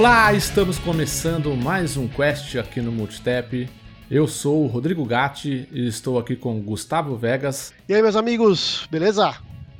Olá, estamos começando mais um Quest aqui no Multitap. Eu sou o Rodrigo Gatti e estou aqui com Gustavo Vegas. E aí, meus amigos, beleza?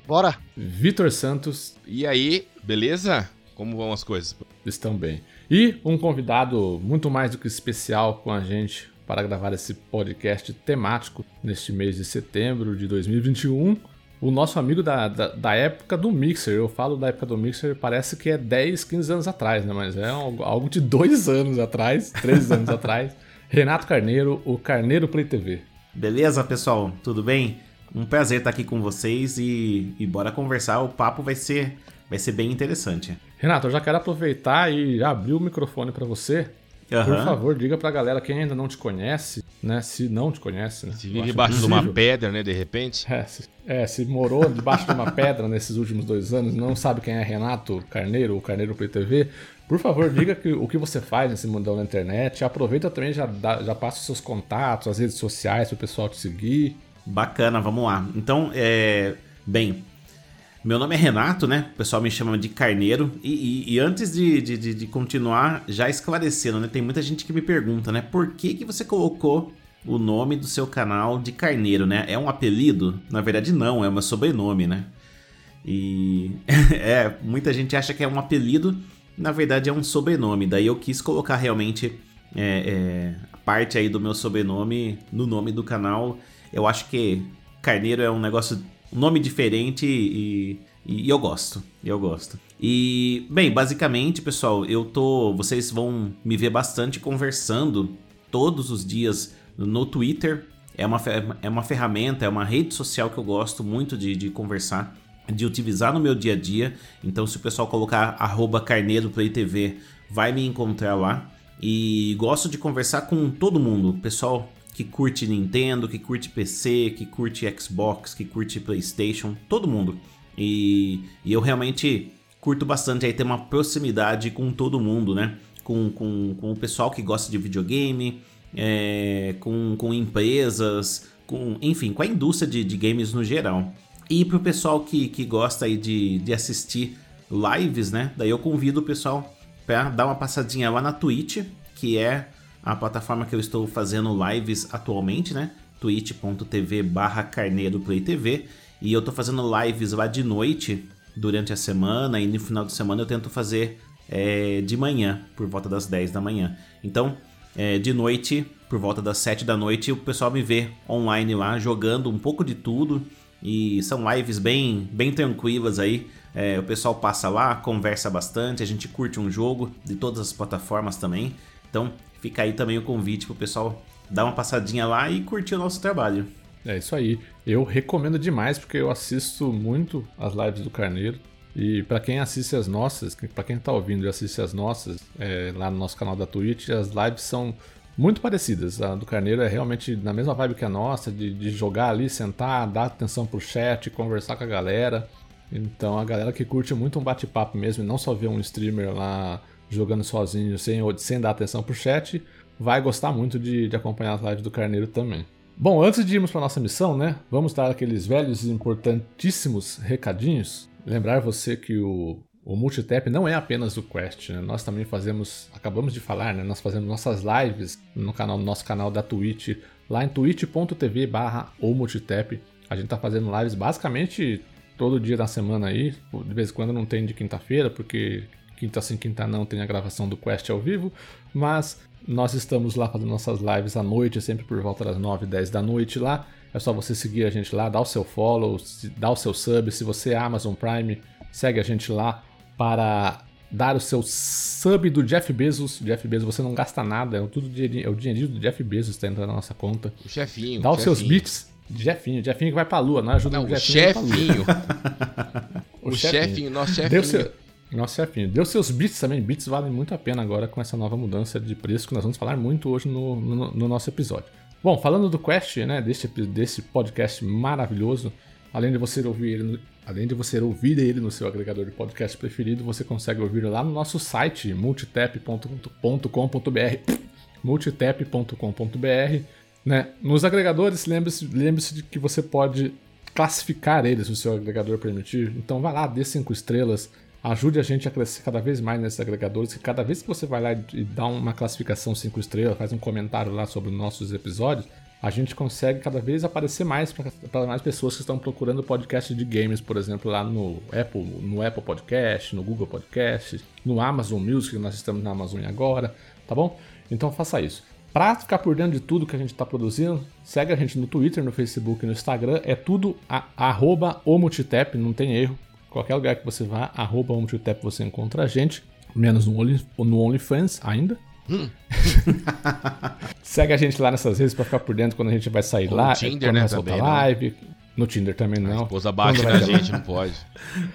Bora! Vitor Santos. E aí, beleza? Como vão as coisas? Estão bem. E um convidado muito mais do que especial com a gente para gravar esse podcast temático neste mês de setembro de 2021 o nosso amigo da, da, da, época do Mixer. Eu falo da época do Mixer, parece que é 10, 15 anos atrás, né? Mas é algo, algo de dois anos atrás, três anos atrás. Renato Carneiro, o Carneiro Play TV. Beleza, pessoal? Tudo bem? Um prazer estar aqui com vocês e, e bora conversar. O papo vai ser, vai ser bem interessante. Renato, eu já quero aproveitar e abrir o microfone para você Uhum. Por favor, diga pra galera quem ainda não te conhece, né? Se não te conhece, né? Se vive debaixo de uma pedra, né? De repente. É se, é, se morou debaixo de uma pedra nesses últimos dois anos, não sabe quem é Renato Carneiro, o Carneiro PTV, por favor, diga que, o que você faz nesse mundão da internet. Aproveita também, já, dá, já passa os seus contatos, as redes sociais para o pessoal te seguir. Bacana, vamos lá. Então, é, bem, meu nome é Renato, né? O pessoal me chama de Carneiro. E, e, e antes de, de, de, continuar, já esclarecendo, né? Tem muita gente que me pergunta, né? Por que, que você colocou o nome do seu canal de Carneiro, né? É um apelido? Na verdade, não, é um sobrenome, né? E é, muita gente acha que é um apelido, na verdade é um sobrenome. Daí eu quis colocar realmente é, é, a parte aí do meu sobrenome no nome do canal. Eu acho que Carneiro é um negócio um nome diferente e, e, e eu gosto. Eu gosto. E, bem, basicamente, pessoal, eu tô. Vocês vão me ver bastante conversando todos os dias no Twitter. É uma, é uma ferramenta, é uma rede social que eu gosto muito de, de conversar, de utilizar no meu dia a dia. Então, se o pessoal colocar arroba Carneiro Play TV, vai me encontrar lá. E gosto de conversar com todo mundo. Pessoal, que curte Nintendo, que curte PC, que curte Xbox, que curte PlayStation, todo mundo. E, e eu realmente curto bastante aí ter uma proximidade com todo mundo, né? Com, com, com o pessoal que gosta de videogame, é, com, com empresas, com, enfim, com a indústria de, de games no geral. E pro pessoal que, que gosta aí de, de assistir lives, né? Daí eu convido o pessoal para dar uma passadinha lá na Twitch, que é a plataforma que eu estou fazendo lives atualmente, né? twitch.tv barra Carneiro Play TV. E eu estou fazendo lives lá de noite durante a semana e no final de semana eu tento fazer é, de manhã, por volta das 10 da manhã. Então, é, de noite, por volta das 7 da noite, o pessoal me vê online lá jogando um pouco de tudo. E são lives bem, bem tranquilas aí. É, o pessoal passa lá, conversa bastante, a gente curte um jogo de todas as plataformas também. Então, fica aí também o convite pro pessoal dar uma passadinha lá e curtir o nosso trabalho. É isso aí. Eu recomendo demais porque eu assisto muito as lives do Carneiro. E para quem assiste as nossas, para quem tá ouvindo e assiste as nossas, é, lá no nosso canal da Twitch, as lives são muito parecidas. A do Carneiro é realmente na mesma vibe que a nossa, de, de jogar ali, sentar, dar atenção pro chat, conversar com a galera. Então a galera que curte muito um bate-papo mesmo, e não só ver um streamer lá jogando sozinho, sem, sem dar atenção pro chat, vai gostar muito de, de acompanhar as lives do Carneiro também. Bom, antes de irmos para nossa missão, né? Vamos dar aqueles velhos e importantíssimos recadinhos. Lembrar você que o, o Multitap não é apenas o Quest, né? Nós também fazemos, acabamos de falar, né? Nós fazemos nossas lives no canal, no nosso canal da Twitch, lá em twitch.tv barra ou Multitap. A gente tá fazendo lives basicamente todo dia da semana aí. De vez em quando não tem de quinta-feira, porque quinta sim, quinta não tem a gravação do Quest ao vivo, mas nós estamos lá fazendo nossas lives à noite, sempre por volta das 9, 10 da noite lá. É só você seguir a gente lá, dar o seu follow, dar o seu sub. Se você é Amazon Prime, segue a gente lá para dar o seu sub do Jeff Bezos. Jeff Bezos, você não gasta nada, é tudo é o dinheirinho do Jeff Bezos está entrando na nossa conta. O chefinho. Dá os seus bits. Jefinho, Jefinho que vai pra lua, não ajuda não, o Jefinho. O chefinho. o chefinho, nosso chefinho. Seu... Nosso chefinho. Deu seus bits também. Bits valem muito a pena agora com essa nova mudança de preço que nós vamos falar muito hoje no, no, no nosso episódio. Bom, falando do Quest, né, desse, desse podcast maravilhoso, além de você ouvir ele, além de você ouvir ele no seu agregador de podcast preferido, você consegue ouvir lá no nosso site multitap.com.br, multitap.com.br, né? Nos agregadores, lembre-se lembre de que você pode classificar eles, se o seu agregador permitir. Então vai lá, dê cinco estrelas, Ajude a gente a crescer cada vez mais nesses agregadores, que cada vez que você vai lá e dá uma classificação 5 estrelas, faz um comentário lá sobre nossos episódios, a gente consegue cada vez aparecer mais para mais pessoas que estão procurando podcast de games, por exemplo, lá no Apple, no Apple Podcast, no Google Podcast, no Amazon Music, nós estamos na Amazon agora, tá bom? Então faça isso. Para ficar por dentro de tudo que a gente está produzindo, segue a gente no Twitter, no Facebook, no Instagram, é tudo a, arroba o Multitap, não tem erro. Qualquer lugar que você vá, arroba o Multitap você encontra a gente, menos no, Only, no OnlyFans ainda. Hum. Segue a gente lá nessas redes pra ficar por dentro quando a gente vai sair no lá. Tinder, quando né, vai soltar também, live. No Tinder também não. A esposa baixa da gente, não pode.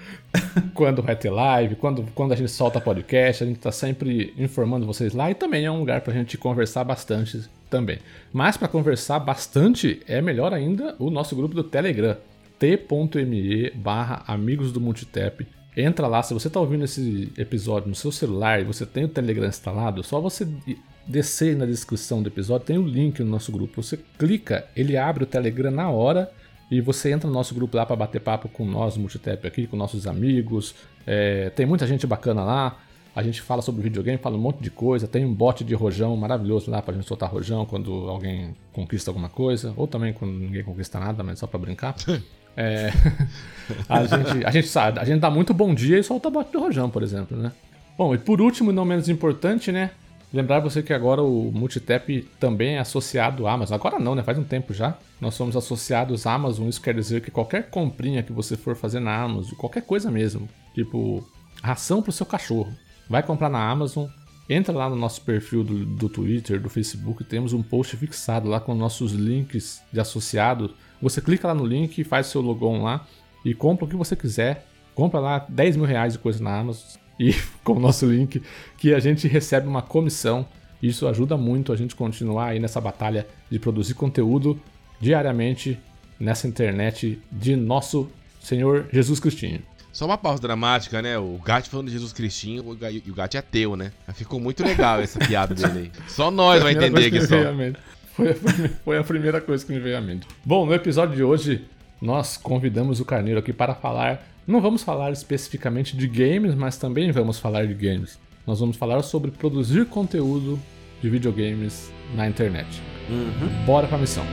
quando vai ter live, quando, quando a gente solta podcast, a gente tá sempre informando vocês lá e também é um lugar pra gente conversar bastante também. Mas para conversar bastante, é melhor ainda o nosso grupo do Telegram, t.me barra amigos do Multitap. Entra lá, se você está ouvindo esse episódio no seu celular e você tem o Telegram instalado, só você descer na descrição do episódio, tem o um link no nosso grupo. Você clica, ele abre o Telegram na hora e você entra no nosso grupo lá para bater papo com nós, Multitap aqui, com nossos amigos. É, tem muita gente bacana lá. A gente fala sobre videogame, fala um monte de coisa. Tem um bot de rojão maravilhoso lá pra gente soltar rojão quando alguém conquista alguma coisa. Ou também quando ninguém conquista nada, mas só pra brincar. É, a, gente, a gente sabe, a gente dá muito bom dia e solta bote do Rojão, por exemplo, né? Bom, e por último e não menos importante, né? Lembrar você que agora o Multitap também é associado à Amazon. Agora não, né? Faz um tempo já. Nós somos associados à Amazon. Isso quer dizer que qualquer comprinha que você for fazer na Amazon, qualquer coisa mesmo, tipo ração pro seu cachorro, vai comprar na Amazon, entra lá no nosso perfil do, do Twitter, do Facebook, temos um post fixado lá com nossos links de associados você clica lá no link, faz seu logon lá e compra o que você quiser. Compra lá 10 mil reais de coisa na Amazon e com o nosso link, que a gente recebe uma comissão. Isso ajuda muito a gente continuar aí nessa batalha de produzir conteúdo diariamente nessa internet de nosso Senhor Jesus Cristinho. Só uma pausa dramática, né? O Gat falando de Jesus Cristinho e o Gat é ateu, né? Ficou muito legal essa piada dele aí. Só nós vai entender aqui só. Foi a, foi a primeira coisa que me veio à mente. Bom, no episódio de hoje, nós convidamos o Carneiro aqui para falar. Não vamos falar especificamente de games, mas também vamos falar de games. Nós vamos falar sobre produzir conteúdo de videogames na internet. Uhum. Bora pra missão!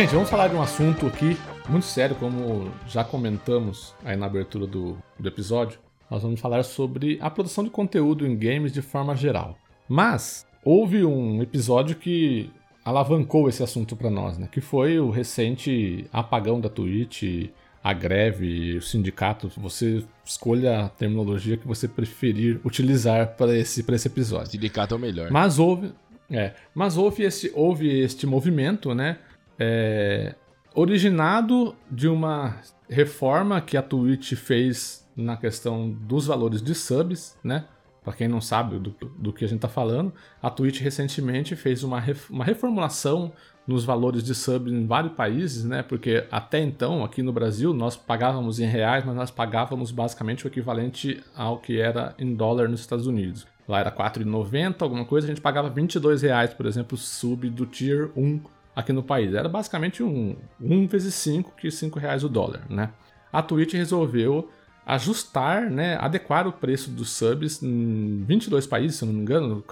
Gente, vamos falar de um assunto aqui muito sério, como já comentamos aí na abertura do, do episódio. Nós vamos falar sobre a produção de conteúdo em games de forma geral. Mas houve um episódio que alavancou esse assunto para nós, né? Que foi o recente apagão da Twitch, a greve, o sindicato. Você escolha a terminologia que você preferir utilizar para esse, para esse episódio. Sindicato é o melhor. Mas houve, é, mas houve este, houve este movimento, né? É, originado de uma reforma que a Twitch fez na questão dos valores de subs, né? Para quem não sabe do, do, que a gente está falando, a Twitch recentemente fez uma, uma reformulação nos valores de sub em vários países, né? Porque até então, aqui no Brasil, nós pagávamos em reais, mas nós pagávamos basicamente o equivalente ao que era em dólar nos Estados Unidos. Lá era 4,90, alguma coisa, a gente pagava 22 reais, por exemplo, sub do Tier 1 aqui no país. Era basicamente um 1 vezes 5, que 5 reais o dólar, né? A Twitch resolveu ajustar, né, adequar o preço dos subs em 22 países, se eu não me engano.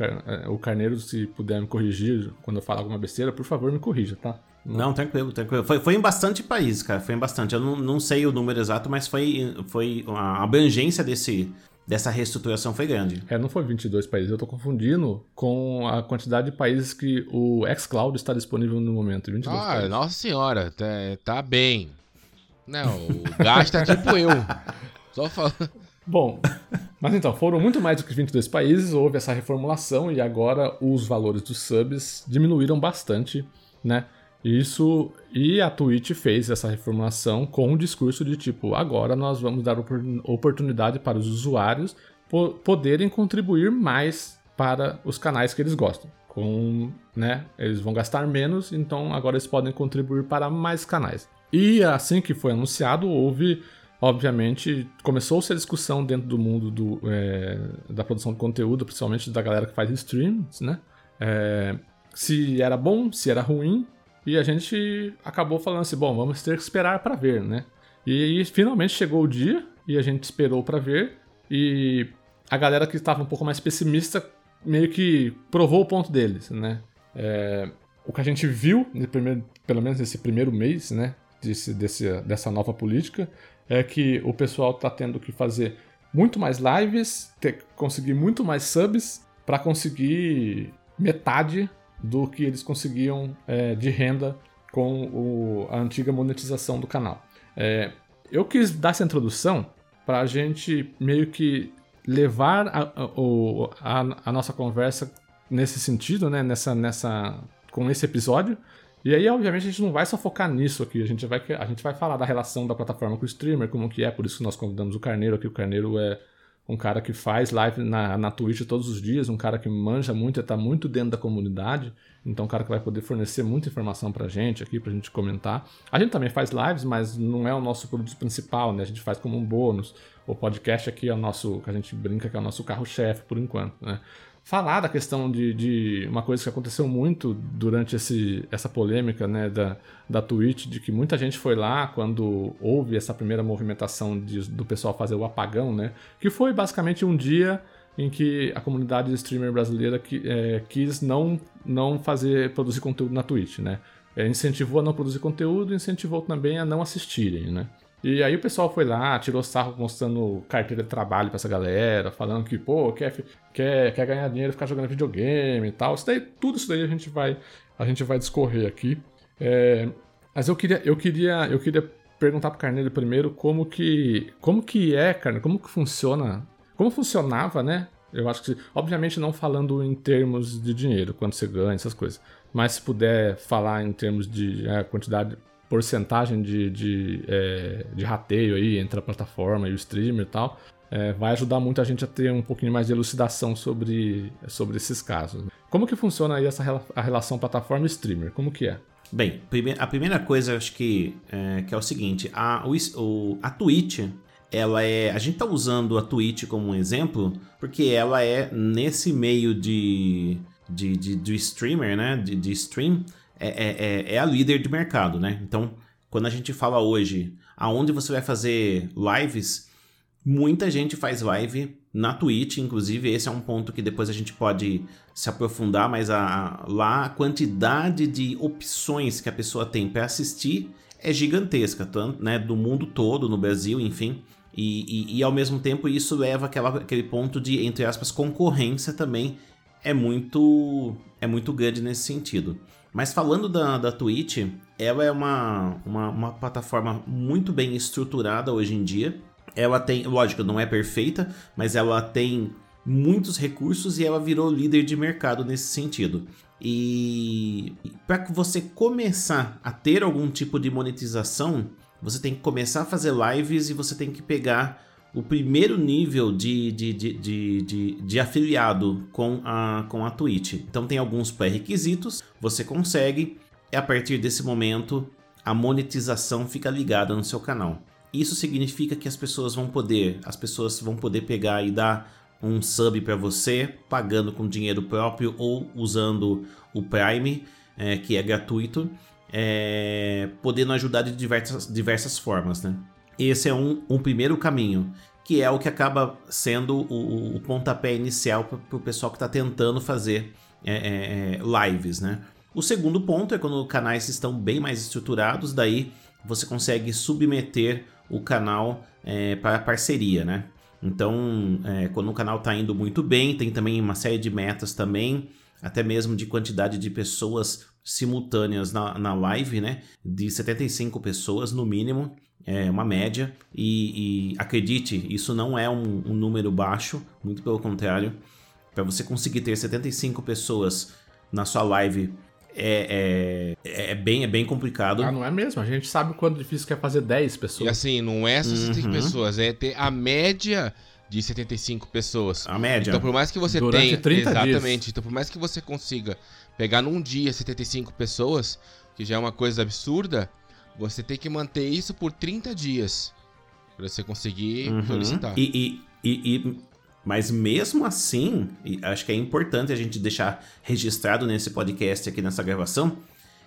O é, Carneiro, se puder me corrigir quando eu falar alguma besteira, por favor, me corrija, tá? Não, tranquilo, tranquilo. Foi, foi em bastante países, cara. Foi em bastante. Eu não, não sei o número exato, mas foi, foi a abrangência desse, dessa reestruturação foi grande. É, não foi 22 países, eu estou confundindo com a quantidade de países que o xCloud está disponível no momento. 22 ah, países. nossa senhora, tá, tá bem. Não, o gasta tá tipo eu. Só falando. Bom, mas então, foram muito mais do que 22 países, houve essa reformulação e agora os valores dos subs diminuíram bastante, né? Isso e a Twitch fez essa reformulação com o um discurso de tipo, agora nós vamos dar oportunidade para os usuários poderem contribuir mais para os canais que eles gostam. Com, né, eles vão gastar menos, então agora eles podem contribuir para mais canais. E assim que foi anunciado, houve, obviamente, começou-se a discussão dentro do mundo do, é, da produção de conteúdo, principalmente da galera que faz streams, né? É, se era bom, se era ruim, e a gente acabou falando assim, bom, vamos ter que esperar para ver, né? E aí, finalmente chegou o dia e a gente esperou para ver e a galera que estava um pouco mais pessimista meio que provou o ponto deles, né? É, o que a gente viu, primeiro, pelo menos nesse primeiro mês, né, desse, desse, dessa nova política, é que o pessoal está tendo que fazer muito mais lives, ter, conseguir muito mais subs para conseguir metade do que eles conseguiam é, de renda com o, a antiga monetização do canal. É, eu quis dar essa introdução para a gente meio que levar a, a, a, nossa conversa nesse sentido, né? Nessa, nessa, com esse episódio. E aí, obviamente, a gente não vai só focar nisso aqui. A gente vai, a gente vai falar da relação da plataforma com o streamer, como que é. Por isso que nós convidamos o Carneiro aqui. O Carneiro é um cara que faz live na, na Twitch todos os dias, um cara que manja muito, está muito dentro da comunidade, então um cara que vai poder fornecer muita informação pra gente aqui, pra gente comentar. A gente também faz lives, mas não é o nosso produto principal, né? A gente faz como um bônus. O podcast aqui é o nosso, que a gente brinca que é o nosso carro-chefe por enquanto, né? Falar da questão de, de, uma coisa que aconteceu muito durante esse, essa polêmica né, da, da Twitch, de que muita gente foi lá quando houve essa primeira movimentação de, do pessoal fazer o apagão, né? Que foi basicamente um dia em que a comunidade de streamer brasileira que, é, quis não, não fazer produzir conteúdo na Twitch, né? É, incentivou a não produzir conteúdo, incentivou também a não assistirem, né? E aí o pessoal foi lá, tirou sarro mostrando carteira de trabalho pra essa galera, falando que, pô, quer, quer, quer ganhar dinheiro ficar jogando videogame e tal. Isso daí, tudo isso daí a gente vai, a gente vai discorrer aqui. É, mas eu queria, eu queria, eu queria perguntar pro Carneiro primeiro como que, como que é, Carneiro, como que funciona, como funcionava, né? Eu acho que, obviamente, não falando em termos de dinheiro, quanto você ganha, essas coisas. Mas se puder falar em termos de é, quantidade, porcentagem de, de, é, de rateio aí entre a plataforma e o streamer e tal, é, vai ajudar muito a gente a ter um pouquinho mais de elucidação sobre, sobre esses casos. Como que funciona aí essa a relação plataforma e streamer? Como que é? Bem, a primeira coisa acho que é, que é o seguinte, a, o, a Twitch, ela é, a gente tá usando a Twitch como um exemplo porque ela é nesse meio de de, de, de streamer, né, de, de stream, é, é, é, é a líder de mercado, né? Então, quando a gente fala hoje aonde você vai fazer lives, muita gente faz live na Twitch, inclusive esse é um ponto que depois a gente pode se aprofundar, mas a, lá a quantidade de opções que a pessoa tem para assistir é gigantesca, tanto né, do mundo todo, no Brasil, enfim. E, e, e ao mesmo tempo isso leva aquela, aquele ponto de, entre aspas, concorrência também é muito, é muito grande nesse sentido. Mas falando da, da Twitch, ela é uma, uma, uma plataforma muito bem estruturada hoje em dia. Ela tem, lógico, não é perfeita, mas ela tem muitos recursos e ela virou líder de mercado nesse sentido. E para você começar a ter algum tipo de monetização, você tem que começar a fazer lives e você tem que pegar o primeiro nível de, de, de, de, de, afiliado com a, com a Twitch. Então tem alguns pré-requisitos, você consegue, e a partir desse momento a monetização fica ligada no seu canal. Isso significa que as pessoas vão poder, as pessoas vão poder pegar e dar um sub para você, pagando com dinheiro próprio ou usando o Prime, é, que é gratuito, é, podendo ajudar de diversas, diversas formas, né? Esse é um, um primeiro caminho, que é o que acaba sendo o, o pontapé inicial para o pessoal que está tentando fazer é, é, é, lives, né? O segundo ponto é quando canais estão bem mais estruturados, daí você consegue submeter o canal é, para parceria, né? Então, é, quando o canal está indo muito bem, tem também uma série de metas também, até mesmo de quantidade de pessoas simultâneas na, na live, né? De 75 pessoas no mínimo é uma média, e, e acredite, isso não é um, um, número baixo, muito pelo contrário. Para você conseguir ter 75 pessoas na sua live é, é, é, bem, é bem complicado. Ah, não é mesmo? A gente sabe o quanto difícil que é fazer 10 pessoas. E assim, não é 65 uhum. pessoas, é ter a média de 75 pessoas. A média. Então, por mais que você Durante tenha. 30 dias. exatamente. Então, por mais que você consiga pegar num dia 75 pessoas, que já é uma coisa absurda, você tem que manter isso por 30 dias. Pra você conseguir Uhum. solicitar. E, e, e, e- mas mesmo assim, acho que é importante a gente deixar registrado nesse podcast aqui nessa gravação,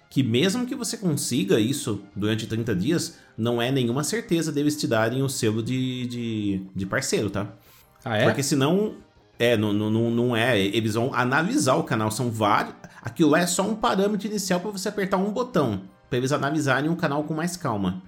que mesmo que você consiga isso durante 30 dias, não é nenhuma certeza deles te darem o selo de, de, de parceiro, tá? Ah, é? Porque senão. É, não, não, não não é. Eles vão analisar o canal. São vários. Aquilo lá é só um parâmetro inicial para você apertar um botão. Para eles analisarem o canal com mais calma.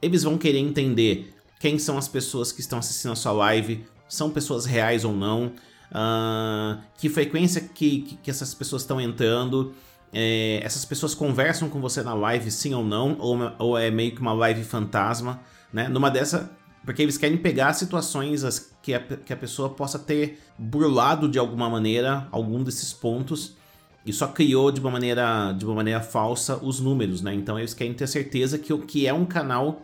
Eles vão querer entender quem são as pessoas que estão assistindo a sua live. São pessoas reais ou não. ah, que frequência que, que, que essas pessoas estão entrando. é, essas pessoas conversam com você na live, sim ou não. Ou, ou é meio que uma live fantasma. Né? Numa dessa, porque eles querem pegar situações que a, que a pessoa possa ter burlado de alguma maneira algum desses pontos e só criou de uma maneira, de uma maneira falsa os números, né? Então eles querem ter certeza que o que é um canal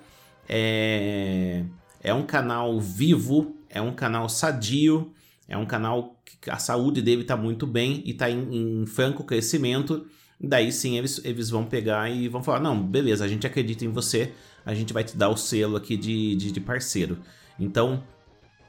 é, é um canal vivo, é um canal sadio, é um canal que a saúde dele está muito bem e está em, em franco crescimento. Daí sim eles, eles vão pegar e vão falar: não, beleza, a gente acredita em você, a gente vai te dar o selo aqui de, de, de parceiro. Então,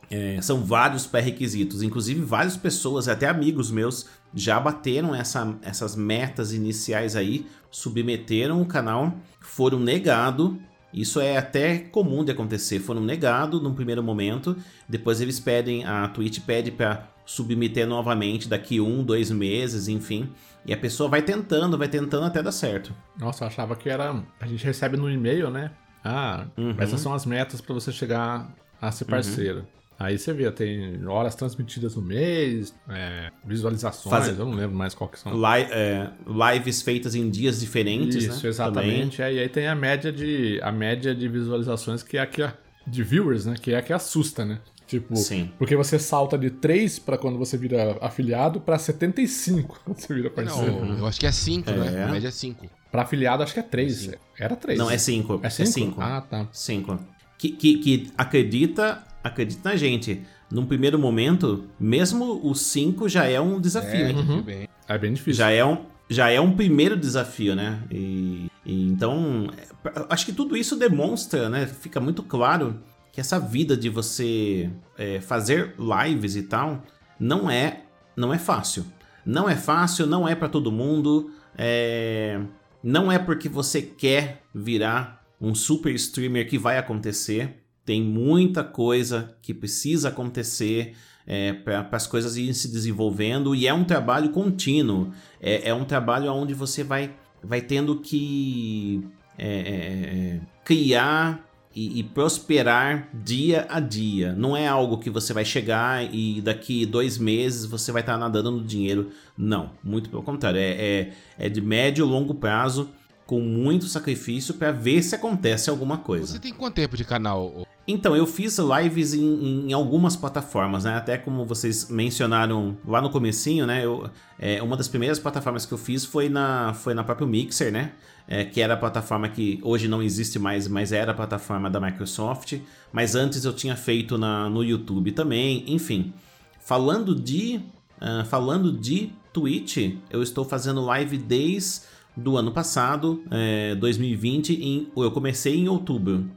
é, são vários pré-requisitos, inclusive várias pessoas, até amigos meus, já bateram essa- essas metas iniciais aí, submeteram o canal, foram negado. Isso é até comum de acontecer. Foram negados num primeiro momento, depois eles pedem, a Twitch pede para submeter novamente daqui um, dois meses, enfim. E a pessoa vai tentando, vai tentando até dar certo. Nossa, eu achava que era. A gente recebe no e-mail, né? Ah, Uhum. essas são as metas pra você chegar a ser parceiro. Aí você vê, tem horas transmitidas no mês, é, visualizações, Faz- eu não lembro mais qual que são. Li- é, lives feitas em dias diferentes, Isso, né? exatamente. É, e aí tem a média de a média de visualizações que é a que a- de viewers, né? Que é a que assusta, né? Tipo, Sim. porque você salta de 3 pra quando você vira afiliado pra 75 quando você vira parceiro. Não, eu acho que é 5, É. né? A média é 5. Pra afiliado acho que é 3. Era 3. Não, é 5. É 5? Ah, tá. 5. Que, que, que acredita, acredita na gente. Num primeiro momento, mesmo o 5 já é um desafio, É, hein? Uhum. bem. É bem difícil. Já é um, já é um primeiro desafio, né? E, e então, é, acho que tudo isso demonstra, né? Fica muito claro que essa vida de você é, fazer lives e tal não é, não é fácil. Não é fácil, não é pra todo mundo. é, não é porque você quer virar um super streamer que vai acontecer. Tem muita coisa que precisa acontecer é, para as coisas irem se desenvolvendo e é um trabalho contínuo. É, é um trabalho onde você vai, vai tendo que é, é, é, criar e, e prosperar dia a dia. Não é algo que você vai chegar e daqui dois meses você vai estar nadando no dinheiro. Não, muito pelo contrário. É, é, é de médio e longo prazo, com muito sacrifício para ver se acontece alguma coisa. Você tem quanto tempo de canal? Então, eu fiz lives em, em algumas plataformas, né? Até como vocês mencionaram lá no comecinho, né? Eu, é, uma das primeiras plataformas que eu fiz foi na, foi na própria Mixer, né? É, que era a plataforma que hoje não existe mais, mas era a plataforma da Microsoft. Mas antes eu tinha feito na, no YouTube também, enfim. Falando de, ah, falando de Twitch, eu estou fazendo live desde do ano passado, é, 2020, em, eu comecei em outubro.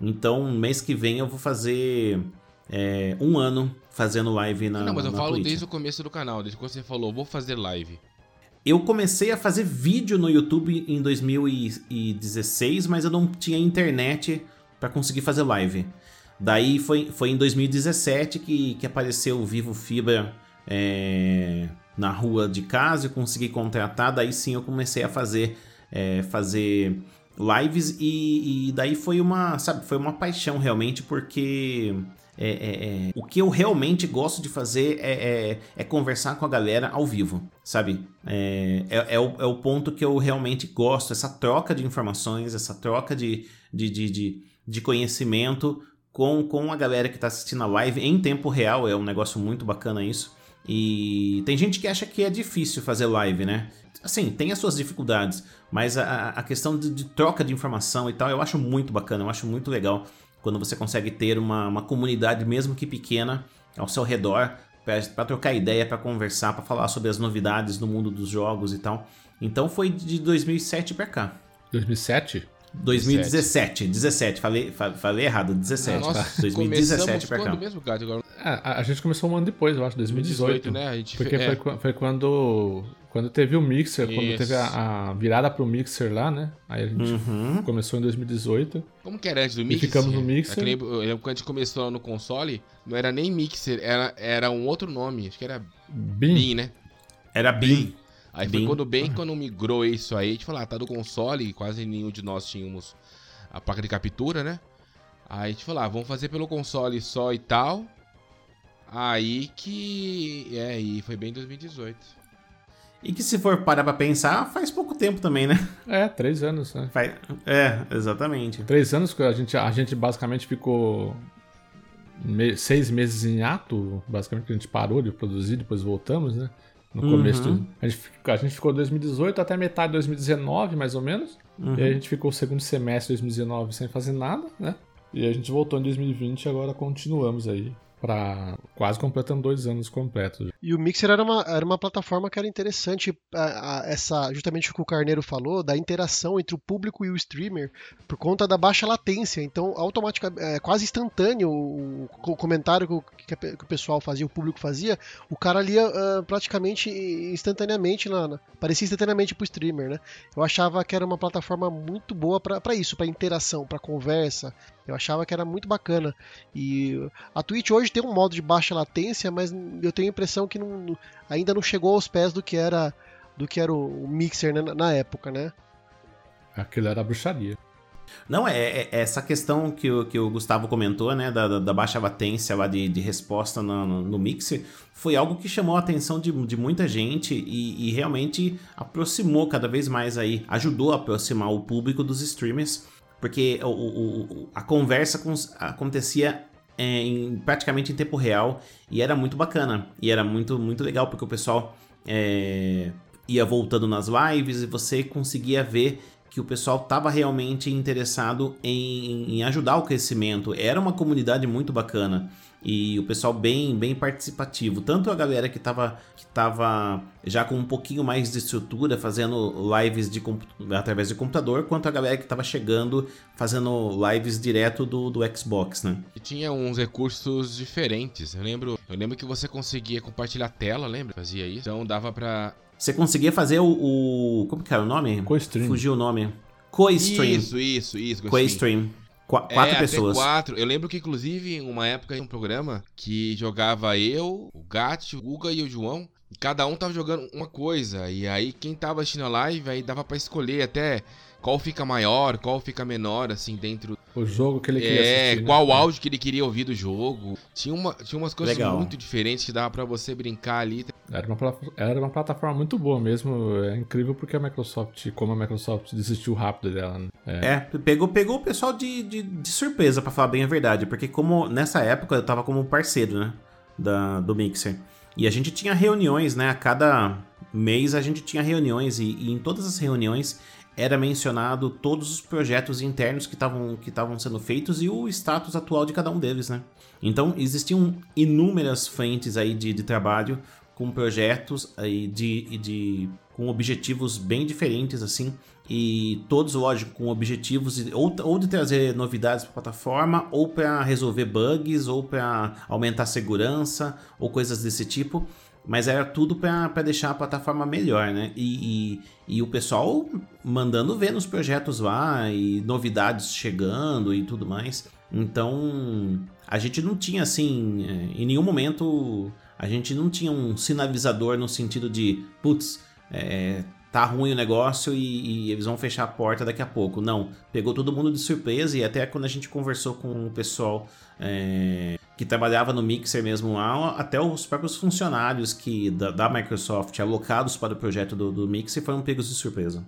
Então, mês que vem eu vou fazer é, um ano fazendo live na não, mas eu falo Twitch. desde o começo do canal, desde que você falou, vou fazer live. Eu comecei a fazer vídeo no YouTube em 2016, mas eu não tinha internet para conseguir fazer live. Daí foi, foi em 2017 que, que apareceu o Vivo Fibra é, na rua de casa, eu consegui contratar, daí sim eu comecei a fazer, é, fazer lives e, e daí foi uma, sabe, foi uma paixão realmente, porque é, é, é, o que eu realmente gosto de fazer é, é, é conversar com a galera ao vivo, sabe? É, é, é o, é o ponto que eu realmente gosto, essa troca de informações, essa troca de, de, de, de, de conhecimento com, com a galera que está assistindo a live em tempo real, é um negócio muito bacana isso. E tem gente que acha que é difícil fazer live, né? Assim, tem as suas dificuldades, mas a, a questão de, de troca de informação e tal, eu acho muito bacana, eu acho muito legal quando você consegue ter uma, uma comunidade, mesmo que pequena, ao seu redor para trocar ideia, para conversar, para falar sobre as novidades do mundo dos jogos e tal. Então foi de 2007 para cá. 2007? 2017, 17, falei, falei errado, 17, ah, Nossa, tá? 2017 pra cá. Mesmo, cara, agora... É, a, a, gente começou um ano depois, eu acho, 2018. 2018 né? Porque é. foi, foi quando, quando teve o Mixer, Isso. quando teve a, a, virada pro Mixer lá, né? Aí a gente uhum. começou em 2018. Como que era antes do Mixer? E ficamos no Mixer. É eu lembro quando a gente começou no console, não era nem Mixer, era, era um outro nome, acho que era Beam, Beam né? Era Beam. Aí bem... foi quando bem quando migrou isso aí, a gente falou, ah, tá do console, quase nenhum de nós tínhamos a placa de captura, né? Aí a gente falou, ah, vamos fazer pelo console só e tal. Aí que. É, aí foi bem 2018. E que se for parar pra pensar, faz pouco tempo também, né? É, três anos, né? Faz... É, exatamente. Três anos que a gente, a gente basicamente ficou me... seis meses em ato, basicamente que a gente parou de produzir, depois voltamos, né? No uhum. começo. A gente, a gente ficou 2018 até metade de 2019, mais ou menos. Uhum. E aí a gente ficou o segundo semestre de 2019 sem fazer nada, né? E a gente voltou em 2020 e agora continuamos aí para quase completando dois anos completos. E o Mixer era uma, era uma plataforma que era interessante, a, a, essa justamente o que o Carneiro falou, da interação entre o público e o streamer, por conta da baixa latência. Então, automaticamente, é, quase instantâneo o, o comentário que, que, que, o pessoal fazia, o público fazia, o cara lia uh, praticamente instantaneamente, na, na, parecia instantaneamente pro streamer, né? Eu achava que era uma plataforma muito boa para isso, para interação, para conversa, eu achava que era muito bacana. E a Twitch hoje tem um modo de baixa latência, mas eu tenho a impressão que não, ainda não chegou aos pés do que era do que era o Mixer né, na época, né? Aquilo era bruxaria. Não, é, é, é, essa questão que o, que o Gustavo comentou, né, da, da baixa latência lá de, de resposta no, no, no, Mixer, foi algo que chamou a atenção de, de muita gente e, e, realmente aproximou cada vez mais aí, ajudou a aproximar o público dos streamers porque o, o, a conversa acontecia é, em, praticamente em tempo real e era muito bacana e era muito muito legal porque o pessoal é, ia voltando nas lives e você conseguia ver que o pessoal estava realmente interessado em, em ajudar o crescimento. Era uma comunidade muito bacana e o pessoal bem bem participativo. Tanto a galera que estava que tava já com um pouquinho mais de estrutura, fazendo lives de, através de computador, quanto a galera que estava chegando, fazendo lives direto do, do Xbox, né? E tinha uns recursos diferentes. Eu lembro, eu lembro que você conseguia compartilhar tela, lembra? Fazia isso. Então dava para Você conseguia fazer o, o como que era o nome? Co-stream. Fugiu o nome. Co-stream. Isso, isso, isso. Co-stream. Qu é, quatro pessoas. quatro. Eu lembro que, inclusive, em uma época, em um programa que jogava eu, o Gat, o Guga e o João. E cada um tava jogando uma coisa. E aí, quem tava assistindo a live, aí dava para escolher até qual fica maior, qual fica menor, assim, dentro. O jogo que ele queria é, assistir. Né? Qual áudio que ele queria ouvir do jogo. Tinha, uma, tinha umas coisas Legal. muito diferentes que dava para você brincar ali. Era uma, era uma plataforma muito boa mesmo. É incrível porque a Microsoft, como a Microsoft desistiu rápido dela, né? É, é pegou, pegou o pessoal de, de, de surpresa, para falar bem a verdade. Porque como nessa época eu tava como parceiro, né? Da, do Mixer. E a gente tinha reuniões, né? A cada mês a gente tinha reuniões. E, e em todas as reuniões era mencionado todos os projetos internos que estavam que sendo feitos e o status atual de cada um deles, né? Então existiam inúmeras frentes aí de, de trabalho com projetos aí de, de com objetivos bem diferentes assim e todos lógico com objetivos ou, ou de trazer novidades para a plataforma ou para resolver bugs ou para aumentar segurança ou coisas desse tipo mas era tudo para deixar a plataforma melhor, né? E, e, e, o pessoal mandando ver nos projetos lá e novidades chegando e tudo mais. Então a gente não tinha assim, é, em nenhum momento a gente não tinha um sinalizador no sentido de, putz, é, tá ruim o negócio e, e, eles vão fechar a porta daqui a pouco. Não, pegou todo mundo de surpresa e até quando a gente conversou com o pessoal é, que trabalhava no Mixer mesmo lá, até os próprios funcionários que da, da Microsoft alocados para o projeto do, do, Mixer foram pegos de surpresa.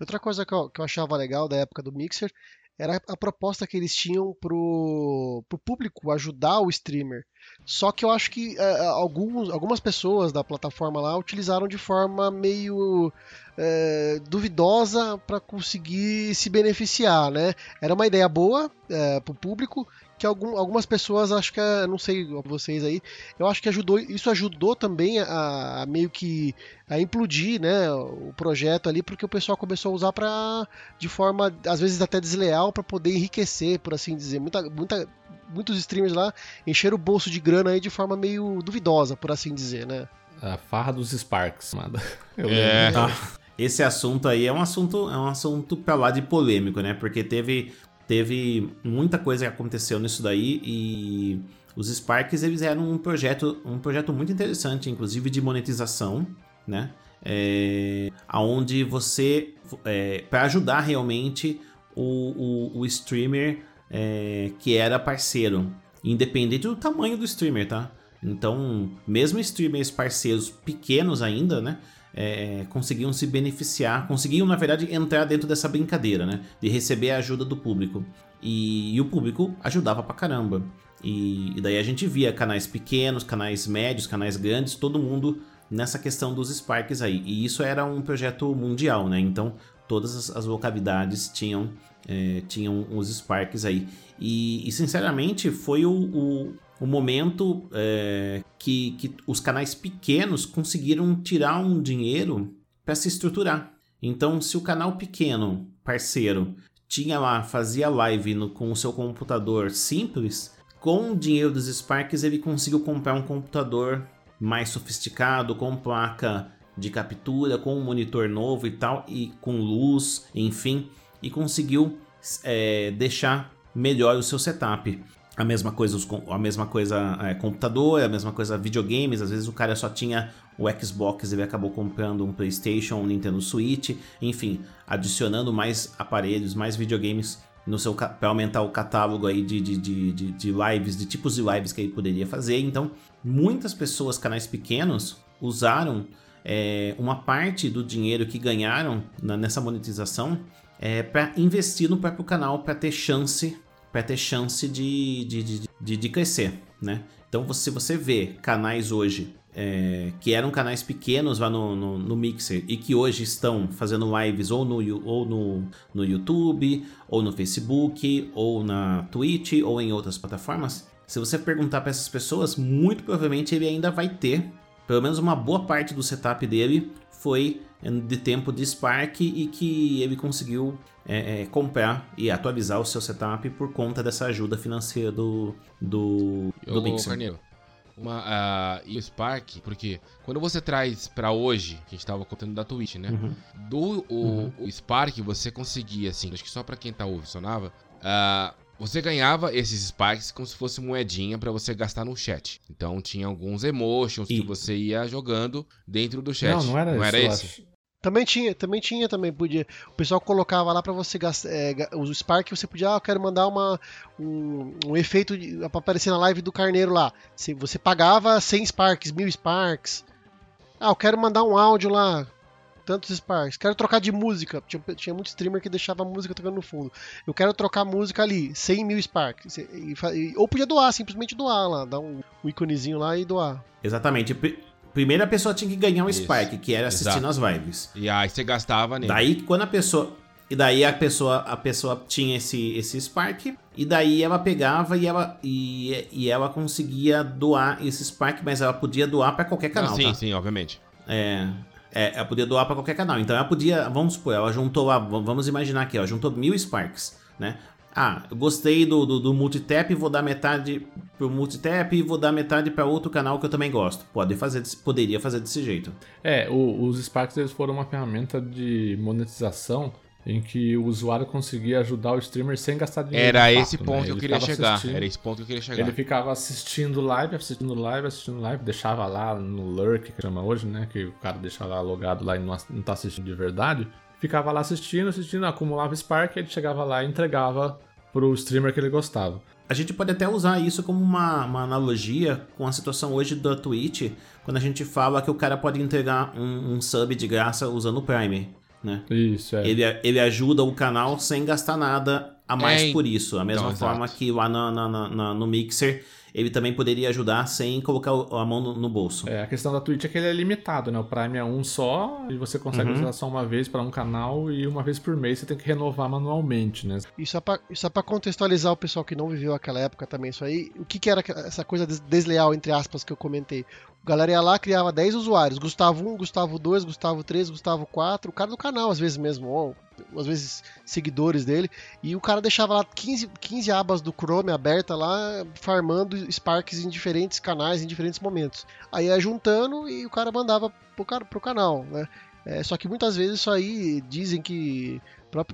Outra coisa que eu, que eu achava legal da época do Mixer era a proposta que eles tinham pro, pro público ajudar o streamer. Só que eu acho que é, alguns, algumas pessoas da plataforma lá utilizaram de forma meio é, duvidosa para conseguir se beneficiar, né? Era uma ideia boa é, para o público que algum, algumas pessoas acho que é, não sei vocês aí, eu acho que ajudou, isso ajudou também a, a, meio que a implodir, né, o projeto ali, porque o pessoal começou a usar para de forma às vezes até desleal para poder enriquecer, por assim dizer. Muita, muita, muitos streamers lá encheram o bolso de grana aí de forma meio duvidosa, por assim dizer, né? A farra dos Sparks, mano. Eu é. Ah, esse assunto aí é um assunto, é um assunto pra lá de polêmico, né? Porque teve teve muita coisa que aconteceu nisso daí e os Sparks eles eram um projeto, um projeto muito interessante, inclusive de monetização, né? É, aonde você, é, para ajudar realmente o, o, o streamer é, que era parceiro, independente do tamanho do streamer, tá? Então, mesmo streamers parceiros pequenos ainda, né? É, conseguiam se beneficiar, conseguiam, na verdade, entrar dentro dessa brincadeira, né? De receber a ajuda do público. E, e o público ajudava pra caramba. E, e, daí a gente via canais pequenos, canais médios, canais grandes, todo mundo nessa questão dos Sparks aí. E isso era um projeto mundial, né? Então todas as, as localidades tinham, é, tinham os Sparks aí. E, e sinceramente foi o, o, o momento é, que, que os canais pequenos conseguiram tirar um dinheiro para se estruturar. Então, se o canal pequeno, parceiro, tinha lá, fazia live no, com o seu computador simples, com o dinheiro dos Sparks ele conseguiu comprar um computador mais sofisticado, com placa de captura, com um monitor novo e tal, e com luz, enfim, e conseguiu é, deixar melhor o seu setup. A mesma coisa, a mesma coisa é, computador, a mesma coisa videogames. Às vezes o cara só tinha o Xbox ele acabou comprando um PlayStation, um Nintendo Switch, enfim, adicionando mais aparelhos, mais videogames no seu para aumentar o catálogo aí de, de, de, de, de lives, de tipos de lives que ele poderia fazer. Então, muitas pessoas, canais pequenos, usaram é, uma parte do dinheiro que ganharam na, nessa monetização é, para investir no próprio canal para ter chance para ter chance de, de, de, de, crescer, né? Então, se você vê canais hoje é, que eram canais pequenos lá no, no, no, Mixer e que hoje estão fazendo lives ou, no, ou no, no YouTube, ou no Facebook, ou na Twitch, ou em outras plataformas, se você perguntar para essas pessoas, muito provavelmente ele ainda vai ter, pelo menos uma boa parte do setup dele foi de tempo de Spark e que ele conseguiu é, é, comprar e atualizar o seu setup por conta dessa ajuda financeira do, do, do Mixer. Carneiro, uma, uh, e o Spark, porque quando você traz para hoje, que a gente tava contando da Twitch, né? Uhum. Do o, uhum. o, Spark, você conseguia, assim, acho que só para quem tá ouvindo, funcionava. Uh, você ganhava esses Sparks como se fosse moedinha para você gastar no chat. Então tinha alguns emotions e... que você ia jogando dentro do chat. Não, não era, não isso, era esse. Também tinha, também tinha, também podia. O pessoal colocava lá para você gastar. É, o Spark você podia, ah, eu quero mandar uma, um, um efeito para aparecer na live do Carneiro lá. Se você pagava 100 Sparks, 1000 Sparks. Ah, eu quero mandar um áudio lá, tantos Sparks. Quero trocar de música. Tinha, tinha muito streamer que deixava a música tocando no fundo. Eu quero trocar música ali, 100 mil Sparks. E, e, ou podia doar, simplesmente doar lá, dar um, um iconezinho lá e doar. Exatamente. Primeiro a pessoa tinha que ganhar um Isso. Spike, que era assistindo Exato. as lives. E aí você gastava nele. Daí quando a pessoa. E daí a pessoa, a pessoa tinha esse, esse Spark, e daí ela pegava e ela, e, e ela conseguia doar esse Spark, mas ela podia doar para qualquer canal. Não, sim, tá? sim, obviamente. É, é, ela podia doar para qualquer canal. Então ela podia, vamos supor, ela juntou, vamos imaginar aqui, ela juntou mil Sparks, né? Ah, eu gostei do, do, do multitap, vou dar metade pro multitap e vou dar metade para outro canal que eu também gosto. Pode fazer, poderia fazer desse jeito. É, o, os Sparks eles foram uma ferramenta de monetização em que o usuário conseguia ajudar o streamer sem gastar dinheiro. Era esse ponto né? que eu queria chegar. Era esse ponto que eu queria chegar. Ele ficava assistindo live, assistindo live, assistindo live, deixava lá no lurk, que chama hoje, né? Que o cara deixava lá logado lá e não, não tá assistindo de verdade ficava lá assistindo, assistindo, acumulava Spark, ele chegava lá e entregava pro streamer que ele gostava. A gente pode até usar isso como uma, uma analogia com a situação hoje da Twitch, quando a gente fala que o cara pode entregar um, um sub de graça usando o Prime. Né? Isso, é. Ele, ele ajuda o canal sem gastar nada a mais é, por isso. A mesma então, forma exato. que lá no, no, no, no Mixer ele também poderia ajudar sem colocar a mão no, no bolso. É, a questão da Twitch é que ele é limitado, né? O Prime é um só e você consegue uhum. usar só uma vez para um canal e uma vez por mês você tem que renovar manualmente, né? Isso é pra, isso é pra contextualizar o pessoal que não viveu aquela época também, isso aí. O que, que era essa coisa desleal, entre aspas, que eu comentei? O galera ia lá, criava 10 usuários. Gustavo 1, Gustavo 2, Gustavo 3, Gustavo 4. O cara do canal, às vezes mesmo, ou às vezes seguidores dele. E o cara deixava lá 15, 15 abas do Chrome aberta lá, farmando Sparks em diferentes canais, em diferentes momentos. Aí ia juntando e o cara mandava pro, pro canal, né? É, só que muitas vezes isso aí dizem que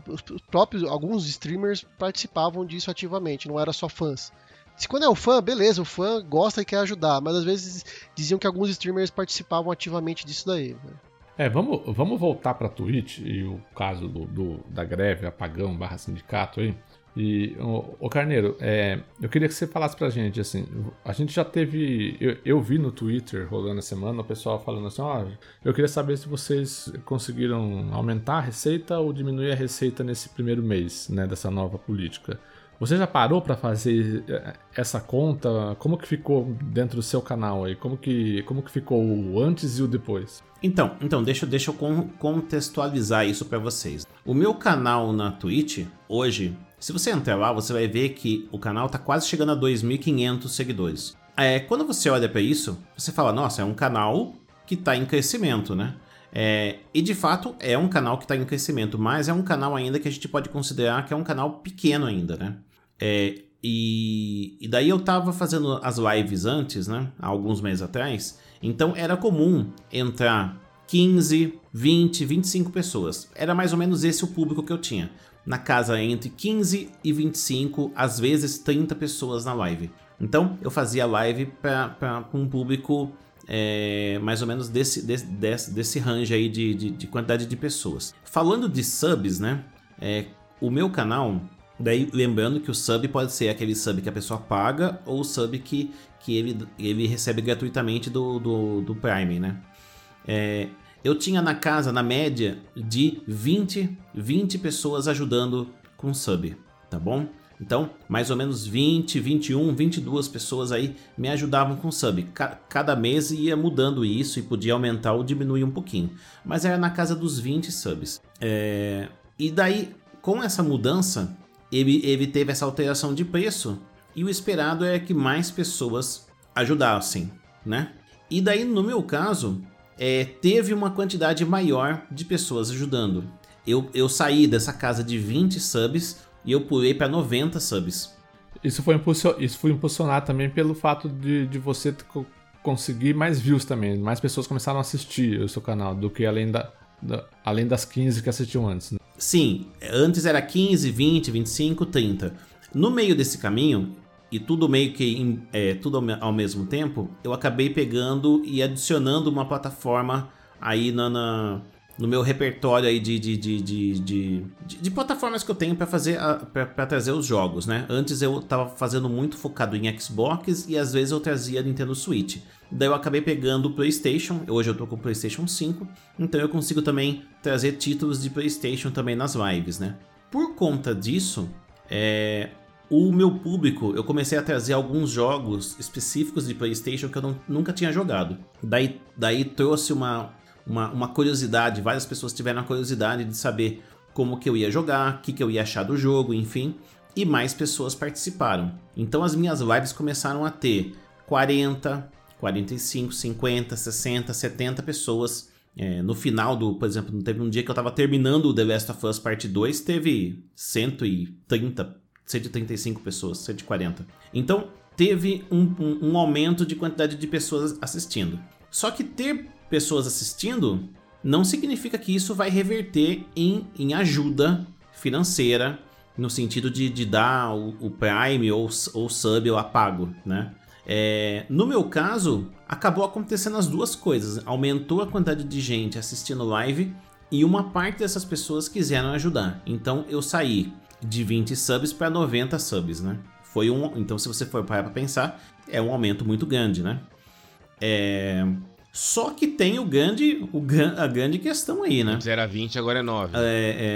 os próprios alguns streamers participavam disso ativamente, não era só fãs. Se quando é o fã, beleza, o fã gosta e quer ajudar, mas às vezes diziam que alguns streamers participavam ativamente disso daí. Né? É, vamos, vamos voltar para Twitch e o caso do, do, da greve, apagão barra sindicato aí. E, o, Carneiro, é, eu queria que você falasse pra gente, assim, a gente já teve, eu, eu vi no Twitter rolando a semana o pessoal falando assim, ó, oh, eu queria saber se vocês conseguiram aumentar a receita ou diminuir a receita nesse primeiro mês, né, dessa nova política. Você já parou para fazer é, essa conta? Como que ficou dentro do seu canal aí? Como que, como que ficou o antes e o depois? Então, então deixa, deixa eu contextualizar isso para vocês. O meu canal na Twitch, hoje, se você entrar lá, você vai ver que o canal tá quase chegando a 2.500 seguidores. É, quando você olha para isso, você fala, nossa, é um canal que tá em crescimento, né? É, e de fato é um canal que está em crescimento, mas é um canal ainda que a gente pode considerar que é um canal pequeno ainda, né? É, e, e, daí eu tava fazendo as lives antes, né? Há alguns meses atrás. Então era comum entrar 15, 20, 25 pessoas. Era mais ou menos esse o público que eu tinha. Na casa entre 15 e 25, às vezes 30 pessoas na live. Então eu fazia live para um público é, mais ou menos desse, desse, desse, range aí de, de, de, quantidade de pessoas. Falando de subs, né? É, o meu canal Daí, lembrando que o sub pode ser aquele sub que a pessoa paga ou o sub que, que ele, ele recebe gratuitamente do, do, do Prime, né? É, eu tinha na casa, na média, de 20, 20 pessoas ajudando com sub, tá bom? Então, mais ou menos 20, 21, 22 pessoas aí me ajudavam com sub. Cada mês ia mudando isso e podia aumentar ou diminuir um pouquinho. Mas era na casa dos 20 subs. É... E daí, com essa mudança, ele, ele teve essa alteração de preço e o esperado é que mais pessoas ajudassem, né? E daí, no meu caso, é, teve uma quantidade maior de pessoas ajudando. Eu, eu saí dessa casa de 20 subs e eu pulei para 90 subs. Isso foi, isso foi impulsionado também pelo fato de, de você conseguir mais views também. Mais pessoas começaram a assistir o seu canal do que além, da, da além das 15 que assistiam antes. Né? Sim, antes era 15, 20, 25, 30. No meio desse caminho, e tudo meio que é, tudo ao mesmo tempo, eu acabei pegando e adicionando uma plataforma aí na, na no meu repertório aí de, de, de, de, de, plataformas que eu tenho para fazer para trazer os jogos, né? Antes eu tava fazendo muito focado em Xbox e às vezes eu trazia Nintendo Switch. Daí eu acabei pegando o PlayStation, hoje eu tô com o PlayStation 5, então eu consigo também trazer títulos de PlayStation também nas lives, né? Por conta disso, é, o meu público, eu comecei a trazer alguns jogos específicos de PlayStation que eu não, nunca tinha jogado. Daí, daí trouxe uma, uma, uma curiosidade, várias pessoas tiveram a curiosidade de saber como que eu ia jogar, o que, que eu ia achar do jogo, enfim. E mais pessoas participaram. Então as minhas lives começaram a ter 40, 45, 50, 60, 70 pessoas. É, no final do, por exemplo, teve um dia que eu estava terminando o The Last of Us Parte 2, teve 130, 135 pessoas, 140. Então teve um, um, um aumento de quantidade de pessoas assistindo. Só que ter pessoas assistindo não significa que isso vai reverter em, em ajuda financeira no sentido de, de dar o, o Prime ou, ou Sub ou apago, né? É, no meu caso, acabou acontecendo as duas coisas. Aumentou a quantidade de gente assistindo live e uma parte dessas pessoas quiseram ajudar. Então eu saí de 20 subs para 90 subs, né? Foi um, então se você for parar para pensar, é um aumento muito grande, né? É, só que tem o grande, o, a grande questão aí, né? Antes era 20, agora é 9. É,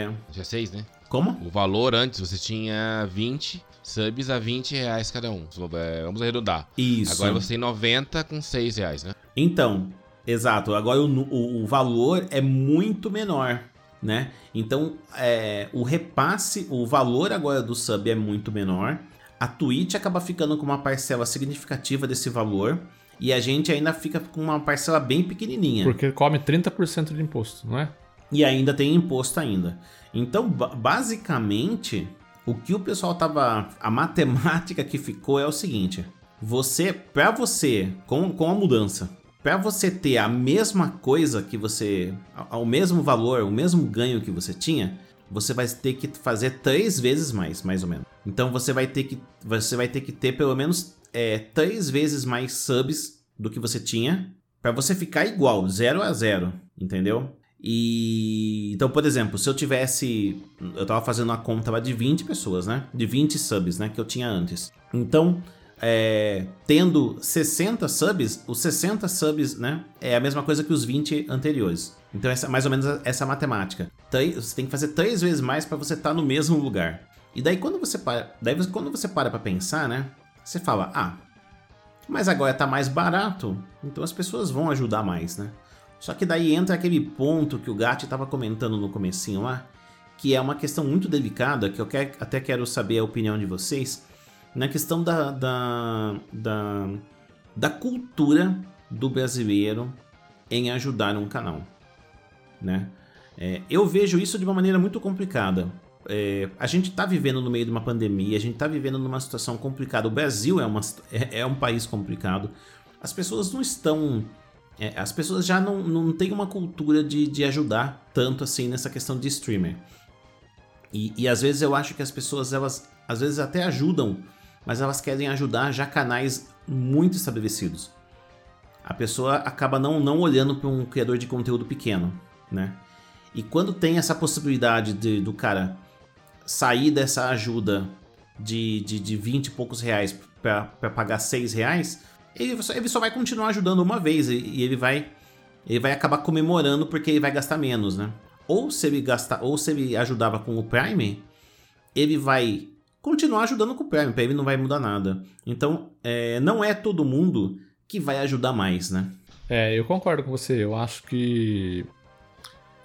é. Já 6, né? Como? O valor antes, você tinha 20 subs a 20 reais cada um. É, vamos arredondar. Isso. Agora você tem 90 com 6 reais, né? Então, exato. Agora o, o, o valor é muito menor, né? Então, é, o repasse, o valor agora do sub é muito menor. A Twitch acaba ficando com uma parcela significativa desse valor. E a gente ainda fica com uma parcela bem pequenininha. Porque come 30% de imposto, não é? E ainda tem imposto ainda. Então, basicamente, o que o pessoal tava. A matemática que ficou é o seguinte: você, para você, com, com a mudança, para você ter a mesma coisa que você. ao mesmo valor, o mesmo ganho que você tinha, você vai ter que fazer três vezes mais, mais ou menos. Então você vai ter que, você vai ter, que ter pelo menos é, três vezes mais subs do que você tinha para você ficar igual, zero a zero, entendeu? E então, por exemplo, se eu tivesse, eu tava fazendo uma conta de 20 pessoas, né? De 20 subs, né, que eu tinha antes. Então, é, tendo 60 subs, os 60 subs, né, é a mesma coisa que os 20 anteriores. Então, essa mais ou menos essa matemática. Você tem que fazer três vezes mais para você estar tá no mesmo lugar. E daí quando você para, daí quando você para para pensar, né, você fala: "Ah, mas agora tá mais barato, então as pessoas vão ajudar mais, né? Só que daí entra aquele ponto que o Gatti estava comentando no comecinho lá, que é uma questão muito delicada, que eu quer, até quero saber a opinião de vocês, na questão da, da, da, da cultura do brasileiro em ajudar um canal, né? É, eu vejo isso de uma maneira muito complicada. É, a gente está vivendo no meio de uma pandemia, a gente está vivendo numa situação complicada. O Brasil é, uma, é, é um país complicado. As pessoas não estão. É, as pessoas já não, não têm uma cultura de, de ajudar tanto assim nessa questão de streamer. E, e às vezes eu acho que as pessoas, elas às vezes até ajudam, mas elas querem ajudar já canais muito estabelecidos. A pessoa acaba não, não olhando para um criador de conteúdo pequeno, né? E quando tem essa possibilidade de, do cara sair dessa ajuda de, de, de 20 e poucos reais para pagar 6 reais, ele só, ele só vai continuar ajudando uma vez e, e, ele vai ele vai acabar comemorando porque ele vai gastar menos, né? Ou se ele gastar, ou se ele ajudava com o Prime, ele vai continuar ajudando com o Prime, para ele não vai mudar nada. Então, é, não é todo mundo que vai ajudar mais, né? É, eu concordo com você. Eu acho que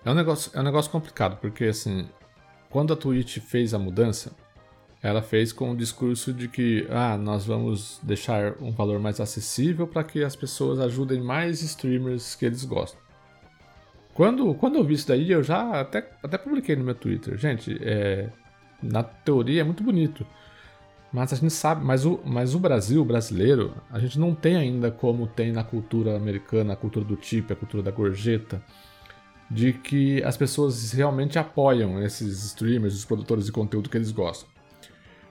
é um negócio, é um negócio complicado, porque assim, quando a Twitch fez a mudança, ela fez com o discurso de que ah, nós vamos deixar um valor mais acessível para que as pessoas ajudem mais streamers que eles gostam. Quando, quando eu vi isso daí, eu já até, até publiquei no meu Twitter. Gente, é, na teoria é muito bonito. Mas a gente sabe, mas o, mas o Brasil, o brasileiro, a gente não tem ainda como tem na cultura americana, a cultura do tip, a cultura da gorjeta de que as pessoas realmente apoiam esses streamers, os produtores de conteúdo que eles gostam.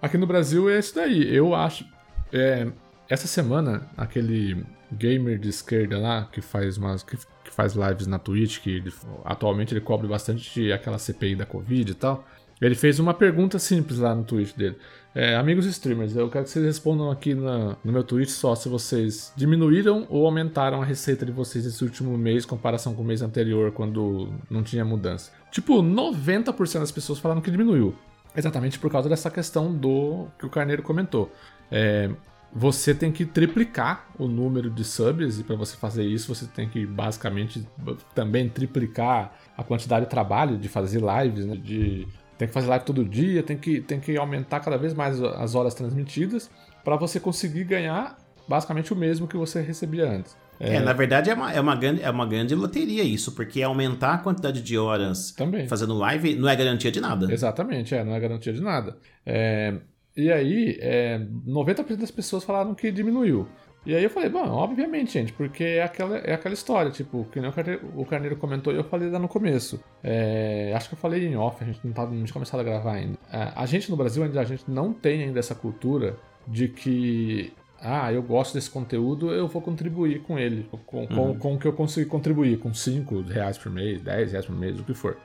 Aqui no Brasil é isso daí. Eu acho. É, essa semana, aquele gamer de esquerda lá, que faz umas. Que, que faz lives na Twitch, que ele, atualmente ele cobre bastante aquela CPI da Covid e tal. Ele fez uma pergunta simples lá no tweet dele. É, amigos streamers, eu quero que vocês respondam aqui na, no meu tweet só se vocês diminuíram ou aumentaram a receita de vocês esse último mês comparação com o mês anterior, quando não tinha mudança. Tipo, 90% das pessoas falaram que diminuiu. Exatamente por causa dessa questão do que o Carneiro comentou. É, você tem que triplicar o número de subs, e para você fazer isso, você tem que basicamente também triplicar a quantidade de trabalho de fazer lives, né, de tem que fazer live todo dia, tem que, tem que aumentar cada vez mais as horas transmitidas para você conseguir ganhar basicamente o mesmo que você recebia antes. É, é na verdade é uma, é, uma grande, é uma grande loteria isso, porque aumentar a quantidade de horas Também. fazendo live não é garantia de nada. Exatamente, é, não é garantia de nada. É, e aí, é, 90% das pessoas falaram que diminuiu. E aí eu falei, bom, obviamente, gente, porque é aquela, é aquela história, tipo, que nem o Carneiro, o Carneiro comentou e eu falei lá no começo. É, acho que eu falei em off, a gente não, tá, não tinha começado a gravar ainda. É, a gente no Brasil ainda, a gente não tem ainda essa cultura de que, ah, eu gosto desse conteúdo, eu vou contribuir com ele, com, com, uhum. com o que eu consigo contribuir, com 5 reais por mês, 10 reais por mês, o que for,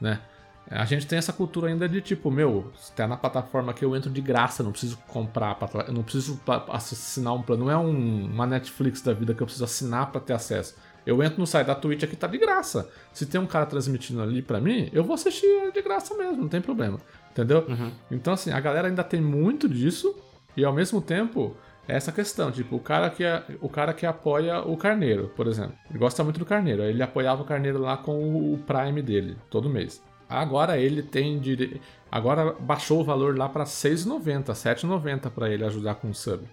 né? A gente tem essa cultura ainda de tipo, meu, se tá na plataforma que eu entro de graça, não preciso comprar, não preciso assinar um plano. Não é um, uma Netflix da vida que eu preciso assinar para ter acesso. Eu entro no site da Twitch aqui, tá de graça. Se tem um cara transmitindo ali para mim, eu vou assistir de graça mesmo, não tem problema. Entendeu? Uhum. Então, assim, a galera ainda tem muito disso e ao mesmo tempo essa questão, tipo, o cara que é, o cara que apoia o Carneiro, por exemplo. Ele gosta muito do Carneiro, ele apoiava o Carneiro lá com o Prime dele todo mês. Agora ele tem dire... agora baixou o valor lá para 6,90, 7,90 para ele ajudar com o sub.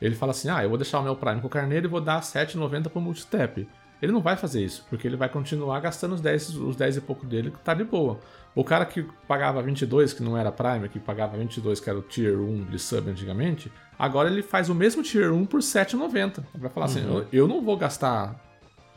Ele fala assim: "Ah, eu vou deixar o meu Prime com o Carneiro e vou dar 7,90 pro Multitap". Ele não vai fazer isso, porque ele vai continuar gastando os 10, os 10 e pouco dele que tá de boa. O cara que pagava 22, que não era Prime, que pagava 22, que era o Tier 1 de sub antigamente, agora ele faz o mesmo Tier 1 por 7,90. Vai falar assim, uhum. assim, eu, eu, não vou gastar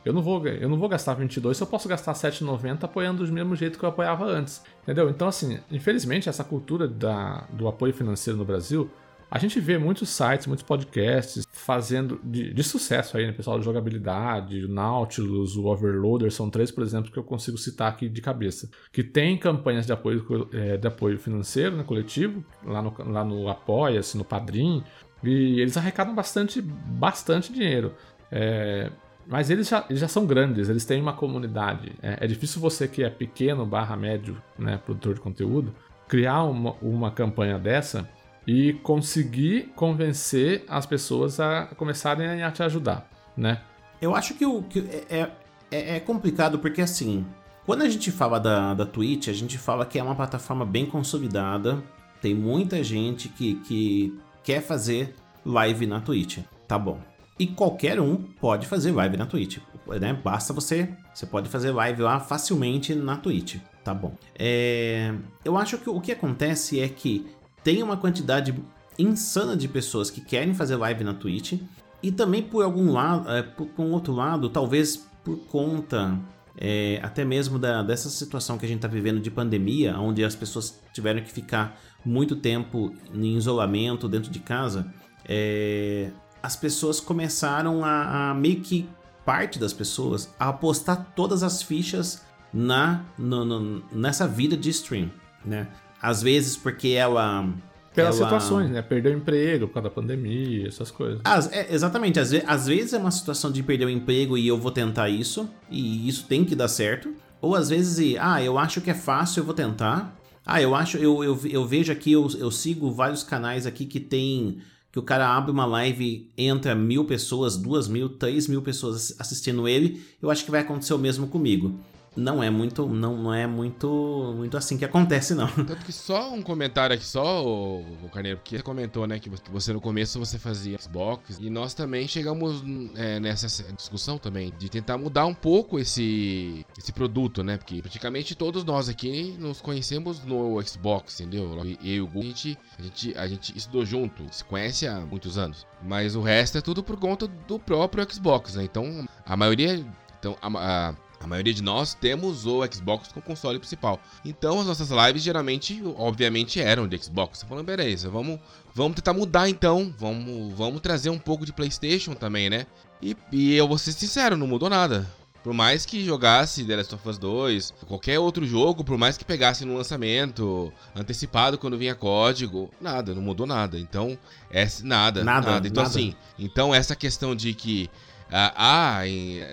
eu não vou, eu não vou gastar 22 se eu posso gastar 7,90 apoiando do mesmo jeito que eu apoiava antes. Entendeu? Então assim, infelizmente essa cultura da, do apoio financeiro no Brasil a gente vê muitos sites, muitos podcasts fazendo de, de sucesso aí, né? Pessoal de jogabilidade, o Nautilus, o Overloader, são três, por exemplo, que eu consigo citar aqui de cabeça. Que tem campanhas de apoio, é, de apoio financeiro, né, coletivo, lá no, lá no Apoia-se, no Padrim, e eles arrecadam bastante, bastante dinheiro. É, mas eles já, eles já são grandes, eles têm uma comunidade. É, é difícil você que é pequeno barra médio, né, produtor de conteúdo, criar uma, uma campanha dessa e conseguir convencer as pessoas a começarem a te ajudar, né? Eu acho que, o, que é, é, é complicado porque assim, quando a gente fala da, da Twitch, a gente fala que é uma plataforma bem consolidada, tem muita gente que, que quer fazer live na Twitch, tá bom. E qualquer um pode fazer live na Twitch, né? Basta você, você pode fazer live lá facilmente na Twitch, tá bom. É, eu acho que o que acontece é que tem uma quantidade insana de pessoas que querem fazer live na Twitch. E também por algum lado, é, por, por um outro lado, talvez por conta é, até mesmo da, dessa situação que a gente está vivendo de pandemia, onde as pessoas tiveram que ficar muito tempo em isolamento dentro de casa, é, as pessoas começaram a, a, meio que parte das pessoas a apostar todas as fichas na no, no, nessa vida de stream, né? Às vezes porque ela. Pelas ela... situações, né? Perdeu emprego por causa da pandemia, essas coisas. As, é, exatamente. Às, às vezes é uma situação de perder o emprego e eu vou tentar isso, e isso tem que dar certo. Ou às vezes, ah, eu acho que é fácil, eu vou tentar. Ah, eu acho, eu, eu, eu vejo aqui, eu, eu sigo vários canais aqui que tem. Que o cara abre uma live, entra mil pessoas, duas mil, três mil pessoas assistindo ele. Eu acho que vai acontecer o mesmo comigo não é muito não, não é muito muito assim que acontece não. Tanto que só um comentário aqui só o, o Carneiro você comentou, né, que você no começo você fazia Xbox e nós também chegamos é, nessa discussão também de tentar mudar um pouco esse esse produto, né? Porque praticamente todos nós aqui nos conhecemos no Xbox, entendeu? Eu e o a gente, a gente a gente estudou junto, se conhece há muitos anos. Mas o resto é tudo por conta do próprio Xbox, né? Então, a maioria então a, a a maioria de nós temos o Xbox como console principal. Então as nossas lives geralmente, obviamente, eram de Xbox. Falando, beleza, vamos, vamos tentar mudar então. Vamos, vamos trazer um pouco de PlayStation também, né? E, e eu vou ser sincero, não mudou nada. Por mais que jogasse The Last of Us 2, qualquer outro jogo, por mais que pegasse no lançamento, antecipado quando vinha código, nada, não mudou nada. Então, é nada, nada. nada. Então, nada. assim, então essa questão de que ah, ah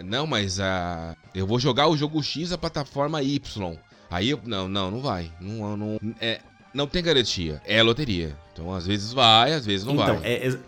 não, mas ah, eu vou jogar o jogo X a plataforma Y. Aí eu, não, não, não vai. Não, não, é, não tem garantia. É loteria. Então às vezes vai, às vezes não então, vai. É, é,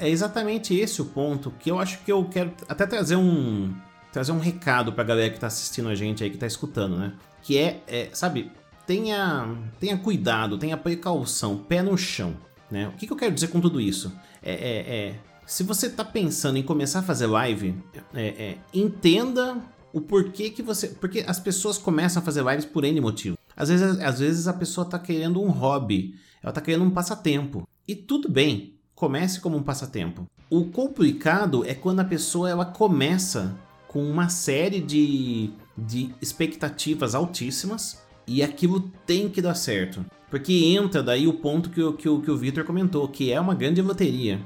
é exatamente esse o ponto que eu acho que eu quero até trazer um trazer um recado pra galera que tá assistindo a gente aí, que tá escutando, né? Que é, é sabe, tenha, tenha cuidado, tenha precaução, pé no chão, né? O que, que eu quero dizer com tudo isso? É, é, é se você está pensando em começar a fazer live, é, é, entenda o porquê que você. Porque as pessoas começam a fazer lives por N motivo. Às vezes, às vezes a pessoa está querendo um hobby, ela está querendo um passatempo. E tudo bem, comece como um passatempo. O complicado é quando a pessoa ela começa com uma série de, de expectativas altíssimas e aquilo tem que dar certo. Porque entra daí o ponto que, que, o, que o Victor comentou, que é uma grande loteria.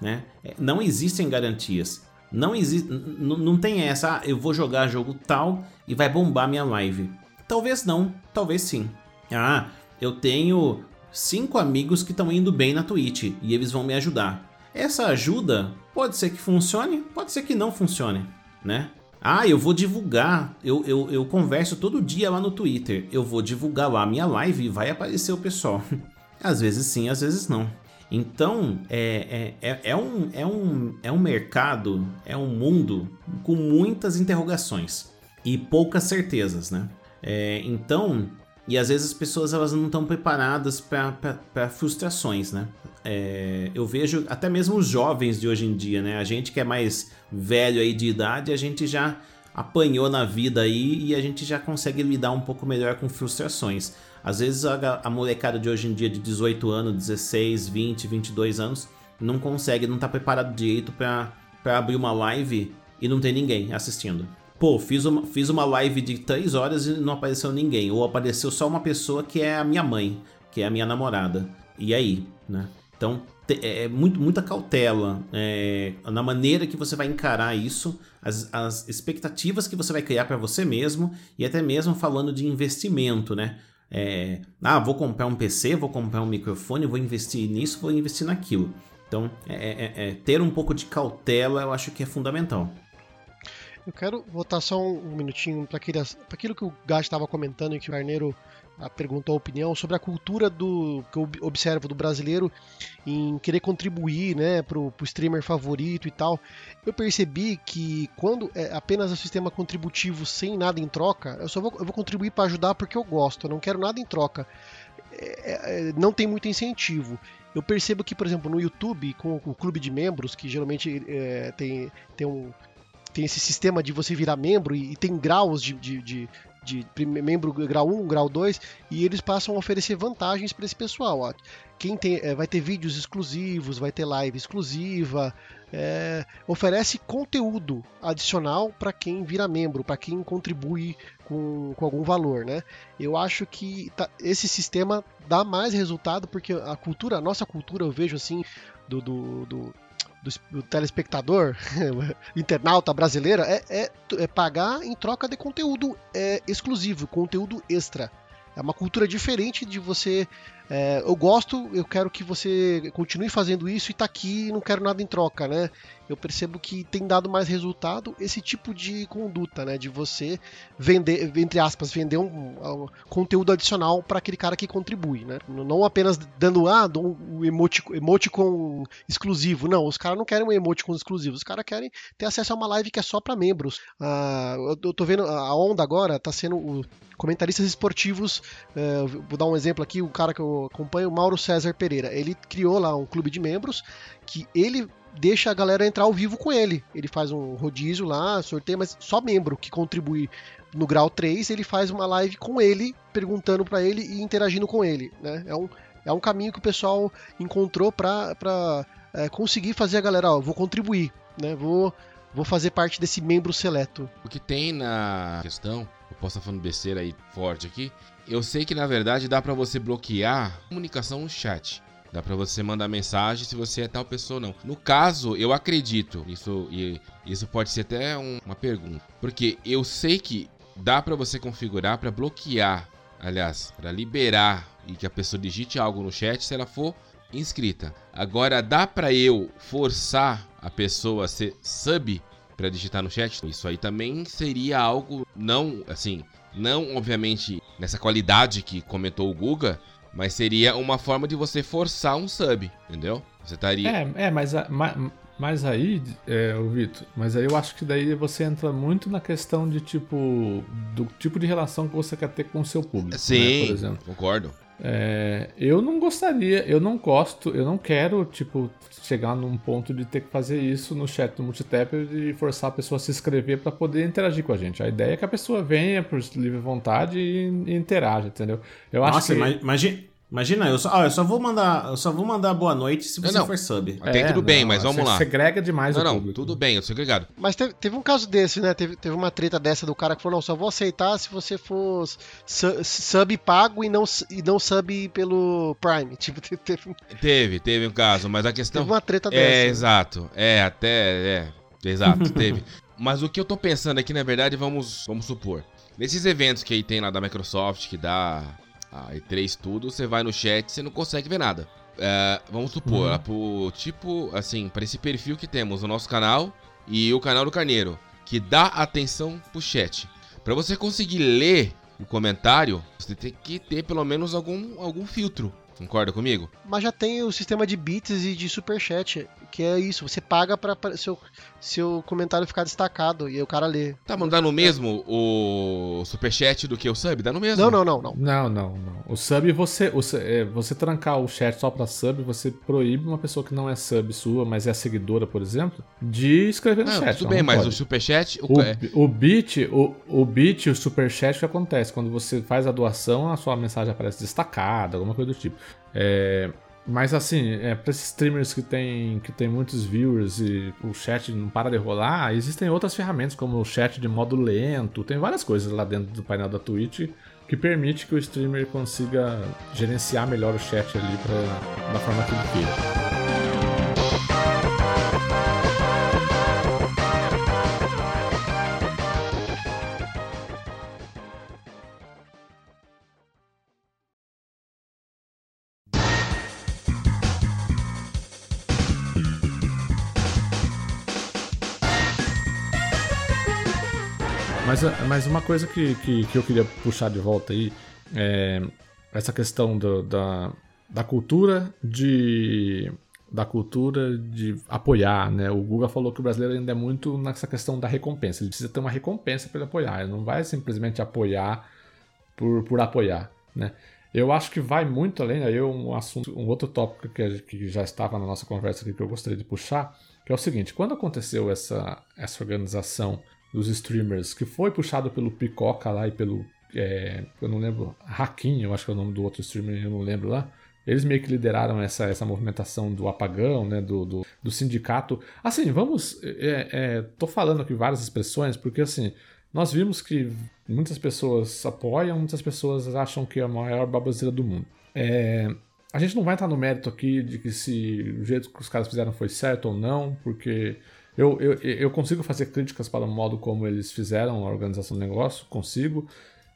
Né? É, não existem garantias. Não existe, não tem essa, ah, eu vou jogar jogo tal e vai bombar minha live. Talvez não, talvez sim. Ah, eu tenho cinco amigos que estão indo bem na Twitch e eles vão me ajudar. Essa ajuda pode ser que funcione, pode ser que não funcione, né? Ah, eu vou divulgar. Eu, eu, eu converso todo dia lá no Twitter. Eu vou divulgar lá a minha live e vai aparecer o pessoal. Às vezes sim, às vezes não. Então, é, é, é, é, um, é, um, é um mercado, é um mundo com muitas interrogações e poucas certezas, né? É, então, e às vezes as pessoas elas não estão preparadas para frustrações, né? É, eu vejo até mesmo os jovens de hoje em dia, né? A gente que é mais velho aí de idade, a gente já apanhou na vida aí e a gente já consegue lidar um pouco melhor com frustrações. Às vezes a, a molecada de hoje em dia de 18 anos, 16, 20, 22 anos não consegue, não tá preparado direito para abrir uma live e não tem ninguém assistindo. Pô, fiz uma, fiz uma live de 3 horas e não apareceu ninguém. Ou apareceu só uma pessoa que é a minha mãe, que é a minha namorada. E aí, né? Então, é, é muito, muita cautela é, na maneira que você vai encarar isso, as, as expectativas que você vai criar para você mesmo e até mesmo falando de investimento, né? É, ah, vou comprar um PC, vou comprar um microfone, vou investir nisso, vou investir naquilo. Então, é, é, é ter um pouco de cautela eu acho que é fundamental. Eu quero voltar só um, minutinho para aquilo que o Gás estava comentando e que o Carneiro perguntou a opinião sobre a cultura do que eu observo do brasileiro em querer contribuir né, para o streamer favorito e tal. Eu percebi que quando é apenas o sistema contributivo sem nada em troca, eu só vou, eu vou contribuir para ajudar porque eu gosto, eu não quero nada em troca. É, é, não tem muito incentivo. Eu percebo que, por exemplo, no YouTube, com o clube de membros, que geralmente é, tem, tem um, tem esse sistema de você virar membro e, e tem graus de, de, de, de membro grau 1, grau 2, e eles passam a oferecer vantagens para esse pessoal. Ó. Quem tem, é, vai ter vídeos exclusivos, vai ter live exclusiva, é, oferece conteúdo adicional para quem vira membro, para quem contribui com, com, algum valor, né? Eu acho que tá, esse sistema dá mais resultado porque a cultura, a nossa cultura, eu vejo assim do, do, do do, do telespectador, internauta brasileira, é, é, é, pagar em troca de conteúdo é, exclusivo, conteúdo extra. É uma cultura diferente de você é, eu gosto, eu quero que você continue fazendo isso e tá aqui não quero nada em troca, né? Eu percebo que tem dado mais resultado esse tipo de conduta, né? De você vender, entre aspas, vender um, um conteúdo adicional para aquele cara que contribui, né? Não apenas dando, ah, um emoticon, exclusivo. Não, os caras não querem um emoticon exclusivo, os caras querem ter acesso a uma live que é só para membros. Ah, eu tô vendo, a onda agora tá sendo o comentaristas esportivos. Uh, vou dar um exemplo aqui: o cara que eu acompanho, Mauro César Pereira. Ele criou lá um clube de membros que ele deixa a galera entrar ao vivo com ele. Ele faz um rodízio lá, sorteio, mas só membro que contribui no grau 3, ele faz uma live com ele, perguntando para ele e interagindo com ele. Né? É, um, é um caminho que o pessoal encontrou para é, conseguir fazer a galera, ó, vou contribuir, né? vou, vou fazer parte desse membro seleto. O que tem na questão eu posso estar falando besteira aí forte aqui. Eu sei que na verdade dá para você bloquear comunicação no chat. Dá para você mandar mensagem se você é tal pessoa ou não. No caso, eu acredito, isso e isso pode ser até um, uma pergunta, porque eu sei que dá para você configurar para bloquear, aliás, para liberar e que a pessoa digite algo no chat se ela for inscrita. Agora dá para eu forçar a pessoa a ser sub para digitar no chat. Isso aí também seria algo não, assim, não obviamente nessa qualidade que comentou o Guga, mas seria uma forma de você forçar um sub, entendeu? Você estaria. É, é mas, mas, mas aí, é, o Vitor, mas aí eu acho que daí você entra muito na questão de tipo. do tipo de relação que você quer ter com o seu público. Né, Sim, né, por exemplo. concordo. É, eu não gostaria, eu não gosto, eu não quero, tipo, chegar num ponto de ter que fazer isso no chat do Multitap e forçar a pessoa a se inscrever para poder interagir com a gente. A ideia é que a pessoa venha por livre vontade e, e interaja, entendeu? Eu Nossa, acho que... imagina, Imagina, eu só, ah, eu só vou mandar, eu só vou mandar boa noite se você não, for sub. Até é, tudo bem, não, mas vamos lá. Segrega demais não, o público. Não, tudo bem, eu segregado. Mas teve, teve, um caso desse, né? Teve, teve uma treta dessa do cara que falou, não, só vou aceitar se você for su, sub pago e não, e não sub pelo Prime. Tipo, teve... Teve, teve um caso, mas a questão... Teve uma treta dessa. É, né? exato. É, até, é, exato, teve. Mas o que eu tô pensando aqui, na verdade, vamos, vamos supor. Nesses eventos que aí tem lá da Microsoft, que dá a E3 tudo, você vai no chat você não consegue ver nada. É, vamos supor, uhum. pro tipo, assim, para esse perfil que temos o nosso canal e o canal do Carneiro. que dá atenção pro chat. Para você conseguir ler o comentário, você tem que ter pelo menos algum, algum filtro. Concorda comigo? Mas já tem o sistema de bits e de superchat, que é isso. Você paga para seu, seu comentário ficar destacado e o cara lê. Tá mandando o mesmo o superchat do que o sub? Dá no mesmo? Não, não, não. Não, não, não. não. O sub, você, o, é, você trancar o chat só pra sub, você proíbe uma pessoa que não é sub sua, mas é seguidora, por exemplo, de escrever no não, chat. Tudo bem, mas o superchat... O, o, o bit, o, o bit e o superchat, o que acontece? Quando você faz a doação, a sua mensagem aparece destacada, alguma coisa do tipo. É, mas assim, é, para esses streamers que tem, que tem muitos viewers e o chat não para de rolar, existem outras ferramentas como o chat de modo lento, tem várias coisas lá dentro do painel da Twitch que permite que o streamer consiga gerenciar melhor o chat ali pra, da forma que ele queira. Mas, mas uma coisa que, que, que, eu queria puxar de volta aí é essa questão do, da, da cultura de da cultura de apoiar, né? O Guga falou que o brasileiro ainda é muito nessa questão da recompensa. Ele precisa ter uma recompensa para apoiar. Ele não vai simplesmente apoiar por, por apoiar, né? Eu acho que vai muito além. Aí um assunto, um outro tópico que, que já estava na nossa conversa aqui que eu gostaria de puxar, que é o seguinte: quando aconteceu essa essa organização dos streamers, que foi puxado pelo Picoca lá e pelo. É, eu não lembro, Hakim, eu acho que é o nome do outro streamer, eu não lembro lá. Eles meio que lideraram essa, essa movimentação do apagão, né, do, do, do sindicato. Assim, vamos. É, é, tô falando aqui várias expressões, porque assim, nós vimos que muitas pessoas apoiam, muitas pessoas acham que é a maior baboseira do mundo. É, a gente não vai entrar no mérito aqui de que se o jeito que os caras fizeram foi certo ou não, porque eu, eu, eu consigo fazer críticas para o modo como eles fizeram a organização do negócio, consigo.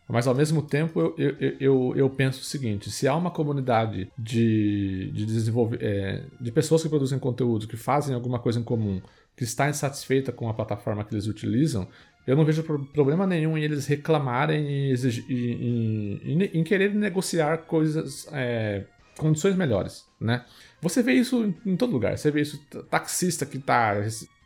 Mas ao mesmo tempo eu, eu, eu, eu penso o seguinte: se há uma comunidade de, de, desenvolver, é, de pessoas que produzem conteúdo, que fazem alguma coisa em comum, que está insatisfeita com a plataforma que eles utilizam, eu não vejo problema nenhum em eles reclamarem e exigir, em, em, em, querer negociar coisas, é, condições melhores, né? Você vê isso em todo lugar. Você vê isso taxista que está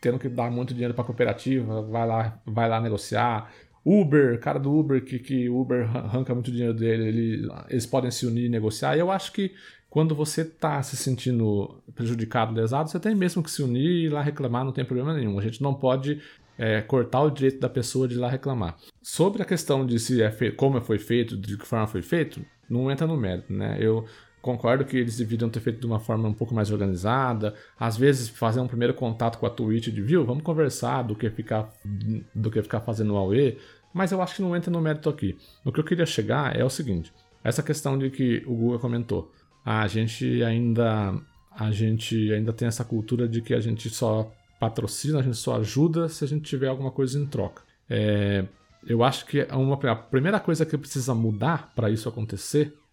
tendo que dar muito dinheiro para cooperativa, vai lá, vai lá negociar. Uber, cara do Uber, que, que Uber arranca muito dinheiro dele, ele, eles podem se unir e negociar. E eu acho que quando você está se sentindo prejudicado, lesado, você tem mesmo que se unir e ir lá reclamar, não tem problema nenhum. A gente não pode é, cortar o direito da pessoa de ir lá reclamar. Sobre a questão de se é como foi feito, de que forma foi feito, não entra no mérito, né? Eu Concordo que eles deveriam ter feito de uma forma um pouco mais organizada. Às vezes fazer um primeiro contato com a Twitch de viu, vamos conversar do que ficar do que ficar fazendo o AUE, mas eu acho que não entra no mérito aqui. O que eu queria chegar é o seguinte: essa questão de que o Google comentou, a gente ainda a gente ainda tem essa cultura de que a gente só patrocina, a gente só ajuda se a gente tiver alguma coisa em troca. É, eu acho que uma, a primeira coisa que precisa mudar para isso acontecer é,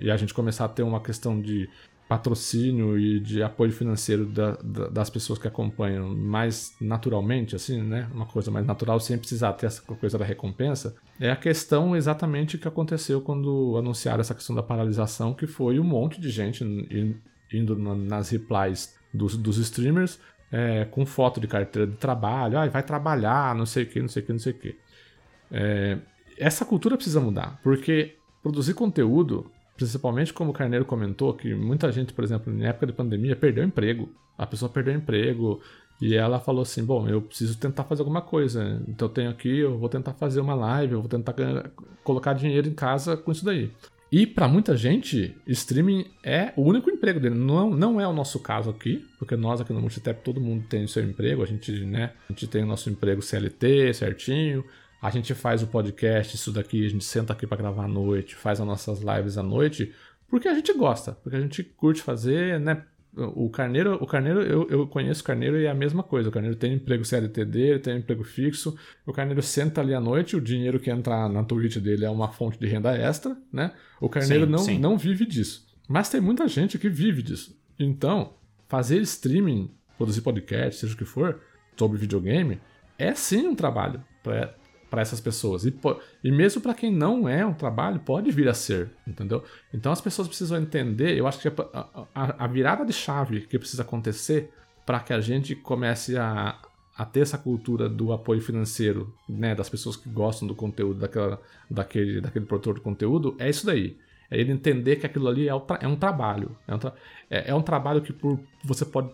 e a gente começar a ter uma questão de patrocínio e de apoio financeiro da, da, das pessoas que acompanham mais naturalmente, assim, né? Uma coisa mais natural, sem precisar ter essa coisa da recompensa, é a questão exatamente que aconteceu quando anunciaram essa questão da paralisação, que foi um monte de gente indo nas replies dos, dos streamers é, com foto de carteira de trabalho, ah, vai trabalhar, não sei o que, não sei o que, não sei o que. É, essa cultura precisa mudar, porque Produzir conteúdo, principalmente como o Carneiro comentou, que muita gente, por exemplo, na época de pandemia, perdeu emprego. A pessoa perdeu emprego e ela falou assim: Bom, eu preciso tentar fazer alguma coisa. Então eu tenho aqui, eu vou tentar fazer uma live, eu vou tentar colocar dinheiro em casa com isso daí. E para muita gente, streaming é o único emprego dele. Não, não é o nosso caso aqui, porque nós aqui no Multitap todo mundo tem o seu emprego, a gente, né, a gente tem o nosso emprego CLT certinho, a gente faz o podcast, isso daqui, a gente senta aqui para gravar à noite, faz as nossas lives à noite, porque a gente gosta, porque a gente curte fazer, né? O Carneiro, o Carneiro eu, eu conheço o Carneiro e é a mesma coisa. O Carneiro tem emprego CLT dele, tem emprego fixo. O Carneiro senta ali à noite, o dinheiro que entra na Twitch dele é uma fonte de renda extra, né? O Carneiro sim, não, sim. não vive disso. Mas tem muita gente que vive disso. Então, fazer streaming, produzir podcast, seja o que for, sobre videogame, é sim um trabalho para essas pessoas. E, e mesmo para quem não é um trabalho, pode vir a ser, entendeu? Então as pessoas precisam entender, eu acho que a, a, a virada de chave que precisa acontecer para que a gente comece a, a ter essa cultura do apoio financeiro, né, das pessoas que gostam do conteúdo daquela, daquele, daquele produtor de conteúdo, é isso daí. É ele entender que aquilo ali é, é um trabalho. É um, tra é, é um trabalho que por, você pode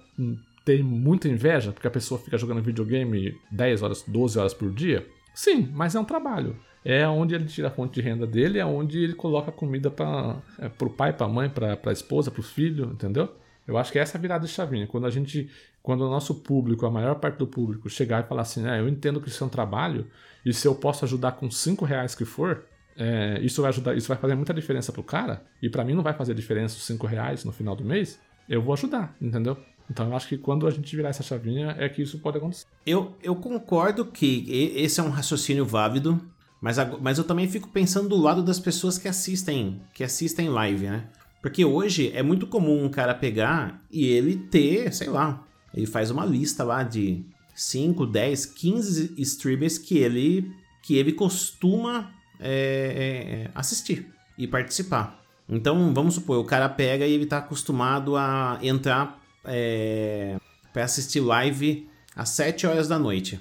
ter muita inveja, porque a pessoa fica jogando videogame 10 horas, 12 horas por dia. Sim, mas é um trabalho. É onde ele tira a fonte de renda dele, é onde ele coloca comida para é, o pai, para a mãe, para a esposa, para o filho, entendeu? Eu acho que essa é a virada de chavinha. Quando a gente, quando o nosso público, a maior parte do público, chegar e falar assim, ah, eu entendo que isso é um trabalho, e se eu posso ajudar com 5 reais que for, é, isso vai ajudar, isso vai fazer muita diferença pro cara, e para mim não vai fazer diferença os 5 reais no final do mês, eu vou ajudar, entendeu? Então eu acho que quando a gente virar essa chavinha é que isso pode acontecer. Eu, eu concordo que esse é um raciocínio válido, mas, mas eu também fico pensando do lado das pessoas que assistem, que assistem live, né? Porque hoje é muito comum um cara pegar e ele ter, sei lá, ele faz uma lista lá de 5, 10, 15 streamers que ele, que ele costuma é, é, assistir e participar. Então, vamos supor, o cara pega e ele tá acostumado a entrar é, para assistir live às 7 horas da noite.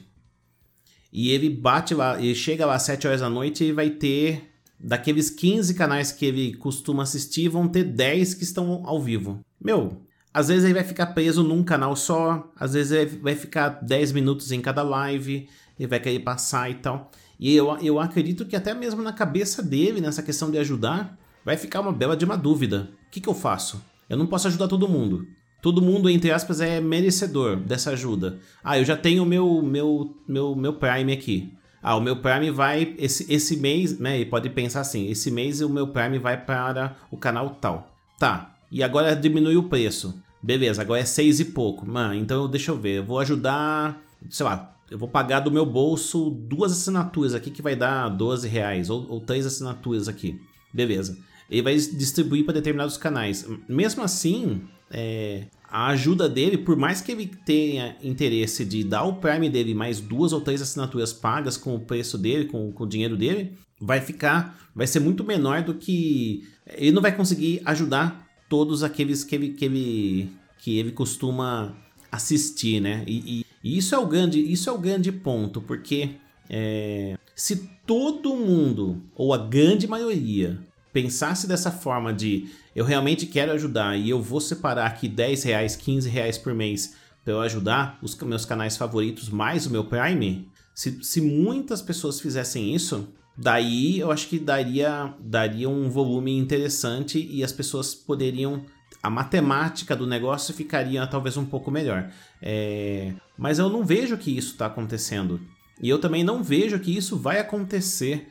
E ele bate lá, ele chega lá às 7 horas da noite e vai ter daqueles 15 canais que ele costuma assistir, vão ter 10 que estão ao vivo. Meu, às vezes ele vai ficar preso num canal só, às vezes ele vai ficar 10 minutos em cada live, ele vai querer passar e tal. E eu, eu acredito que até mesmo na cabeça dele, nessa questão de ajudar, vai ficar uma bela de uma dúvida. O que, que eu faço? Eu não posso ajudar todo mundo. Todo mundo, entre aspas, é merecedor dessa ajuda. Ah, eu já tenho meu meu meu meu Prime aqui. Ah, o meu Prime vai esse, esse mês, né? E pode pensar assim, esse mês o meu Prime vai para o canal tal. Tá. E agora diminui o preço. Beleza, agora é seis e pouco. Mano, então deixa eu ver, eu vou ajudar, sei lá, eu vou pagar do meu bolso duas assinaturas aqui que vai dar 12 reais, ou, ou três assinaturas aqui. Beleza. Ele vai distribuir para determinados canais. Mesmo assim, é, a ajuda dele, por mais que ele tenha interesse de dar o Prime dele mais duas ou três assinaturas pagas com o preço dele, com, com o dinheiro dele, vai ficar, vai ser muito menor do que ele não vai conseguir ajudar todos aqueles que ele, que ele, que ele costuma assistir, né? E, e, e isso é o grande, isso é o grande ponto, porque é, se todo mundo ou a grande maioria pensasse dessa forma de eu realmente quero ajudar e eu vou separar aqui 10 reais, 15 reais por mês para eu ajudar os meus canais favoritos mais o meu Prime, se, se muitas pessoas fizessem isso, daí eu acho que daria, daria um volume interessante e as pessoas poderiam. A matemática do negócio ficaria talvez um pouco melhor. É, mas eu não vejo que isso está acontecendo. E eu também não vejo que isso vai acontecer.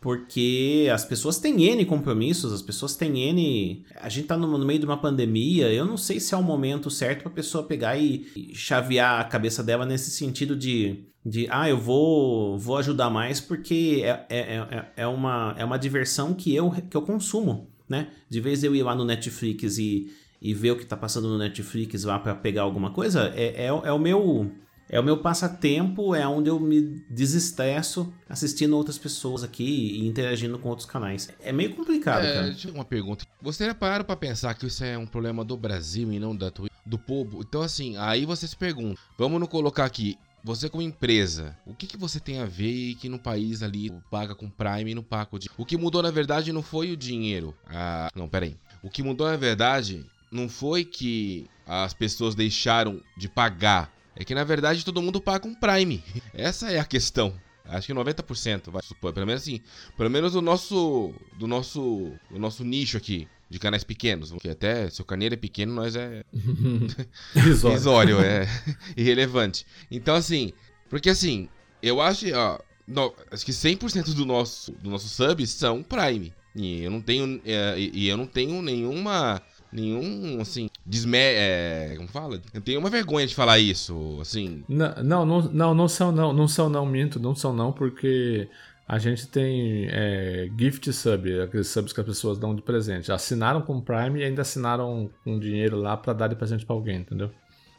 Porque as pessoas têm N compromissos, as pessoas têm N. A gente tá no, no meio de uma pandemia, eu não sei se é o momento certo pra pessoa pegar e, e chavear a cabeça dela nesse sentido de, de ah, eu vou, vou ajudar mais porque é, é, é, é, uma, é uma diversão que eu, que eu consumo, né? De vez eu ir lá no Netflix e, e ver o que tá passando no Netflix lá para pegar alguma coisa, é, é, é o meu é o meu passatempo, é onde eu me desestresso assistindo outras pessoas aqui e interagindo com outros canais. É meio complicado, é, cara. Deixa eu uma pergunta. Você já pararam pra pensar que isso é um problema do Brasil e não da do povo? Então, assim, aí você se pergunta, vamos nos colocar aqui, você como empresa, o que, que você tem a ver que no país ali paga com Prime e não paga com O que mudou na verdade não foi o dinheiro. Ah, não, peraí. O que mudou na verdade não foi que as pessoas deixaram de pagar é que na verdade todo mundo paga com Prime. Essa é a questão. Acho que 90%, vai supor. Pelo menos assim. Pelo menos do nosso. Do nosso. Do nosso nicho aqui. De canais pequenos. Que até se o carneiro é pequeno, nós é. Risório. é. Irrelevante. Então, assim. Porque assim, eu acho. Ó, no, acho que 100% do nosso, do nosso subs são Prime. E eu não tenho. É, e eu não tenho nenhuma nenhum, assim, desme... É, como fala? Eu tenho uma vergonha de falar isso, assim. Não, não, não, não, não são não, não são não, minto, não são não, porque a gente tem é, gift sub, aqueles subs que as pessoas dão de presente. Assinaram com Prime e ainda assinaram com dinheiro lá para dar de presente para alguém, entendeu?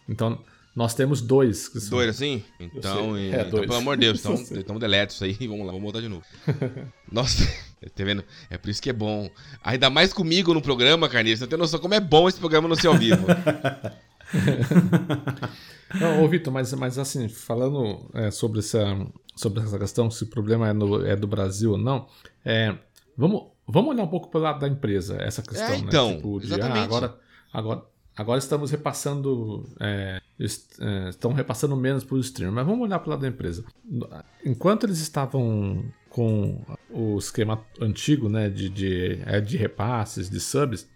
Então, Nós temos dois. que são- Dois assim? Então, É, então dois. pelo amor de Deus, então, então deleta isso aí e vamos lá, vamos voltar de novo. Nossa, tá vendo? É por isso que é bom. Ainda mais comigo no programa, Carneiro. Você não tem noção como é bom esse programa não ser ao vivo. Não, ô Vitor, mas, mas assim, falando é, sobre, essa, sobre essa questão, se o problema é, no- é do Brasil ou não, é, vamos, vamos olhar um pouco pelo lado da empresa, essa questão, É, então, né? Tipo, de, exatamente. ah, agora, agora, agora estamos repassando, é, est- é, estão repassando menos para o streamer, mas vamos olhar pelo lado da empresa. Enquanto eles estavam com o esquema antigo, né, de, de, é, de repasses, de subs,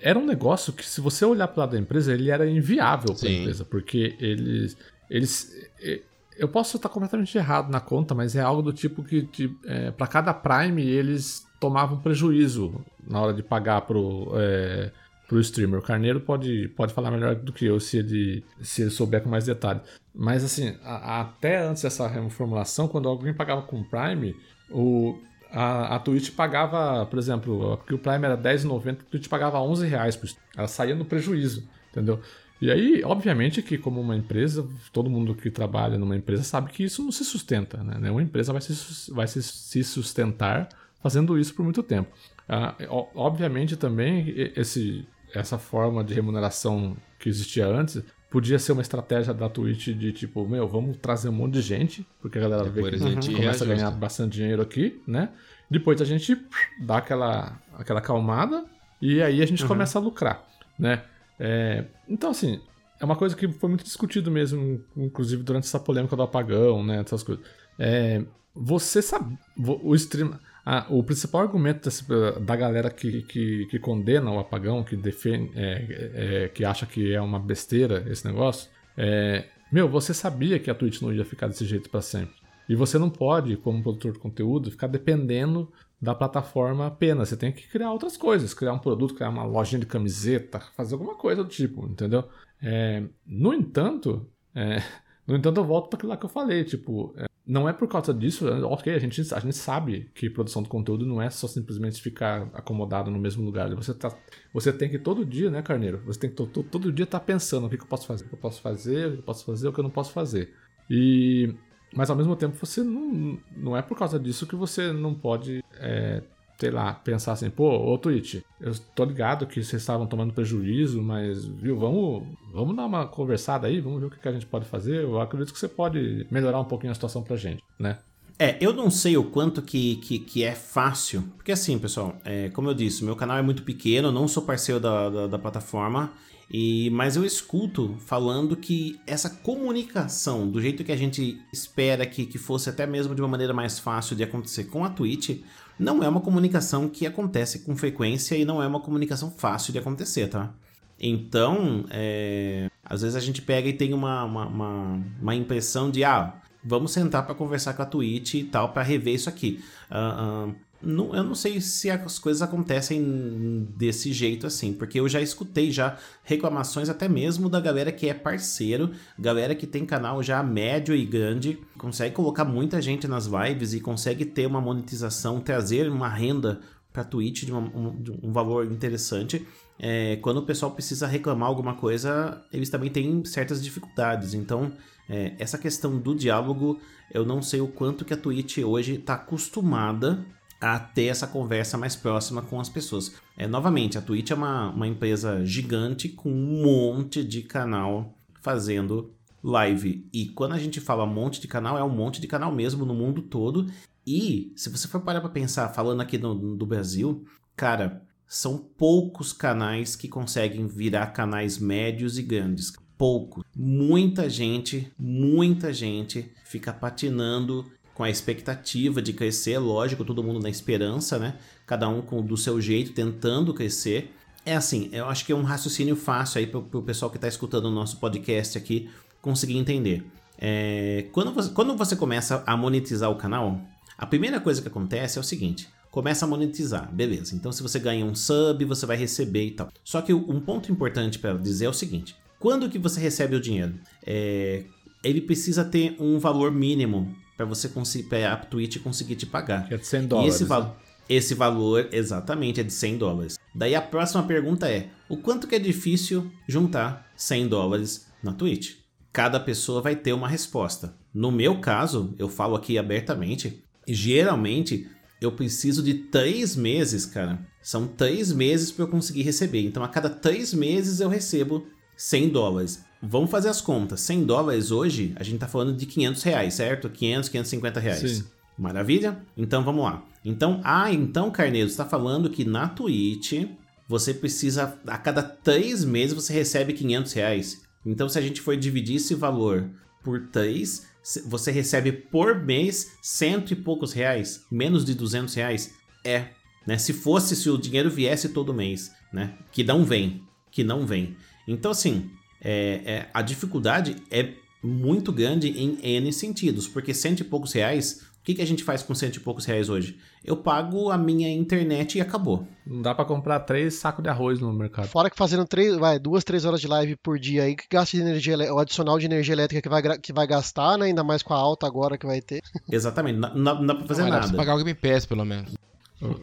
era um negócio que, se você olhar para lado da empresa, ele era inviável para a empresa, porque eles, eles, eu posso estar completamente errado na conta, mas é algo do tipo que, para cada Prime eles tomavam prejuízo na hora de pagar pro é, pro streamer. O Carneiro pode, pode falar melhor do que eu se ele, se ele souber com mais detalhe. Mas assim, a- até antes dessa reformulação, quando alguém pagava com Prime, o, a, a Twitch pagava, por exemplo, porque o Prime era R$10,90, a Twitch pagava 11 reais por. Ela saía no prejuízo, entendeu? E aí, obviamente que como uma empresa, todo mundo que trabalha numa empresa sabe que isso não se sustenta, né? Nenhuma empresa vai se, vai se, se sustentar fazendo isso por muito tempo. Ah, obviamente também esse, essa forma de remuneração que existia antes podia ser uma estratégia da Twitch de tipo, meu, vamos trazer um monte de gente, porque a galera vê que a gente começa a reajusta. ganhar bastante dinheiro aqui, né? Depois a gente dá aquela, aquela calmada e aí a gente começa a lucrar, né? É, então, assim, é uma coisa que foi muito discutido mesmo, inclusive durante essa polêmica do apagão, né? Essas coisas. É, você sabe, o stream. Ah, o principal argumento desse- da galera que, que, que condena o apagão, que defende, é, é, que acha que é uma besteira esse negócio, é, meu, você sabia que a Twitch não ia ficar desse jeito pra sempre. E você não pode, como produtor de conteúdo, ficar dependendo da plataforma apenas. Você tem que criar outras coisas, criar um produto, criar uma lojinha de camiseta, fazer alguma coisa do tipo, entendeu? É, no entanto, é, no entanto, eu volto para aquilo lá que eu falei, tipo, é, não é por causa disso, é, ok, a gente, a gente sabe que produção de conteúdo não é só simplesmente ficar acomodado no mesmo lugar. Você, tá, você tem que todo dia, né, Carneiro? Você tem que to- to- todo dia estar pensando o que, que eu posso fazer, o que eu posso fazer, o que eu posso fazer, o que eu não posso fazer. E mas ao mesmo tempo você não, não é por causa disso que você não pode, é, sei lá, pensar assim, pô, ô Twitch, eu tô ligado que vocês estavam tomando prejuízo, mas, viu, vamos, vamos dar uma conversada aí, vamos ver o que, que a gente pode fazer. Eu acredito que você pode melhorar um pouquinho a situação pra gente, né? É, eu não sei o quanto que, que, que é fácil. Porque assim, pessoal, é, como eu disse, meu canal é muito pequeno, eu não sou parceiro da, da, da plataforma. E, mas eu escuto falando que essa comunicação, do jeito que a gente espera que, que fosse até mesmo de uma maneira mais fácil de acontecer com a Twitch, não é uma comunicação que acontece com frequência e não é uma comunicação fácil de acontecer, tá? Então, é, às vezes a gente pega e tem uma, uma, uma, uma impressão de, ah, vamos sentar para conversar com a Twitch e tal, para rever isso aqui. Ah, ah, não, eu não sei se as coisas acontecem desse jeito assim, porque eu já escutei já reclamações até mesmo da galera que é parceiro, galera que tem canal já médio e grande, consegue colocar muita gente nas lives e consegue ter uma monetização, trazer uma renda para Twitch de, uma- um, de um valor interessante. É, quando o pessoal precisa reclamar alguma coisa, eles também têm certas dificuldades. Então, é, essa questão do diálogo, eu não sei o quanto que a Twitch hoje está acostumada a ter essa conversa mais próxima com as pessoas. É, novamente, a Twitch é uma, uma empresa gigante com um monte de canal fazendo live. E quando a gente fala monte de canal, é um monte de canal mesmo no mundo todo. E se você for parar para pensar, falando aqui no, do Brasil, cara, são poucos canais que conseguem virar canais médios e grandes. Pouco. Muita gente, muita gente fica patinando com a expectativa de crescer, lógico, todo mundo na esperança, né? Cada um com do seu jeito, tentando crescer. É assim, eu acho que é um raciocínio fácil aí pro, pro pessoal que tá escutando o nosso podcast aqui conseguir entender. É, quando, você, quando você começa a monetizar o canal, a primeira coisa que acontece é o seguinte: começa a monetizar, beleza. Então, se você ganha um sub, você vai receber e tal. Só que um ponto importante para dizer é o seguinte: quando que você recebe o dinheiro? É, ele precisa ter um valor mínimo para você conseguir, a Twitch conseguir te pagar. Que é de 100 E dólares. esse, né? val- esse valor, exatamente, é de 100 dólares. Daí a próxima pergunta é: o quanto que é difícil juntar 100 dólares na Twitch? cada pessoa vai ter uma resposta. No meu caso, eu falo aqui abertamente, geralmente eu preciso de três meses, cara. São três meses para eu conseguir receber. Então, a cada três meses eu recebo 100 dólares. Vamos fazer as contas. 100 dólares hoje, a gente tá falando de 500 reais, certo? 500, 550 reais. Sim. Maravilha? Então, vamos lá. Então, ah, então, Carneiro, você tá falando que na Twitch você precisa, a cada três meses você recebe 500 reais. Então, se a gente for dividir esse valor por três, você recebe por mês cento e poucos reais, menos de 200 reais. É, né? Se fosse, se o dinheiro viesse todo mês, né? Que não vem, que não vem. Então, assim, é, é, a dificuldade é muito grande em N sentidos, porque cento e poucos reais o que, que a gente faz com cento e poucos reais hoje? Eu pago a minha internet e acabou. Não dá para comprar três sacos de arroz no mercado. Fora que fazendo três, vai, duas, três horas de live por dia aí, que gasta de energia, o adicional de energia elétrica que vai, que vai gastar, né? Ainda mais com a alta agora que vai ter. Exatamente, não, não, não dá pra fazer não, nada. Dá pra pagar o Game Pass, pelo menos.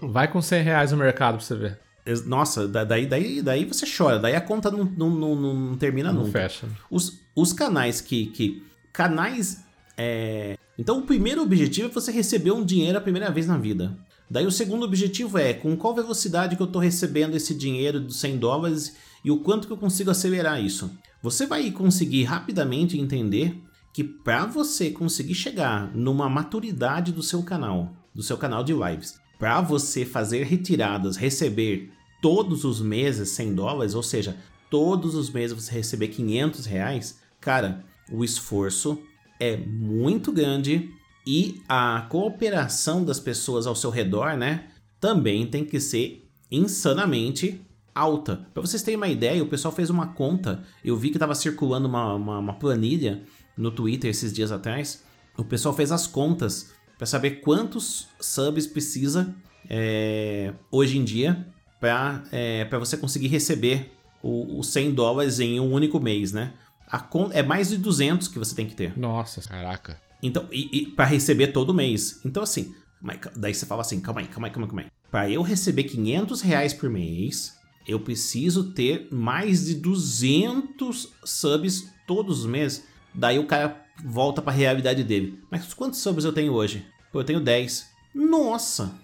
Vai com 100 reais no mercado pra você ver. Nossa, daí, daí, daí você chora, daí a conta não, não, não, não termina não nunca. fecha. Os, os canais que, que. Canais. É... Então o primeiro objetivo é você receber um dinheiro a primeira vez na vida. Daí o segundo objetivo é com qual velocidade que eu estou recebendo esse dinheiro dos 100 dólares e o quanto que eu consigo acelerar isso. Você vai conseguir rapidamente entender que para você conseguir chegar numa maturidade do seu canal, do seu canal de lives, para você fazer retiradas, receber todos os meses 100 dólares, ou seja, todos os meses você receber 500 reais, cara, o esforço é muito grande e a cooperação das pessoas ao seu redor, né, também tem que ser insanamente alta. Para vocês terem uma ideia, o pessoal fez uma conta, eu vi que estava circulando uma, uma, uma planilha no Twitter esses dias atrás, o pessoal fez as contas para saber quantos subs precisa é, hoje em dia para é, você conseguir receber os 100 dólares em um único mês, né? A é mais de 200 que você tem que ter. Nossa. Caraca. Então, e, e para receber todo mês. Então, assim, daí você fala assim, calma aí, calma aí, calma aí, calma aí. Para eu receber 500 reais por mês, eu preciso ter mais de 200 subs todos os meses. Daí o cara volta para a realidade dele. Mas quantos subs eu tenho hoje? Pô, eu tenho 10. Nossa!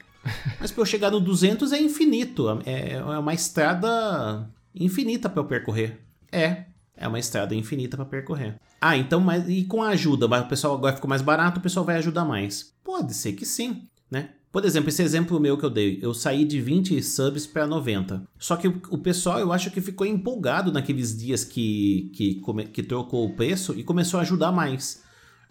Mas para eu chegar no 200 é infinito. É, é uma estrada infinita para eu percorrer. É, é uma estrada infinita para percorrer. Ah, então, mas e com a ajuda? O pessoal agora ficou mais barato, o pessoal vai ajudar mais. Pode ser que sim, né? Por exemplo, esse exemplo meu que eu dei, eu saí de 20 subs para 90. Só que o, pessoal, eu acho que ficou empolgado naqueles dias que, que, que trocou o preço e começou a ajudar mais.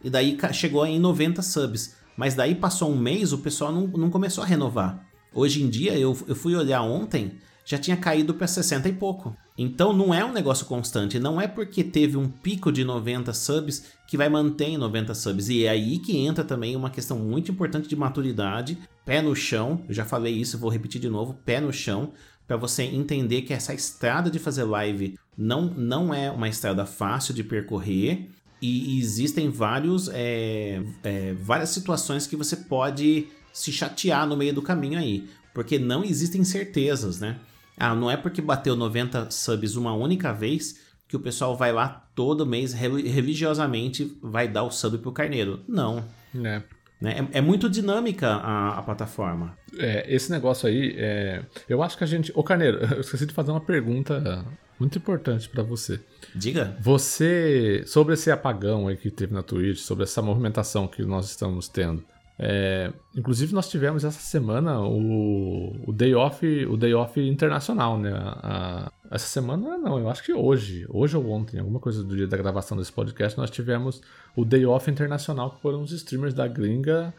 E daí chegou em 90 subs. Mas daí passou um mês, o pessoal não, não começou a renovar. Hoje em dia, eu, eu fui olhar ontem, já tinha caído para 60 e pouco. Então não é um negócio constante, não é porque teve um pico de 90 subs que vai manter em 90 subs. E é aí que entra também uma questão muito importante de maturidade, pé no chão. Eu já falei isso, vou repetir de novo, pé no chão, para você entender que essa estrada de fazer live não, não é uma estrada fácil de percorrer e existem vários, é, é, várias situações que você pode se chatear no meio do caminho aí, porque não existem certezas, né? Ah, não é porque bateu 90 subs uma única vez que o pessoal vai lá todo mês religiosamente vai dar o sub pro carneiro. Não. É. Né? É, é, muito dinâmica a, a plataforma. É, esse negócio aí, é, eu acho que a gente. Ô, Carneiro, eu esqueci de fazer uma pergunta muito importante para você. Diga. Você, sobre esse apagão aí que teve na Twitch, sobre essa movimentação que nós estamos tendo. É, inclusive nós tivemos essa semana o, o day off, o day off internacional, né? A, essa semana não, eu acho que hoje, hoje ou ontem, alguma coisa do dia da gravação desse podcast, nós tivemos o day off internacional que foram os streamers da gringa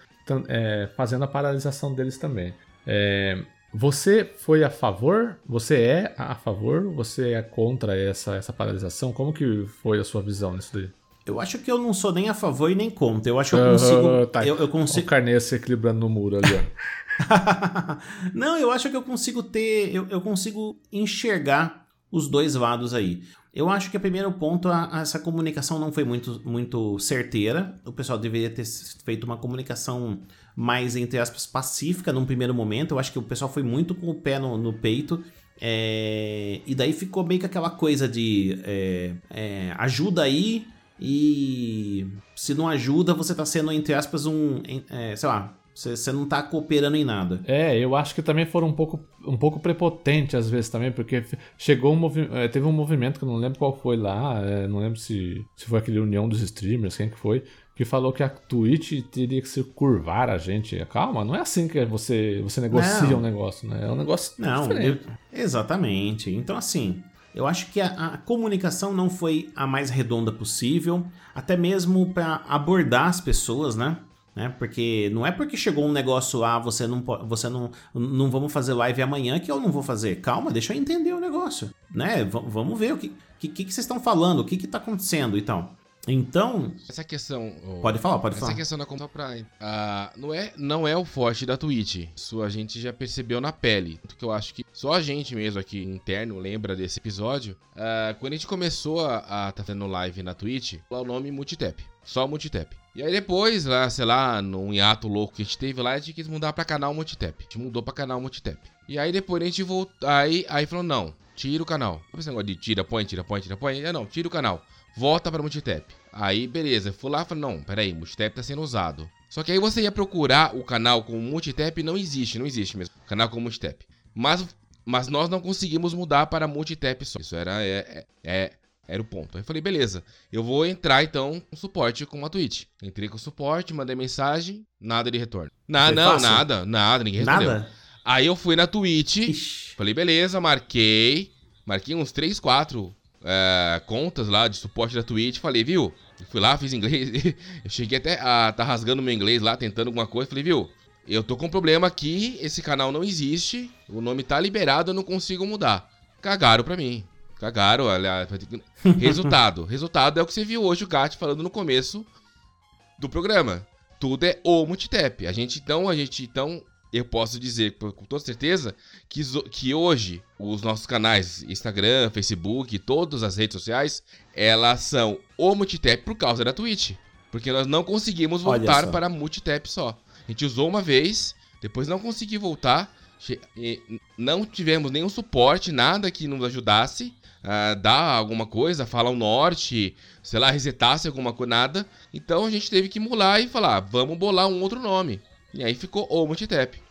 é, fazendo a paralisação deles também. É, você foi a favor? Você é a favor? Você é contra essa, essa paralisação? Como que foi a sua visão nisso daí? Eu acho que eu não sou nem a favor e nem contra. Eu acho que eu consigo. Uh, tá. eu, eu consigo... O carneiro se equilibrando no muro ali, ó. não, eu acho que eu consigo ter. Eu, eu consigo enxergar os dois lados aí. Eu acho que o primeiro ponto, a, a, essa comunicação não foi muito, muito certeira. O pessoal deveria ter feito uma comunicação mais, entre aspas, pacífica num primeiro momento. Eu acho que o pessoal foi muito com o pé no, no peito. É, e daí ficou meio que aquela coisa de é, é, ajuda aí e se não ajuda, você tá sendo, entre aspas, um. É, sei lá, você, não tá cooperando em nada. É, eu acho que também foram um pouco, um pouco prepotente às vezes também, porque chegou um movimento. É, teve um movimento que eu não lembro qual foi lá, é, não lembro se, se foi aquele União dos Streamers, quem que foi, que falou que a Twitch teria que se curvar a gente. Calma, não é assim que você, você negocia não. um negócio, né? É um negócio não, diferente. Eu, exatamente. Então, assim, eu acho que a, a, comunicação não foi a mais redonda possível, até mesmo para abordar as pessoas, né? né? Porque não é porque chegou um negócio lá, você não você não não vamos fazer live amanhã que eu não vou fazer. Calma, deixa eu entender o negócio, né? V vamos ver o que que, que, que vocês estão falando, o que que tá acontecendo e então. tal. Então. Essa questão. Pode falar, pode essa falar. Essa questão da conta pra. Uh, não, é, não é o forte da Twitch. Isso a gente já percebeu na pele. Porque eu acho que só a gente mesmo aqui interno lembra desse episódio. Uh, quando a gente começou a, a tá fazendo live na Twitch, o nome Multitap. Só Multitap. E aí depois, lá, sei lá, num hiato louco que a gente teve lá, a gente quis mudar pra canal Multitap. A gente mudou pra canal Multitap. E aí depois a gente voltou. Aí, aí falou: não, tira o canal. Não esse negócio de tira, põe, tira, põe, tira, põe. É não, tira o canal volta para Multitap. Aí, beleza, fui lá e falei, não, peraí, Multitap tá sendo usado. Só que aí você ia procurar o canal com Multitap, não existe, não existe mesmo, canal com Multitap. Mas, mas nós não conseguimos mudar para Multitap só. Isso era, é, é, é, era o ponto. Aí eu falei, beleza, eu vou entrar então com suporte com a Twitch. Entrei com suporte, mandei mensagem, nada de retorno. Na, não, fácil? nada, nada, ninguém respondeu. Nada? Aí eu fui na Twitch, Ixi. falei, beleza, marquei, marquei uns 3, 4 é, contas lá de suporte da Twitch. Falei, viu? fui lá, fiz inglês. eu cheguei até a tá rasgando meu inglês lá, tentando alguma coisa. Falei, viu? Eu tô com um problema aqui, esse canal não existe, o nome tá liberado, eu não consigo mudar. Cagaram pra mim. Cagaram, aliás. Resultado. Resultado é o que você viu hoje o Gat falando no começo do programa. Tudo é o multitap. A gente então, a gente então eu posso dizer com toda certeza que, que hoje os nossos canais Instagram, Facebook, todas as redes sociais, elas são o multitap por causa da Twitch. Porque nós não conseguimos voltar para multitap só. A gente usou uma vez, depois não consegui voltar. Não tivemos nenhum suporte, nada que nos ajudasse a dar alguma coisa, falar o norte, sei lá, resetasse alguma coisa, nada. Então a gente teve que mular e falar, vamos bolar um outro nome. E aí ficou o multitap.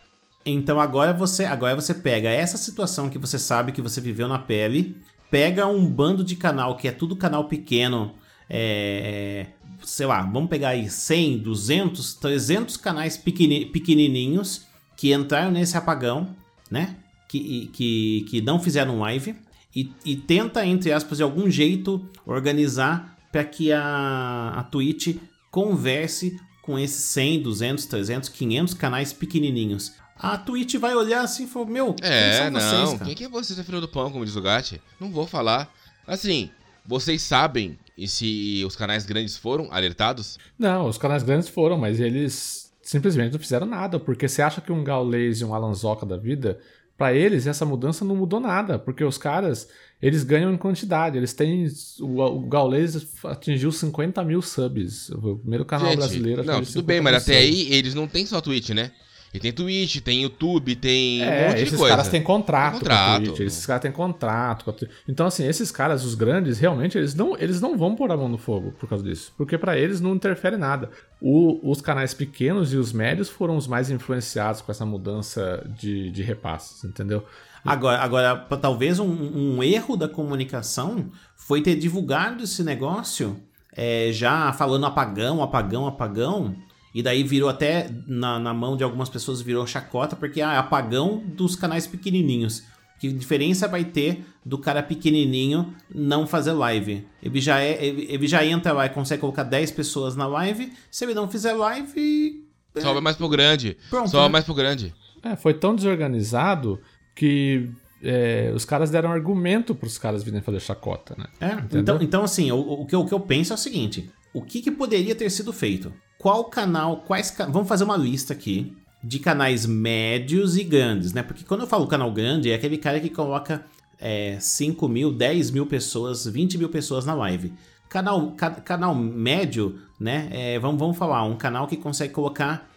Então agora você, agora você pega essa situação que você sabe que você viveu na pele, pega um bando de canal que é tudo canal pequeno, é, sei lá, vamos pegar aí 100, 200, 300 canais pequenininhos que entraram nesse apagão, né? Que, que, que não fizeram live e, e tenta, entre aspas, de algum jeito organizar para que a, a Twitch converse com esses 100, 200, 300, 500 canais pequenininhos. A Twitch vai olhar assim e falar, meu, é, quem não, vocês, cara? quem que é você, filho do pão, como diz o Gatti? Não vou falar. Assim, vocês sabem e se os canais grandes foram alertados? Não, os canais grandes foram, mas eles simplesmente não fizeram nada, porque você acha que um Gaules e um Alanzoca da vida, para eles essa mudança não mudou nada, porque os caras, eles ganham em quantidade, eles têm, o, o Gaules atingiu 50 mil subs, o primeiro canal Gente, brasileiro Não, tudo bem, mas até aí eles não têm só Twitch, né? E tem Twitch, tem YouTube, tem é, um monte de esses coisa. caras têm contrato, contrato. com Twitch, esses caras têm contrato com a Twitch. Então, assim, esses caras, os grandes, realmente, eles não, eles não vão pôr a mão no fogo por causa disso. Porque para eles não interfere nada. O, os canais pequenos e os médios foram os mais influenciados com essa mudança de, de repasses, entendeu? Agora, agora talvez um, um erro da comunicação foi ter divulgado esse negócio é, já falando apagão, apagão, apagão e daí virou até na, na mão de algumas pessoas virou chacota, porque ah, é apagão dos canais pequenininhos. Que diferença vai ter do cara pequenininho não fazer live? Ele já, é, ele, ele já entra lá e consegue colocar 10 pessoas na live. Se ele não fizer live. É... Sobe mais pro grande. Pronto, Sobe né? mais pro grande. É, foi tão desorganizado que é, os caras deram argumento para os caras virem fazer chacota, né? É, então, então, assim, o, o, que, o que eu penso é o seguinte: o que, que poderia ter sido feito? qual canal, quais vamos fazer uma lista aqui de canais médios e grandes, né? Porque quando eu falo canal grande, é aquele cara que coloca é, 5 mil, 10 mil pessoas, 20 mil pessoas na live. Canal, ca, canal médio, né? É, vamos, vamos falar, um canal que consegue colocar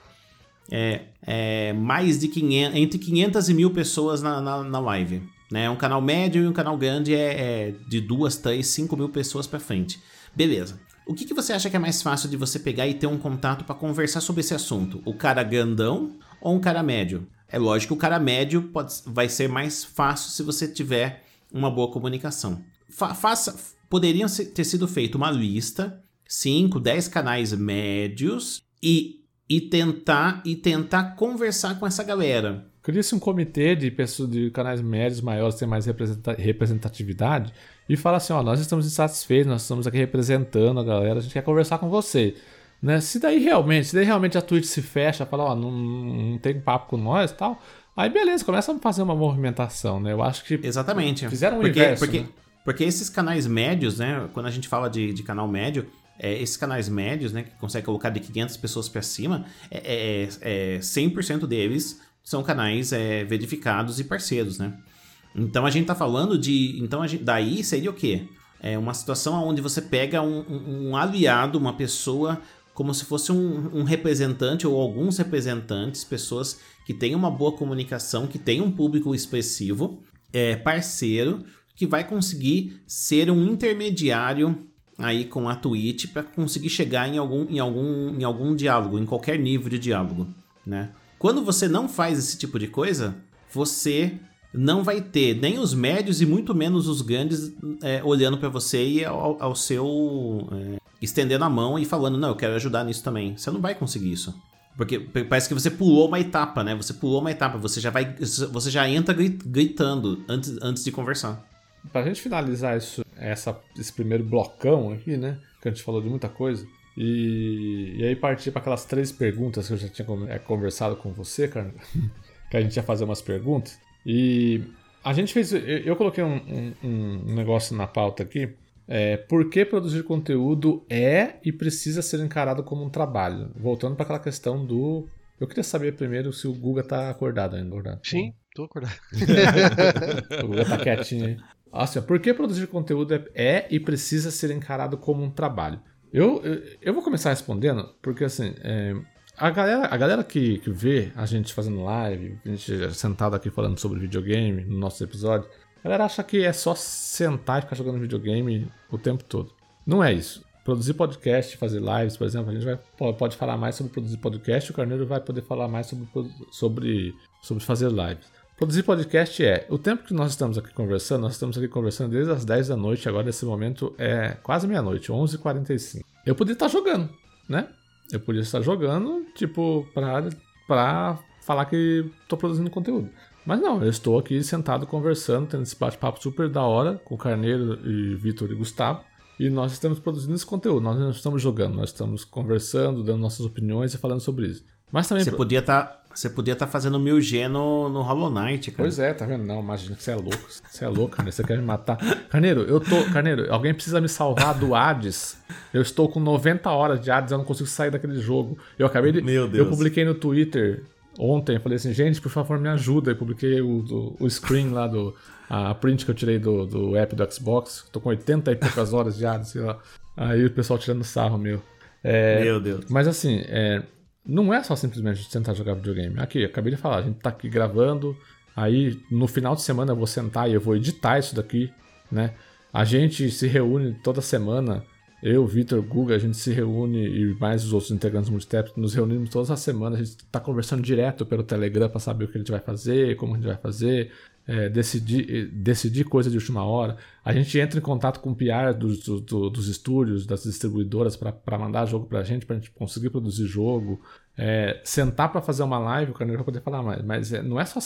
é, é, mais de 500, entre 500 e mil pessoas na, na, na live. Né? Um canal médio e um canal grande é, é de 2, 3, 5 mil pessoas para frente. Beleza. O que, que você acha que é mais fácil de você pegar e ter um contato para conversar sobre esse assunto? O cara grandão ou um cara médio? É lógico que o cara médio pode, vai ser mais fácil se você tiver uma boa comunicação. Fa faça, poderiam ter sido feito uma lista, 5, 10 canais médios e, e tentar e tentar conversar com essa galera. Cria-se um comitê de pessoas de canais médios maiores, tem mais representatividade, e fala assim: ó, nós estamos insatisfeitos, nós estamos aqui representando a galera, a gente quer conversar com você. Né? Se daí realmente, se daí realmente a Twitch se fecha, fala, ó, não, não tem papo com nós e tal, aí beleza, começa a fazer uma movimentação, né? Eu acho que. Exatamente. Fizeram o porque, inverso, porque, né? porque esses canais médios, né? Quando a gente fala de, de canal médio, é, esses canais médios, né, que consegue colocar de 500 pessoas para cima, é, é, é 100% deles são canais é, verificados e parceiros, né? Então a gente tá falando de. Então gente, daí seria o quê? É uma situação onde você pega um, um, aliado, uma pessoa como se fosse um, um, representante ou alguns representantes, pessoas que têm uma boa comunicação, que têm um público expressivo, é, parceiro, que vai conseguir ser um intermediário aí com a Twitch para conseguir chegar em algum, em, algum, em algum diálogo, em qualquer nível de diálogo, né? Quando você não faz esse tipo de coisa, você não vai ter nem os médios e muito menos os grandes é, olhando para você e ao, ao seu é, estendendo a mão e falando não, eu quero ajudar nisso também. Você não vai conseguir isso. Porque parece que você pulou uma etapa, né? Você pulou uma etapa, você já vai, você já entra gritando antes, antes de conversar. Pra gente finalizar isso, essa, esse primeiro blocão aqui, né? Que a gente falou de muita coisa. E, e aí partir para aquelas três perguntas que eu já tinha é, conversado com você, cara. que a gente ia fazer umas perguntas. E a gente fez. Eu, eu coloquei um, um, um, negócio na pauta aqui. É, por que produzir conteúdo é e precisa ser encarado como um trabalho? Voltando para aquela questão do. Eu queria saber primeiro se o Guga tá acordado ainda, acordado. Sim, tô acordado. o Guga tá quietinho aí. Assim, por que produzir conteúdo é, é, e precisa ser encarado como um trabalho? Eu, eu, vou começar respondendo, porque assim, é, a galera, a galera que, que vê a gente fazendo live, a gente sentado aqui falando sobre videogame no nosso episódio, a galera acha que é só sentar e ficar jogando videogame o tempo todo. Não é isso. Produzir podcast, fazer lives, por exemplo, a gente vai, pode falar mais sobre produzir podcast, o Carneiro vai poder falar mais sobre, sobre, sobre fazer lives. Produzir podcast é o tempo que nós estamos aqui conversando, nós estamos aqui conversando desde as 10 da noite, agora nesse momento é quase meia-noite, 11h45. Eu podia estar jogando, né? Eu podia estar jogando, tipo, pra, pra falar que tô produzindo conteúdo. Mas não, eu estou aqui sentado conversando, tendo esse bate-papo super da hora com o Carneiro e Vitor e Gustavo. E nós estamos produzindo esse conteúdo, nós não estamos jogando, nós estamos conversando, dando nossas opiniões e falando sobre isso. Mas também. Você podia estar. Tá, você podia estar tá fazendo mil G no, no Hollow Knight, cara. Pois é, tá vendo? Não, imagina que você é louco. Você é louco, Carneiro. Você quer me matar. Carneiro, eu tô. Carneiro, alguém precisa me salvar do Hades. Eu estou com 90 horas de Hades, eu não consigo sair daquele jogo. Eu acabei de. Meu Deus. Eu publiquei no Twitter ontem, falei assim, gente, por favor, me ajuda. Eu publiquei o, do, o screen lá do. A print que eu tirei do, do app do Xbox. Tô com 80 e poucas horas de Hades, sei lá. Aí o pessoal tirando sarro meu. É, meu Deus. Mas assim, é, não é só simplesmente tentar jogar videogame. Aqui, acabei de falar, a gente tá aqui gravando, aí no final de semana eu vou sentar e eu vou editar isso daqui, né? A gente se reúne toda semana, eu, Vitor, Guga, a gente se reúne e mais os outros integrantes do Multitap, nos reunimos todas as semanas, a gente tá conversando direto pelo Telegram para saber o que a gente vai fazer, como a gente vai fazer, é, decidir, decidir coisa de última hora. A gente entra em contato com o PR dos, do, dos estúdios, das distribuidoras para mandar jogo para a gente, para a gente conseguir produzir jogo. É, sentar para fazer uma live, o Carneiro vai poder falar mais, mas é, não é só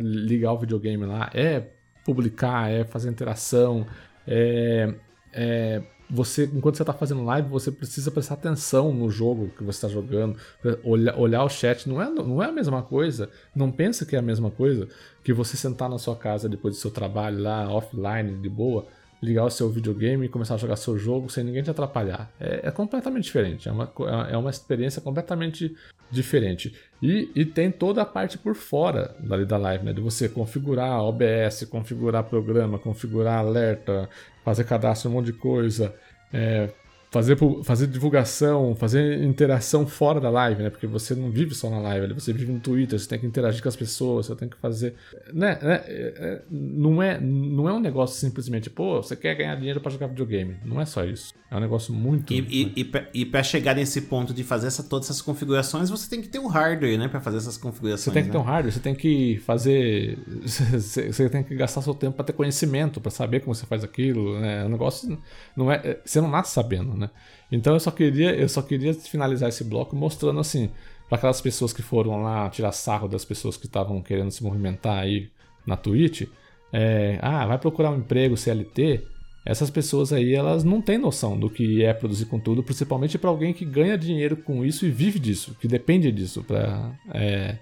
ligar o videogame lá, é publicar, é fazer interação, é, é você, enquanto você está fazendo live, você precisa prestar atenção no jogo que você está jogando, olhar, olhar o chat. Não é, não é a mesma coisa. Não pensa que é a mesma coisa que você sentar na sua casa depois do seu trabalho lá, offline, de boa, ligar o seu videogame e começar a jogar seu jogo sem ninguém te atrapalhar. É, é completamente diferente. É uma, é uma experiência completamente diferente. E, e tem toda a parte por fora dali da live, né? De você configurar OBS, configurar programa, configurar alerta, fazer cadastro, um monte de coisa. É, fazer, fazer divulgação, fazer interação fora da live, né? Porque você não vive só na live, você vive no Twitter, você tem que interagir com as pessoas, você tem que fazer. Né? né é, é, não, é, não é um negócio simplesmente, pô, você quer ganhar dinheiro para jogar videogame. Não é só isso. É um negócio muito. E, e, e, e para chegar nesse ponto de fazer essa, todas essas configurações, você tem que ter um hardware, né? Para fazer essas configurações. Você tem que né? ter um hardware, você tem que fazer. Você tem que gastar seu tempo para ter conhecimento, para saber como você faz aquilo. Né? O negócio não é. Você não nasce sabendo, né? Então eu só queria, eu só queria finalizar esse bloco mostrando assim, para aquelas pessoas que foram lá tirar sarro das pessoas que estavam querendo se movimentar aí na Twitch, é, ah, vai procurar um emprego CLT. Essas pessoas aí, elas não têm noção do que é produzir conteúdo, principalmente para alguém que ganha dinheiro com isso e vive disso, que depende disso para é,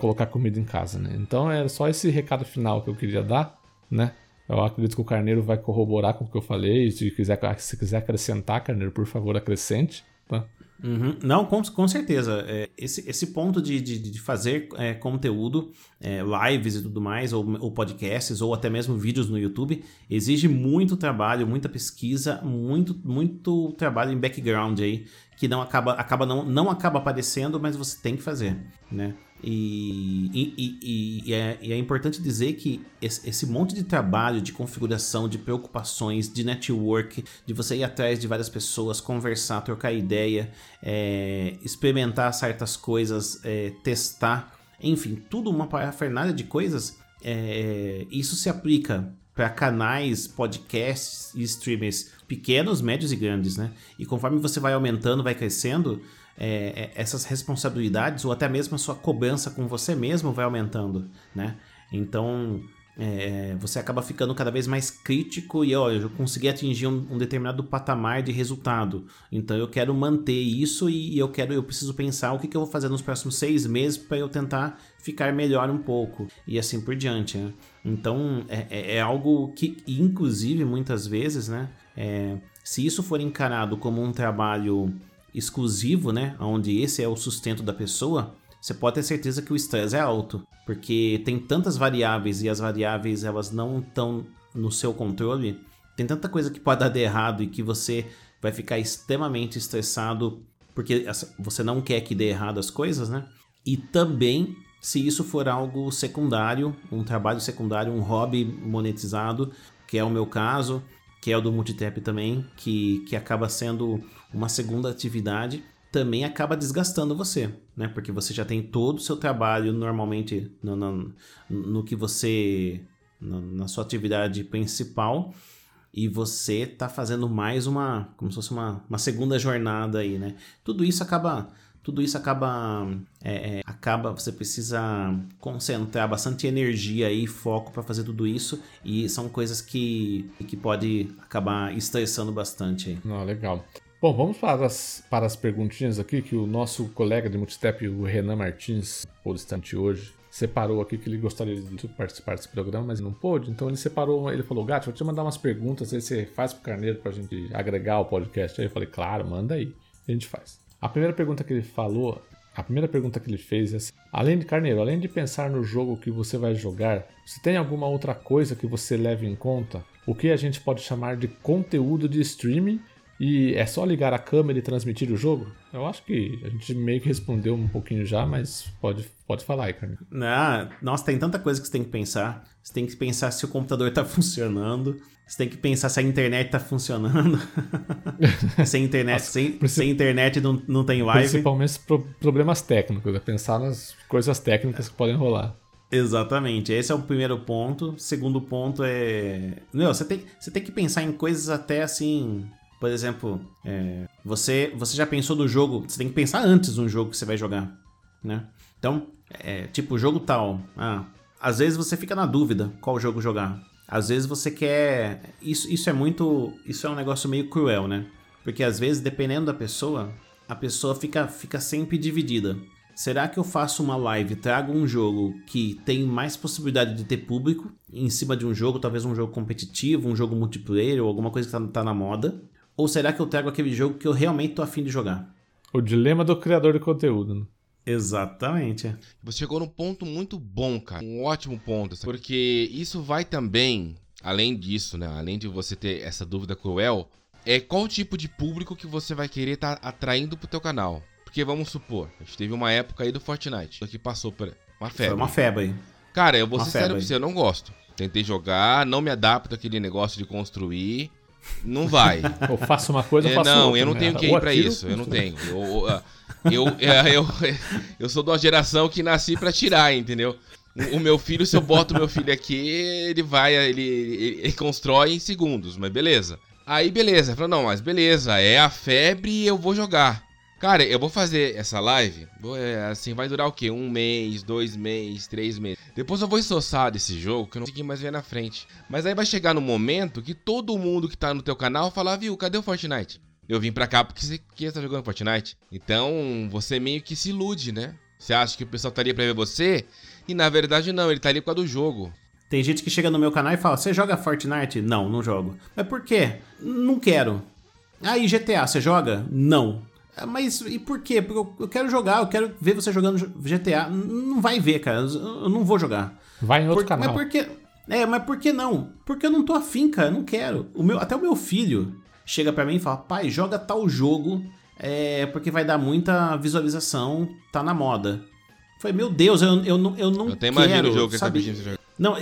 colocar comida em casa, né? Então é só esse recado final que eu queria dar, né? Eu acredito que o Carneiro vai corroborar com o que eu falei. Se quiser, se quiser acrescentar, Carneiro, por favor, acrescente. Tá? Uhum. Não, com, com certeza. É, esse, esse ponto de, de, de fazer é, conteúdo, é, lives e tudo mais, ou, ou, podcasts, ou até mesmo vídeos no YouTube, exige muito trabalho, muita pesquisa, muito, muito trabalho em background aí, que não acaba, acaba não, não acaba aparecendo, mas você tem que fazer, né? E, e, e, é, e, é, importante dizer que esse, esse, monte de trabalho, de configuração, de preocupações, de network, de você ir atrás de várias pessoas, conversar, trocar ideia, é, experimentar certas coisas, é, testar, enfim, tudo uma parafernália de coisas, é, isso se aplica para canais, podcasts e streamers pequenos, médios e grandes, né? E conforme você vai aumentando, vai crescendo, é, é, essas responsabilidades ou até mesmo a sua cobrança com você mesmo vai aumentando, né? Então é, você acaba ficando cada vez mais crítico e olha, eu consegui atingir um, um, determinado patamar de resultado, então eu quero manter isso e eu quero, eu preciso pensar o que, que eu vou fazer nos próximos seis meses para eu tentar ficar melhor um pouco e assim por diante. Né? Então é, é, é algo que, inclusive, muitas vezes, né? É, se isso for encarado como um trabalho exclusivo, né, onde esse é o sustento da pessoa, você pode ter certeza que o estresse é alto, porque tem tantas variáveis e as variáveis elas não estão no seu controle. Tem tanta coisa que pode dar de errado e que você vai ficar extremamente estressado porque você não quer que dê errado as coisas, né? E também se isso for algo secundário, um trabalho secundário, um hobby monetizado, que é o meu caso, que é o do multitap também, que, que acaba sendo uma segunda atividade, também acaba desgastando você, né? Porque você já tem todo o seu trabalho normalmente no, no, no que você. Na, na, sua atividade principal e você tá fazendo mais uma. como se fosse uma, uma segunda jornada aí, né? Tudo isso acaba tudo isso acaba é, é, acaba você precisa concentrar bastante energia e foco para fazer tudo isso e são coisas que que pode acabar estressando bastante aí. Não, legal. Bom, vamos para as, para as perguntinhas aqui que o nosso colega de multistep, o Renan Martins, por instante hoje, separou aqui que ele gostaria de participar desse programa, mas não pôde. Então ele separou, ele falou: Gato, vou te mandar umas perguntas, aí você faz pro Carneiro pra gente agregar o podcast. Aí eu falei: Claro, manda aí. A gente faz. A primeira pergunta que ele falou, a primeira pergunta que ele fez é assim, além de Carneiro, além de pensar no jogo que você vai jogar, você tem alguma outra coisa que você leve em conta? O que a gente pode chamar de conteúdo de streaming e é só ligar a câmera e transmitir o jogo? Eu acho que a gente meio que respondeu um pouquinho já, mas pode, pode falar Carneiro. Ah, nossa, tem tanta coisa que você tem que pensar. Você tem que pensar se o computador está funcionando. Você tem que pensar se a internet tá funcionando. sem internet, sem, sem internet não, não tem live. Principalmente pro, problemas técnicos, é pensar nas coisas técnicas que podem rolar. Exatamente, esse é o primeiro ponto. Segundo ponto é. Não, você tem, você tem que pensar em coisas até assim. Por exemplo, é, você, você já pensou no jogo. Você tem que pensar antes no jogo que você vai jogar. Né? Então, é, tipo, jogo tal. Ah, às vezes você fica na dúvida qual jogo jogar. Às vezes você quer. Isso, isso é muito. Isso é um negócio meio cruel, né? Porque às vezes, dependendo da pessoa, a pessoa fica, fica sempre dividida. Será que eu faço uma live, trago um jogo que tem mais possibilidade de ter público em cima de um jogo, talvez um jogo competitivo, um jogo multiplayer ou alguma coisa que tá, tá na moda? Ou será que eu trago aquele jogo que eu realmente tô afim de jogar? O dilema do criador de conteúdo, né? Exatamente. Você chegou num ponto muito bom, cara. Um ótimo ponto. Porque isso vai também, além disso, né? Além de você ter essa dúvida cruel, é qual tipo de público que você vai querer estar tá atraindo pro teu canal. Porque vamos supor, a gente teve uma época aí do Fortnite, que passou por uma febre. Foi uma febre aí. Cara, eu vou ser sério pra você, eu não gosto. Tentei jogar, não me adapto àquele negócio de construir. Não vai. Eu faço uma coisa, eu é, faço Não, outra, eu não né? tenho Ou pra atiro, isso. Eu não tenho. Eu, eu, eu, é, eu, sou de uma geração que nasci pra tirar, entendeu? O meu filho, se eu boto meu filho aqui, ele vai, ele, ele, ele constrói em segundos, mas beleza. Aí beleza, falou, não, mas beleza, é a febre e eu vou jogar. Cara, eu vou fazer essa live, vou, é, assim, vai durar o quê? Um mês, dois meses, três meses. Depois eu vou ensoçar desse jogo que eu não consegui mais ver na frente. Mas aí vai chegar no momento que todo mundo que tá no teu canal falar, viu, cadê o Fortnite? Eu vim pra cá porque você quer estar jogando Fortnite. Então, você meio que se ilude, né? Você acha que o pessoal estaria pra ver você, e na verdade não, ele tá ali por causa do jogo. Tem gente que chega no meu canal e fala: Você joga Fortnite? Não, não jogo. Mas por quê? Não quero. Aí, GTA, você joga? Não. "Ah, Mas e por quê? Porque eu- quero jogar, eu quero ver você jogando GTA. Não vai ver, cara. Eu não vou jogar. Vai em outro Por- canal. Mas por que. É, mas por que não? Porque eu não tô afim, cara. Eu não quero. O meu, até o meu filho chega pra mim e fala: pai, joga tal jogo, é, porque vai dar muita visualização, tá na moda. Eu falei, meu Deus, eu, eu, não, eu não Eu até quero. imagino o jogo que sabe? você jogar. Não,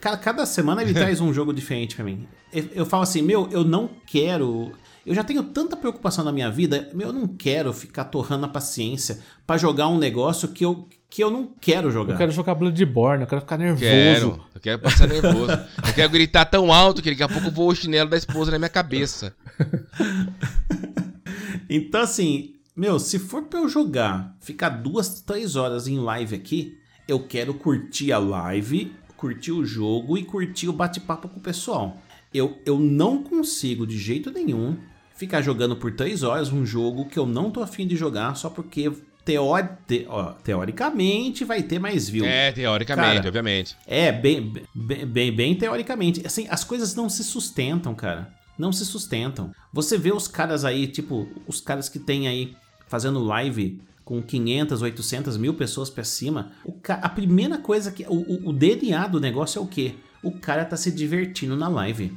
ca- cada semana ele traz um jogo diferente pra mim. Eu, eu falo assim, meu, eu não quero. Eu já tenho tanta preocupação na minha vida, meu, eu não quero ficar torrando a paciência pra jogar um negócio que eu, que eu não quero jogar. Eu quero jogar Bloodborne, eu quero ficar nervoso. Quero, eu quero passar nervoso. Eu quero gritar tão alto que daqui a pouco voa o chinelo da esposa na minha cabeça. Então, assim, meu, se for pra eu jogar, ficar duas, três horas em live aqui, eu quero curtir a live, curtir o jogo e curtir o bate-papo com o pessoal. Eu, eu não consigo, de jeito nenhum, ficar jogando por três horas um jogo que eu não tô afim de jogar só porque teori te- ó, teoricamente vai ter mais view. É, teoricamente, Cara, obviamente. É, bem, bem, bem, bem teoricamente. Assim, as coisas não se sustentam, cara. Não se sustentam. Você vê os caras aí, tipo, os caras que tem aí fazendo live com 500, 800 mil pessoas pra cima. A primeira coisa que. O, o- o DNA do negócio é o quê? O cara tá se divertindo na live.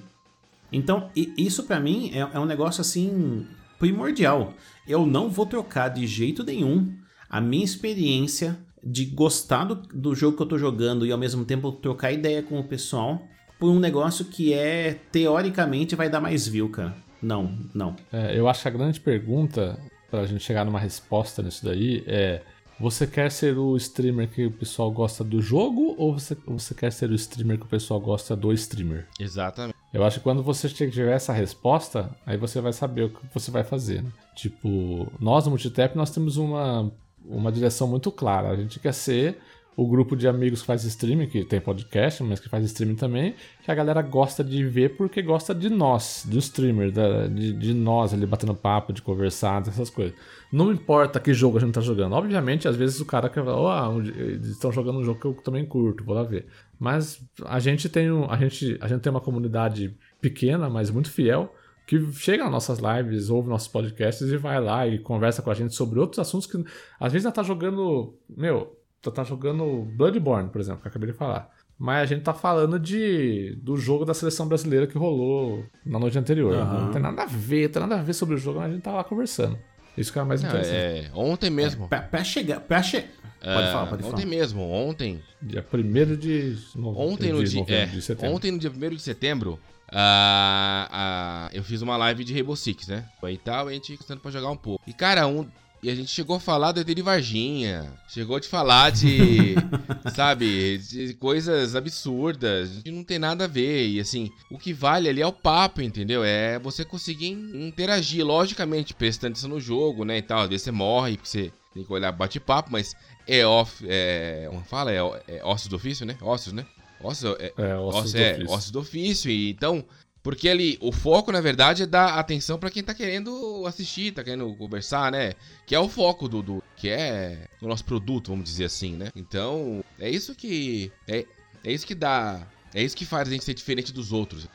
Então, isso pra mim é, é um negócio assim primordial. Eu não vou trocar de jeito nenhum a minha experiência de gostar do, do jogo que eu tô jogando e ao mesmo tempo trocar ideia com o pessoal por um negócio que é teoricamente vai dar mais view, cara. Não, não. É, eu acho que a grande pergunta pra gente chegar numa resposta nisso daí é: você quer ser o streamer que o pessoal gosta do jogo ou você, você quer ser o streamer que o pessoal gosta do streamer? Exatamente. Eu acho que quando você tiver essa resposta, aí você vai saber o que você vai fazer. né? Tipo, nós no Multitap nós temos uma, uma direção muito clara. A gente quer ser o grupo de amigos que faz streaming, que tem podcast, mas que faz streaming também, que a galera gosta de ver porque gosta de nós, do streamer, da- de, de nós ali batendo papo, de conversar, essas coisas. Não importa que jogo a gente tá jogando. Obviamente, às vezes o cara quer falar, oh, eles estão jogando um jogo que eu também curto, vou lá ver. Mas a gente tem, um, a gente, a gente tem uma comunidade pequena, mas muito fiel, que chega nas nossas lives, ouve nossos podcasts e vai lá e conversa com a gente sobre outros assuntos que às vezes ela tá jogando, meu, tá, tá jogando Bloodborne, por exemplo, que eu acabei de falar. Mas a gente tá falando de do jogo da seleção brasileira que rolou na noite anterior. Aham. Não tem nada a ver, tem nada a ver sobre o jogo, mas a gente tá lá conversando. Isso que é o mais interessante. é, ontem mesmo. Pra, pra chegar. Pra che... Pode É, falar, pode ontem falar. mesmo, ontem. Dia 1 de novembro. Ontem no dia, é, de setembro. ontem no dia 1 de setembro, ah, ah, eu fiz uma live de Rainbow Six, né? E tal, a gente gostando pra jogar um pouco. E cara, um, e a gente chegou a falar do ET de Varginha, chegou a te falar de, sabe, de coisas absurdas, que não tem nada a ver. E assim, o que vale ali é o papo, entendeu? É você conseguir interagir, logicamente, prestando atenção no jogo, né? E tal, às vezes você morre, porque você tem que olhar bate-papo, mas é off, é, como fala? É, é ossos do ofício, né? Ossos, né? Ossos, é, É, ossos ossos, do é, ofício. ossos do ofício. E, então, porque ali, o foco, na verdade, é dar atenção pra quem tá querendo assistir, tá querendo conversar, né? Que é o foco do, do que é o nosso produto, vamos dizer assim, né? Então, é isso que é, é isso que dá, é isso que faz a gente ser diferente dos outros.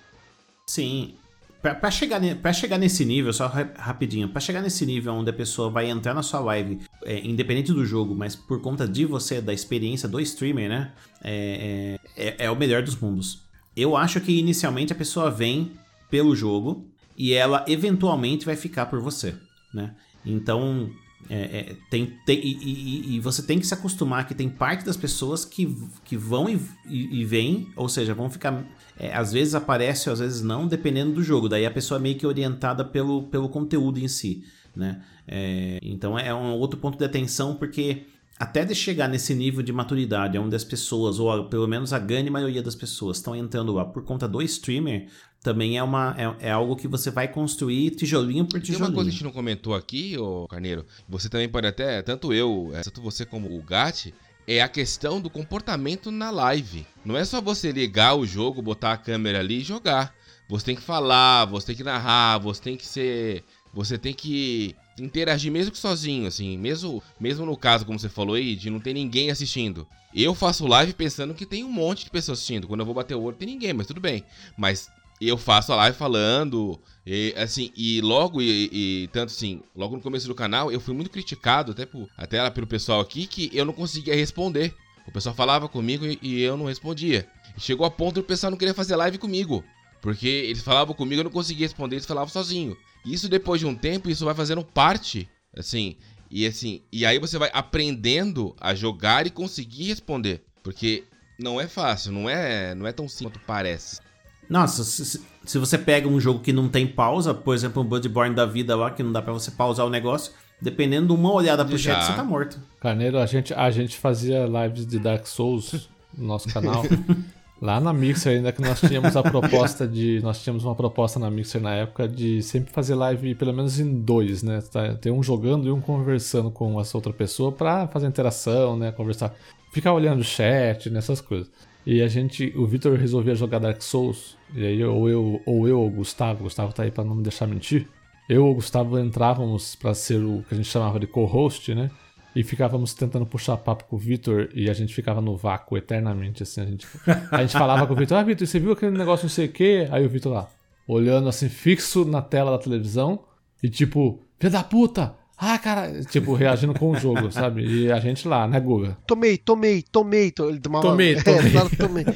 Sim. Pra chegar, chegar nesse nível, só ra- rapidinho, pra chegar nesse nível onde a pessoa vai entrar na sua live, é, independente do jogo, mas por conta de você, da experiência do streamer, né? É, é, é- é o melhor dos mundos. Eu acho que inicialmente a pessoa vem pelo jogo e ela eventualmente vai ficar por você, né? Então, é, é, tem, tem e, e, e, você tem que se acostumar que tem parte das pessoas que, que vão e, e vêm, ou seja, vão ficar. É, às vezes aparece, às vezes não, dependendo do jogo. Daí a pessoa é meio que orientada pelo, pelo conteúdo em si. Né? É, então é um outro ponto de atenção, porque até de chegar nesse nível de maturidade, onde as pessoas, ou pelo menos a grande maioria das pessoas, estão entrando lá por conta do streamer, também é, uma, é, é, algo que você vai construir tijolinho por tijolinho. Tem uma coisa que a gente não comentou aqui, ô Carneiro, você também pode até, tanto eu, é, tanto você como o Gat, é a questão do comportamento na live. Não é só você ligar o jogo, botar a câmera ali e jogar. Você tem que falar, você tem que narrar, você tem que ser. Você tem que interagir mesmo que sozinho, assim, mesmo, mesmo no caso, como você falou aí, de não ter ninguém assistindo. Eu faço live pensando que tem um monte de pessoas assistindo. Quando eu vou bater o olho, tem ninguém, mas tudo bem. Mas eu faço a live falando, e, assim, e logo, e, e, tanto assim, logo no começo do canal, eu fui muito criticado, até, por, até pelo pessoal aqui, que eu não conseguia responder. O pessoal falava comigo e, e eu não respondia. Chegou a ponto do pessoal não querer fazer live comigo. Porque eles falavam comigo, eu não conseguia responder, eles falavam sozinho. Isso depois de um tempo, isso vai fazendo parte, assim, e assim, e aí você vai aprendendo a jogar e conseguir responder, porque não é fácil, não é, não é tão simples quanto parece. Nossa, se, se você pega um jogo que não tem pausa, por exemplo, um Bloodborne da vida lá, que não dá para você pausar o negócio, dependendo de uma olhada pro Já. chat, você tá morto. Carneiro, a gente, a gente fazia lives de Dark Souls no nosso canal. Lá na Mixer ainda que nós tínhamos a proposta de. Nós tínhamos uma proposta na Mixer na época de sempre fazer live pelo menos em dois, né? Tá, ter um jogando e um conversando com essa outra pessoa pra fazer interação, né? Conversar. Ficar olhando o chat, nessas né? coisas. E a gente. O Victor resolvia jogar Dark Souls. E aí ou eu ou eu ou o Gustavo, o Gustavo tá aí pra não me deixar mentir. Eu ou o Gustavo entrávamos para ser o que a gente chamava de co-host, né? E ficávamos tentando puxar papo com o Vitor e a gente ficava no vácuo eternamente, assim. A gente, a gente falava com o Vitor, ah, Vitor, você viu aquele negócio não sei o quê? Aí o Vitor lá, olhando assim, fixo na tela da televisão e tipo, filha da puta! Ah, cara, tipo, reagindo com o jogo, sabe? E a gente lá, né, Guga? Tomei, tomei, tomei. To... Ele tomava... Tomei, tomei. É, tomei.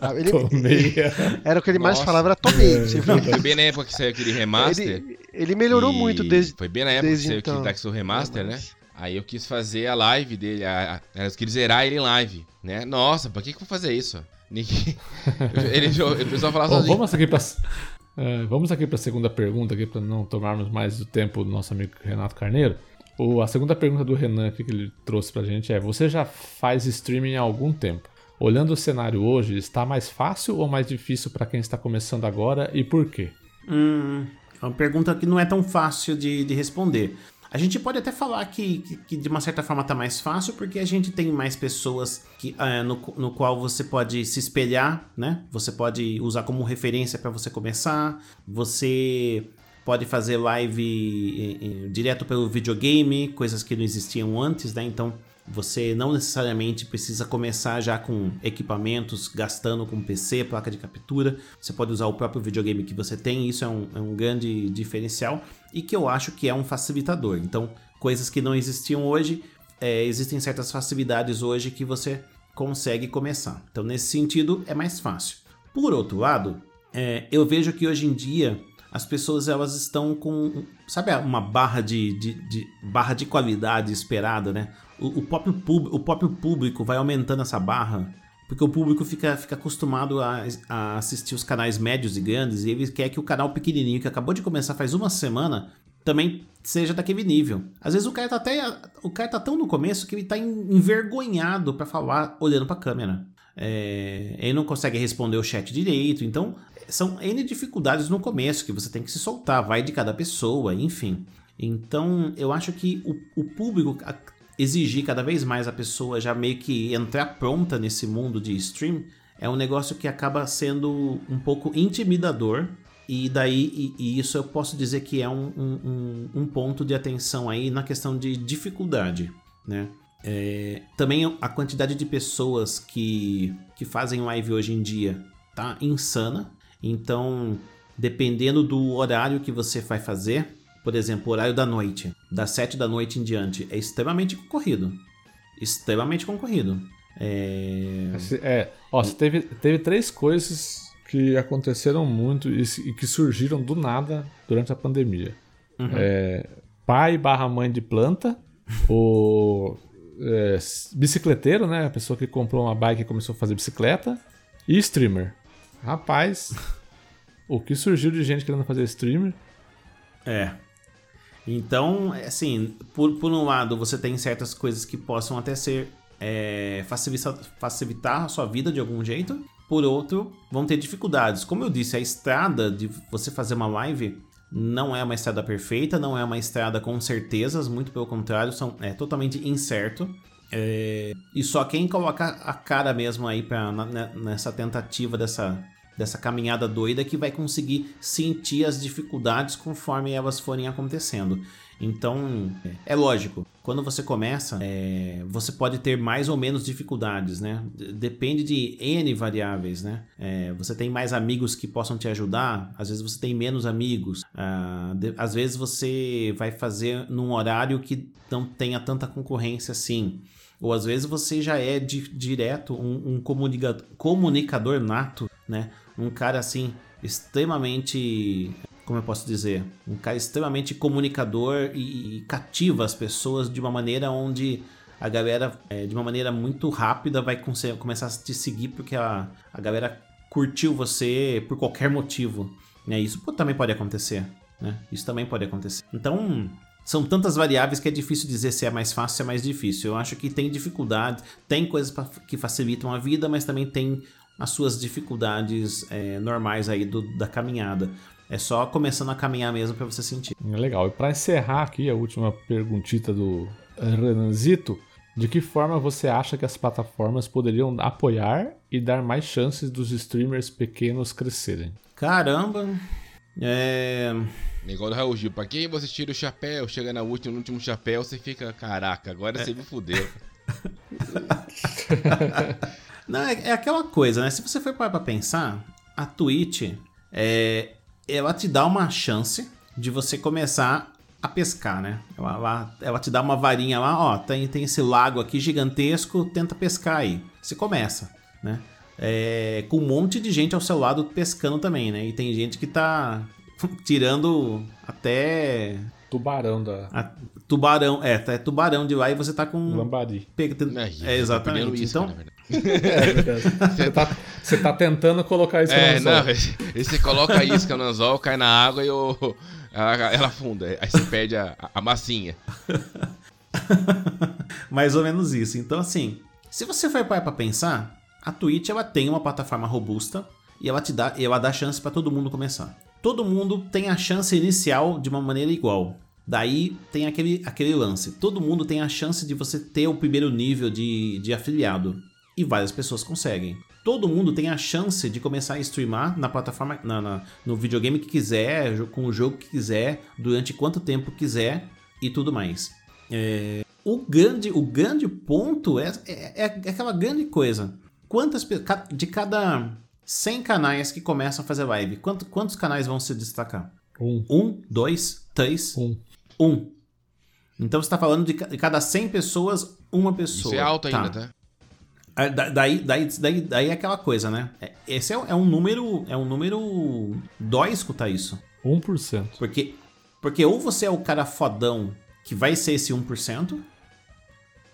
Ah, ele... tomei. Era o que ele mais Nossa. falava, era tomei. Viu? Foi bem na época que saiu aquele remaster. Ele, ele melhorou muito desde. Foi bem na época que saiu então. aquele Dark Souls Remaster, né? Aí eu quis fazer a live dele, a, a, eu quis zerar ele em live, né? Nossa, pra que que eu vou fazer isso? Ninguém... ele, o pessoal falava sozinho. Vamos aqui pra... É, vamos aqui para a segunda pergunta, aqui para não tomarmos mais do tempo do nosso amigo Renato Carneiro. O, a segunda pergunta do Renan aqui que ele trouxe para a gente é: Você já faz streaming há algum tempo? Olhando o cenário hoje, está mais fácil ou mais difícil para quem está começando agora e por quê? Hum, é uma pergunta que não é tão fácil de, de responder. A gente pode até falar que, que, que, de uma certa forma tá mais fácil, porque a gente tem mais pessoas que, uh, no, no qual você pode se espelhar, né? Você pode usar como referência para você começar, você pode fazer live direto pelo videogame, coisas que não existiam antes, né? Então você não necessariamente precisa começar já com equipamentos, gastando com PC, placa de captura. Você pode usar o próprio videogame que você tem, isso é um, é um grande diferencial e que eu acho que é um facilitador. Então, coisas que não existiam hoje, é, existem certas facilidades hoje que você consegue começar. Então, nesse sentido, é mais fácil. Por outro lado, é, eu vejo que hoje em dia as pessoas elas estão com, sabe, uma barra de, de, de barra de qualidade esperada, né? o, o, próprio pub, o próprio público vai aumentando essa barra, porque o público fica, fica acostumado a, a assistir os canais médios e grandes, e ele quer que o canal pequenininho, que acabou de começar faz uma semana, também seja daquele nível. Às vezes o cara tá até o cara tá tão no começo que ele tá envergonhado para falar olhando para a câmera. É, ele não consegue responder o chat direito, então são N dificuldades no começo que você tem que se soltar, vai de cada pessoa, enfim. Então eu acho que o, o público exigir cada vez mais a pessoa já meio que entrar pronta nesse mundo de stream é um negócio que acaba sendo um pouco intimidador. E daí, e, e isso eu posso dizer que é um, um, um, ponto de atenção aí na questão de dificuldade, né? É, também a quantidade de pessoas que, que fazem live hoje em dia tá insana. Então, dependendo do horário que você vai fazer, por exemplo, o horário da noite, das 7 da noite em diante, é extremamente concorrido. Extremamente concorrido. É. É, ó, teve, teve três coisas que aconteceram muito e, e que surgiram do nada durante a pandemia. Uhum. É, pai barra mãe de planta, o é, bicicleteiro, né? A pessoa que comprou uma bike e começou a fazer bicicleta, e streamer. Rapaz, o que surgiu de gente querendo fazer streamer? É. Então, assim, por, por um lado, você tem certas coisas que possam até ser é, facilitar, facilitar a sua vida de algum jeito. Por outro, vão ter dificuldades. Como eu disse, a estrada de você fazer uma live não é uma estrada perfeita, não é uma estrada com certezas, muito pelo contrário, são, é totalmente incerto. É, e só quem coloca a cara mesmo aí pra, na, nessa tentativa dessa, dessa caminhada doida que vai conseguir sentir as dificuldades conforme elas forem acontecendo. Então, é lógico, quando você começa, é, você pode ter mais ou menos dificuldades, né? Depende de N variáveis, né? É, você tem mais amigos que possam te ajudar, às vezes você tem menos amigos, ah, de, às vezes você vai fazer num horário que não tenha tanta concorrência assim. Ou às vezes você já é di direto um, um comunicador nato, né? Um cara assim extremamente como eu posso dizer, um cara extremamente comunicador e, e cativa as pessoas de uma maneira onde a galera, é, de uma maneira muito rápida, vai começar a te seguir porque a, a galera curtiu você por qualquer motivo. Né? Isso também pode acontecer. Né? Isso também pode acontecer. Então, são tantas variáveis que é difícil dizer se é mais fácil ou se é mais difícil. Eu acho que tem dificuldade, tem coisas que facilitam a vida, mas também tem as suas dificuldades é, normais aí do, da caminhada. É só começando a caminhar mesmo para você sentir. Legal. E para encerrar aqui a última perguntita do Renanzito, de que forma você acha que as plataformas poderiam apoiar e dar mais chances dos streamers pequenos crescerem? Caramba. É. Igual do Raul Gil, pra quem você tira o chapéu, chega na última, no último chapéu, você fica, caraca, agora é. você me fudeu. Não, é, é, aquela coisa, né? Se você for para pensar, a Twitch é, ela te dá uma chance de você começar a pescar, né? Ela, ela, ela, te dá uma varinha lá, ó, tem, tem esse lago aqui gigantesco, tenta pescar aí. Você começa, né? É, com um monte de gente ao seu lado pescando também, né? E tem gente que tá tirando até tubarão da. A, tubarão, é, é tubarão de lá e você tá com. Lambari. É, exatamente. Tá então, é, você, tá, você tá tentando colocar isso é, no anzol. Não, e você coloca a isca no anzol, cai na água e o, ela, ela afunda. Aí você perde a, a massinha. Mais ou menos isso. Então, assim, se você for para pensar, a Twitch ela tem uma plataforma robusta e ela te dá, ela dá chance para todo mundo começar. Todo mundo tem a chance inicial de uma maneira igual. Daí tem aquele, aquele lance. Todo mundo tem a chance de você ter o primeiro nível de, de afiliado e várias pessoas conseguem. Todo mundo tem a chance de começar a streamar na plataforma, na, na, no videogame que quiser, com o jogo que quiser, durante quanto tempo quiser e tudo mais. É, o, grande, o grande ponto é, é, é aquela grande coisa. Quantas de cada 100 canais que começam a fazer live, quantos, quantos canais vão se destacar? Um. Um, dois, três? Um. Um. Então você está falando de cada 100 pessoas, uma pessoa. Isso é alto tá. ainda, tá? É, daí, daí, daí, daí é aquela coisa, né? É, esse é, é um número. É um número. Dói escutar isso. 1%. Porque, porque ou você é o cara fodão que vai ser esse 1%,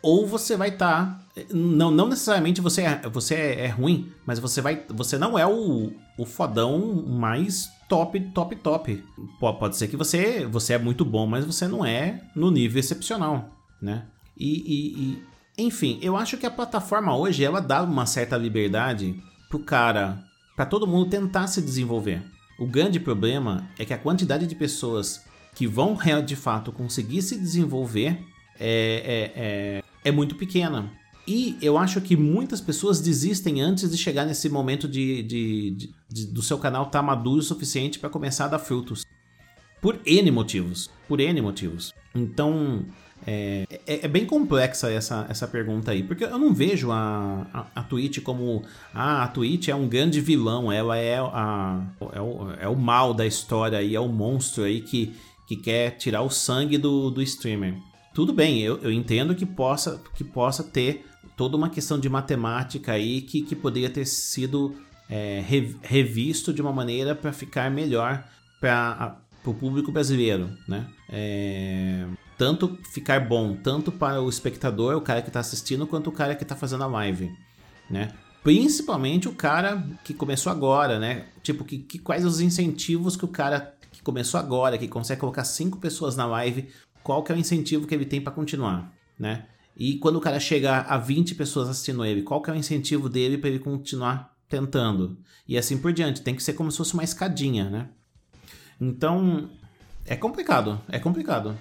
ou você vai estar. Tá, não, não necessariamente você, é, você é, é, ruim, mas você vai. Você não é o, o fodão mais top, top, top. Pode, ser que você, você é muito bom, mas você não é no nível excepcional, né? E, e, e enfim, eu acho que a plataforma hoje ela dá uma certa liberdade pro cara, para todo mundo tentar se desenvolver. O grande problema é que a quantidade de pessoas que vão de fato conseguir se desenvolver é, é, é, é muito pequena. E eu acho que muitas pessoas desistem antes de chegar nesse momento de, de, de, de do seu canal tá maduro o suficiente para começar a dar frutos. Por N motivos. Por N motivos. Então, é, é, é, bem complexa essa, essa pergunta aí, porque eu não vejo a, a, a Twitch como ah, a Twitch é um grande vilão, ela é, a, é, o, é o mal da história e é o monstro aí que, que quer tirar o sangue do, do streamer. Tudo bem, eu, eu entendo que possa, que possa ter toda uma questão de matemática aí que, que poderia ter sido é, revisto de uma maneira para ficar melhor para o público brasileiro, né? É, tanto ficar bom, tanto para o espectador, o cara que está assistindo, quanto o cara que está fazendo a live, né? Principalmente o cara que começou agora, né? Tipo, que, que, quais os incentivos que o cara que começou agora, que consegue colocar cinco pessoas na live, qual que é o incentivo que ele tem para continuar, né? E quando o cara chega a 20 pessoas assistindo ele, qual que é o incentivo dele para ele continuar tentando? E assim por diante. Tem que ser como se fosse uma escadinha, né? Então, é complicado. É complicado.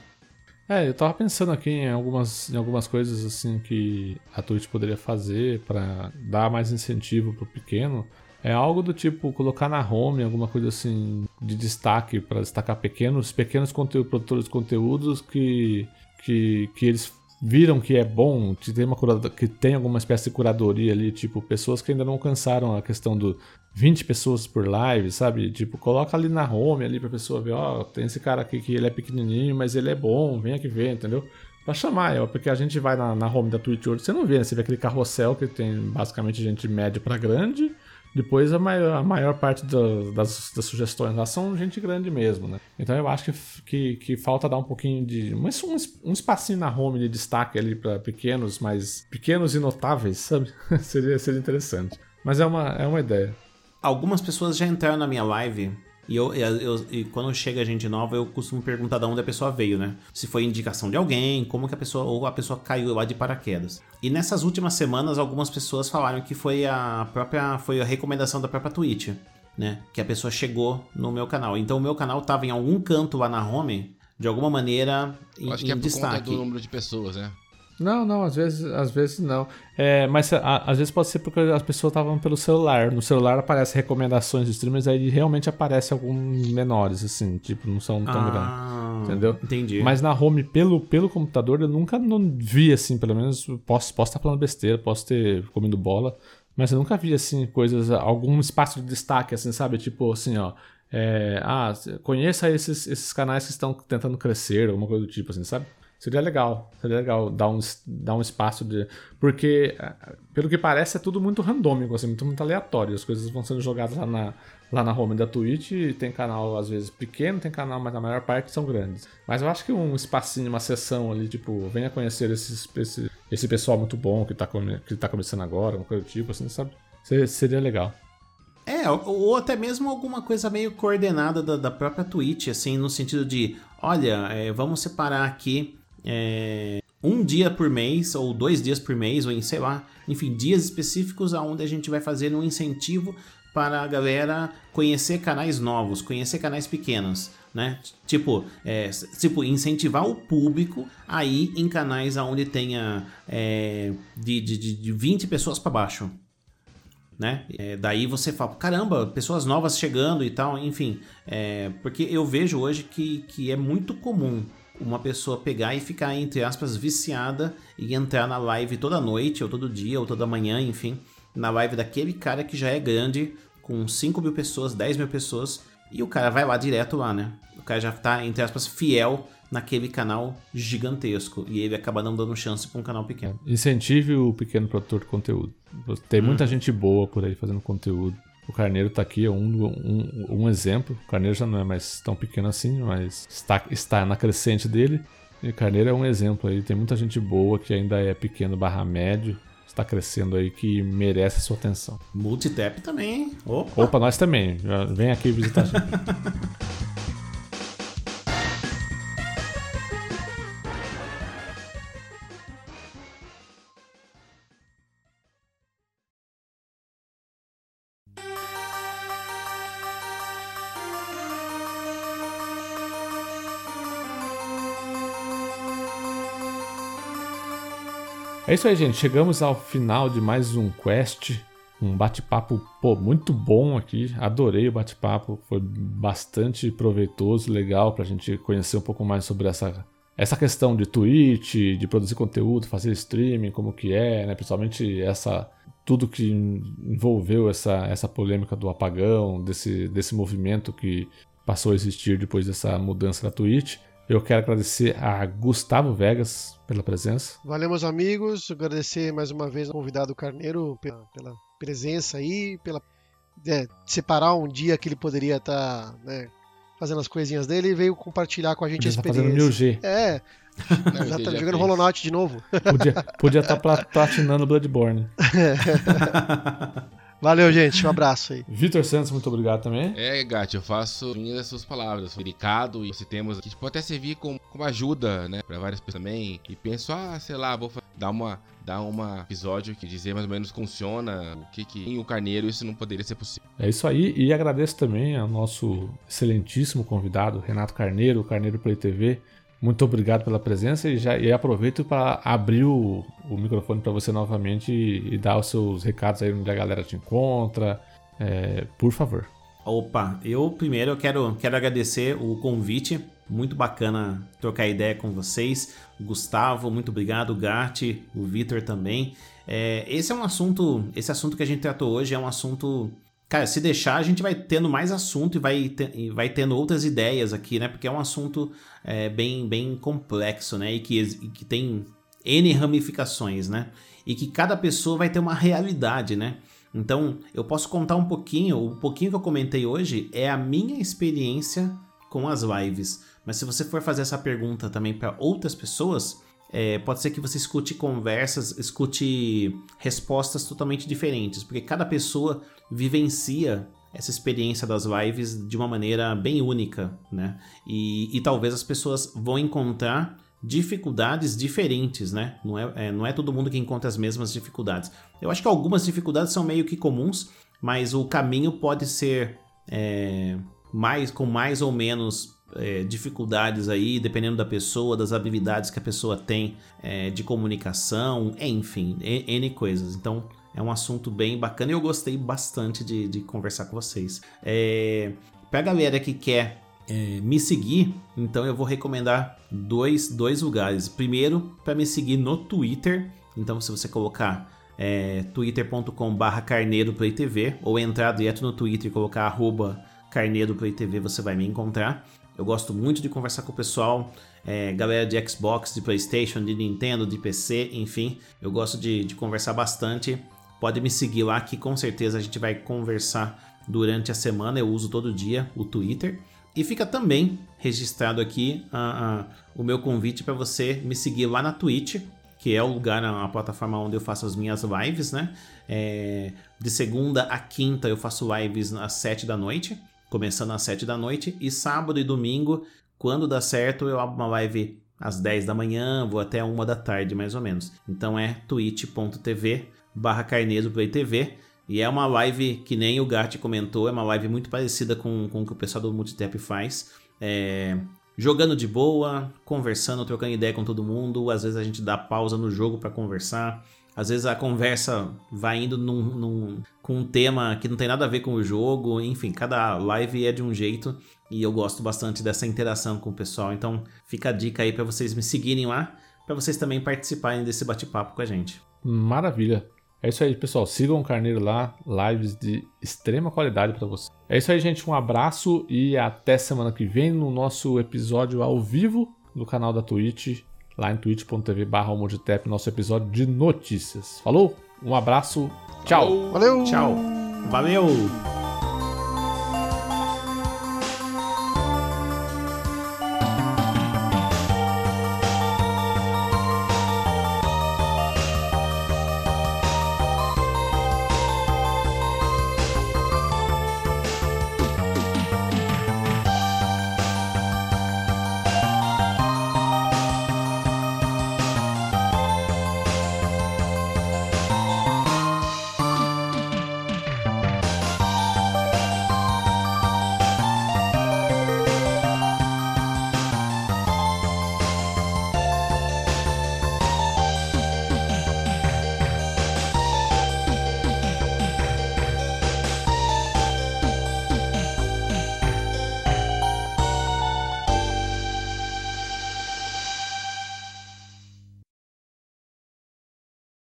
É, eu tava pensando aqui em algumas, em algumas coisas assim que a Twitch poderia fazer para dar mais incentivo pro pequeno. É algo do tipo colocar na home alguma coisa assim de destaque para destacar pequenos, pequenos conteúdo, produtores de conteúdos que, que, que eles viram que é bom, que tem, uma que tem alguma espécie de curadoria ali, tipo, pessoas que ainda não alcançaram a questão do 20 pessoas por live, sabe? Tipo, coloca ali na home ali pra pessoa ver, ó, oh, tem esse cara aqui que ele é pequenininho, mas ele é bom, vem aqui ver, entendeu? Pra chamar, ó, porque a gente vai na, na home da Twitch hoje, você não vê, né? Você vê aquele carrossel que tem basicamente gente média para grande, depois a maior, a maior parte do, das, das, sugestões lá são gente grande mesmo, né? Então eu acho que, que, que falta dar um pouquinho de. Um, um espacinho na home de destaque ali para pequenos, mas pequenos e notáveis, sabe? seria, seria interessante. Mas é uma, é uma ideia. Algumas pessoas já entraram na minha live e, eu, eu, e quando chega gente nova, eu costumo perguntar de onde a pessoa veio, né? Se foi indicação de alguém, como que a pessoa, ou a pessoa caiu lá de paraquedas. E nessas últimas semanas, algumas pessoas falaram que foi a própria, foi a recomendação da própria Twitch, né? Que a pessoa chegou no meu canal. Então o meu canal tava em algum canto lá na home, de alguma maneira, em, eu acho que é por destaque. conta do número de pessoas, né? Não, não, às vezes, às vezes não. É, mas a, às vezes pode ser porque as pessoas estavam pelo celular. No celular aparece recomendações de streamers, aí realmente aparece alguns menores, assim, tipo, não são tão ah, grandes. Entendeu? Entendi. Mas na home, pelo, pelo computador, eu nunca não vi, assim, pelo menos, posso, posso estar falando besteira, posso ter comido bola, mas eu nunca vi, assim, coisas, algum espaço de destaque, assim, sabe? Tipo, assim, ó. É, ah, conheça esses, esses canais que estão tentando crescer, alguma coisa do tipo, assim, sabe? Seria legal, seria legal dar um, dar um espaço de. Porque, pelo que parece, é tudo muito randômico, assim, muito, muito aleatório. As coisas vão sendo jogadas lá na, lá na home da Twitch. tem canal, às vezes, pequeno, tem canal, mas a maior parte são grandes. Mas eu acho que um espacinho, uma sessão ali, tipo, venha conhecer esses, esse, esse pessoal muito bom que tá, que tá começando agora, uma coisa do tipo, assim, sabe? Seria legal. É, ou até mesmo alguma coisa meio coordenada da, da própria Twitch, assim, no sentido de, olha, é, vamos separar aqui é, um dia por mês, ou dois dias por mês, ou em, sei lá, enfim, dias específicos onde a gente vai fazer um incentivo para a galera conhecer canais novos, conhecer canais pequenos, né? Tipo, é, tipo incentivar o público a ir em canais onde tenha é, de, de, de 20 pessoas para baixo, né? É, daí você fala, caramba, pessoas novas chegando e tal, enfim. É, porque eu vejo hoje que, que é muito comum uma pessoa pegar e ficar, entre aspas, viciada e entrar na live toda noite, ou todo dia, ou toda manhã, enfim, na live daquele cara que já é grande, com 5 mil pessoas, 10 mil pessoas, e o cara vai lá direto lá, né? O cara já tá, entre aspas, fiel naquele canal gigantesco e ele acaba não dando chance para um canal pequeno. Incentive o pequeno produtor de conteúdo. Tem muita hum. gente boa por aí fazendo conteúdo. O Carneiro está aqui, é um, um, um, exemplo. O Carneiro já não é mais tão pequeno assim, mas está, está na crescente dele. E o Carneiro é um exemplo aí. Tem muita gente boa que ainda é pequeno barra médio, está crescendo aí, que merece a sua atenção. Multitap também, hein? Opa, Opa nós também. Vem aqui visitar a gente. isso aí, gente. Chegamos ao final de mais um quest. Um bate-papo muito bom aqui. Adorei o bate-papo. Foi bastante proveitoso, legal para a gente conhecer um pouco mais sobre essa, essa questão de Twitch, de produzir conteúdo, fazer streaming, como que é, né? Principalmente essa tudo que envolveu essa, essa polêmica do apagão, desse, desse movimento que passou a existir depois dessa mudança da Twitch. Eu quero agradecer a Gustavo Vegas pela presença. Valeu, meus amigos. Agradecer mais uma vez ao convidado Carneiro pela, pela presença aí, pela é, separar um dia que ele poderia estar tá, né, fazendo as coisinhas dele e veio compartilhar com a gente Podia a tá experiência. fazendo 1000G. É. Já tá jogando Hollow Knight de novo. Podia estar tá platinando Bloodborne. Valeu, gente. Um abraço aí. Vitor Santos, muito obrigado também. É, Gatti, eu faço minhas as suas palavras. Delicado e esse temos aqui pode até servir como, como ajuda, né? Pra várias pessoas também. E penso, ah, sei lá, vou dar uma dar um episódio que dizer mais ou menos funciona, o que que em o carneiro isso não poderia ser possível. É isso aí, e agradeço também ao nosso excelentíssimo convidado, Renato Carneiro, Carneiro Play TV, muito obrigado pela presença e já e aproveito para abrir o, o microfone para você novamente e, e, dar os seus recados aí onde a galera te encontra. É, por favor. Opa, eu primeiro eu quero, quero agradecer o convite. Muito bacana trocar ideia com vocês. Gustavo, muito obrigado. Gart, o Vitor também. É, esse é um assunto. Esse assunto que a gente tratou hoje é um assunto Cara, se deixar, a gente vai tendo mais assunto e vai, te, vai tendo outras ideias aqui, né? Porque é um assunto é, bem, bem complexo, né? E que, e que tem N ramificações, né? E que cada pessoa vai ter uma realidade, né? Então, eu posso contar um pouquinho, o pouquinho que eu comentei hoje é a minha experiência com as lives. Mas se você for fazer essa pergunta também para outras pessoas, é, pode ser que você escute conversas, escute respostas totalmente diferentes, porque cada pessoa vivencia essa experiência das lives de uma maneira bem única, né? E, e talvez as pessoas vão encontrar dificuldades diferentes, né? Não é, é, não é todo mundo que encontra as mesmas dificuldades. Eu acho que algumas dificuldades são meio que comuns, mas o caminho pode ser é, mais com mais ou menos é, dificuldades aí, dependendo da pessoa, das habilidades que a pessoa tem é, de comunicação, enfim, N coisas. Então é um assunto bem bacana e eu gostei bastante de, de conversar com vocês. É, pra galera que quer é, me seguir, então eu vou recomendar dois, dois lugares. Primeiro, para me seguir no Twitter. Então, se você colocar é, twitter.com/barra carneiroplaytv ou entrar direto no Twitter e colocar arroba carneiroplaytv, você vai me encontrar. Eu gosto muito de conversar com o pessoal, é, galera de Xbox, de PlayStation, de Nintendo, de PC, enfim. Eu gosto de, de conversar bastante. Pode me seguir lá que com certeza a gente vai conversar durante a semana. Eu uso todo dia o Twitter. E fica também registrado aqui uh, uh, o meu convite para você me seguir lá na Twitch, que é o lugar, a plataforma onde eu faço as minhas lives, né? É, de segunda a quinta eu faço lives às 7 da noite, começando às 7 da noite, e sábado e domingo, quando dá certo, eu abro uma live às 10 da manhã, vou até uma da tarde mais ou menos. Então é twitch.tv barra Carneiro Play TV. E é uma live que nem o Gart comentou, é uma live muito parecida com, com o que o pessoal do Multitap faz. É, jogando de boa, conversando, trocando ideia com todo mundo. Às vezes a gente dá pausa no jogo para conversar. Às vezes a conversa vai indo num, num, com um tema que não tem nada a ver com o jogo. Enfim, cada live é de um jeito. E eu gosto bastante dessa interação com o pessoal. Então fica a dica aí para vocês me seguirem lá, para vocês também participarem desse bate-papo com a gente. Maravilha. É isso aí, pessoal. Sigam o Carneiro lá, lives de extrema qualidade para você. É isso aí, gente. Um abraço e até semana que vem no nosso episódio ao vivo do canal da Twitch, lá em twitch.tv nosso episódio de notícias. Falou? Um abraço. Tchau. Valeu. Tchau. Valeu.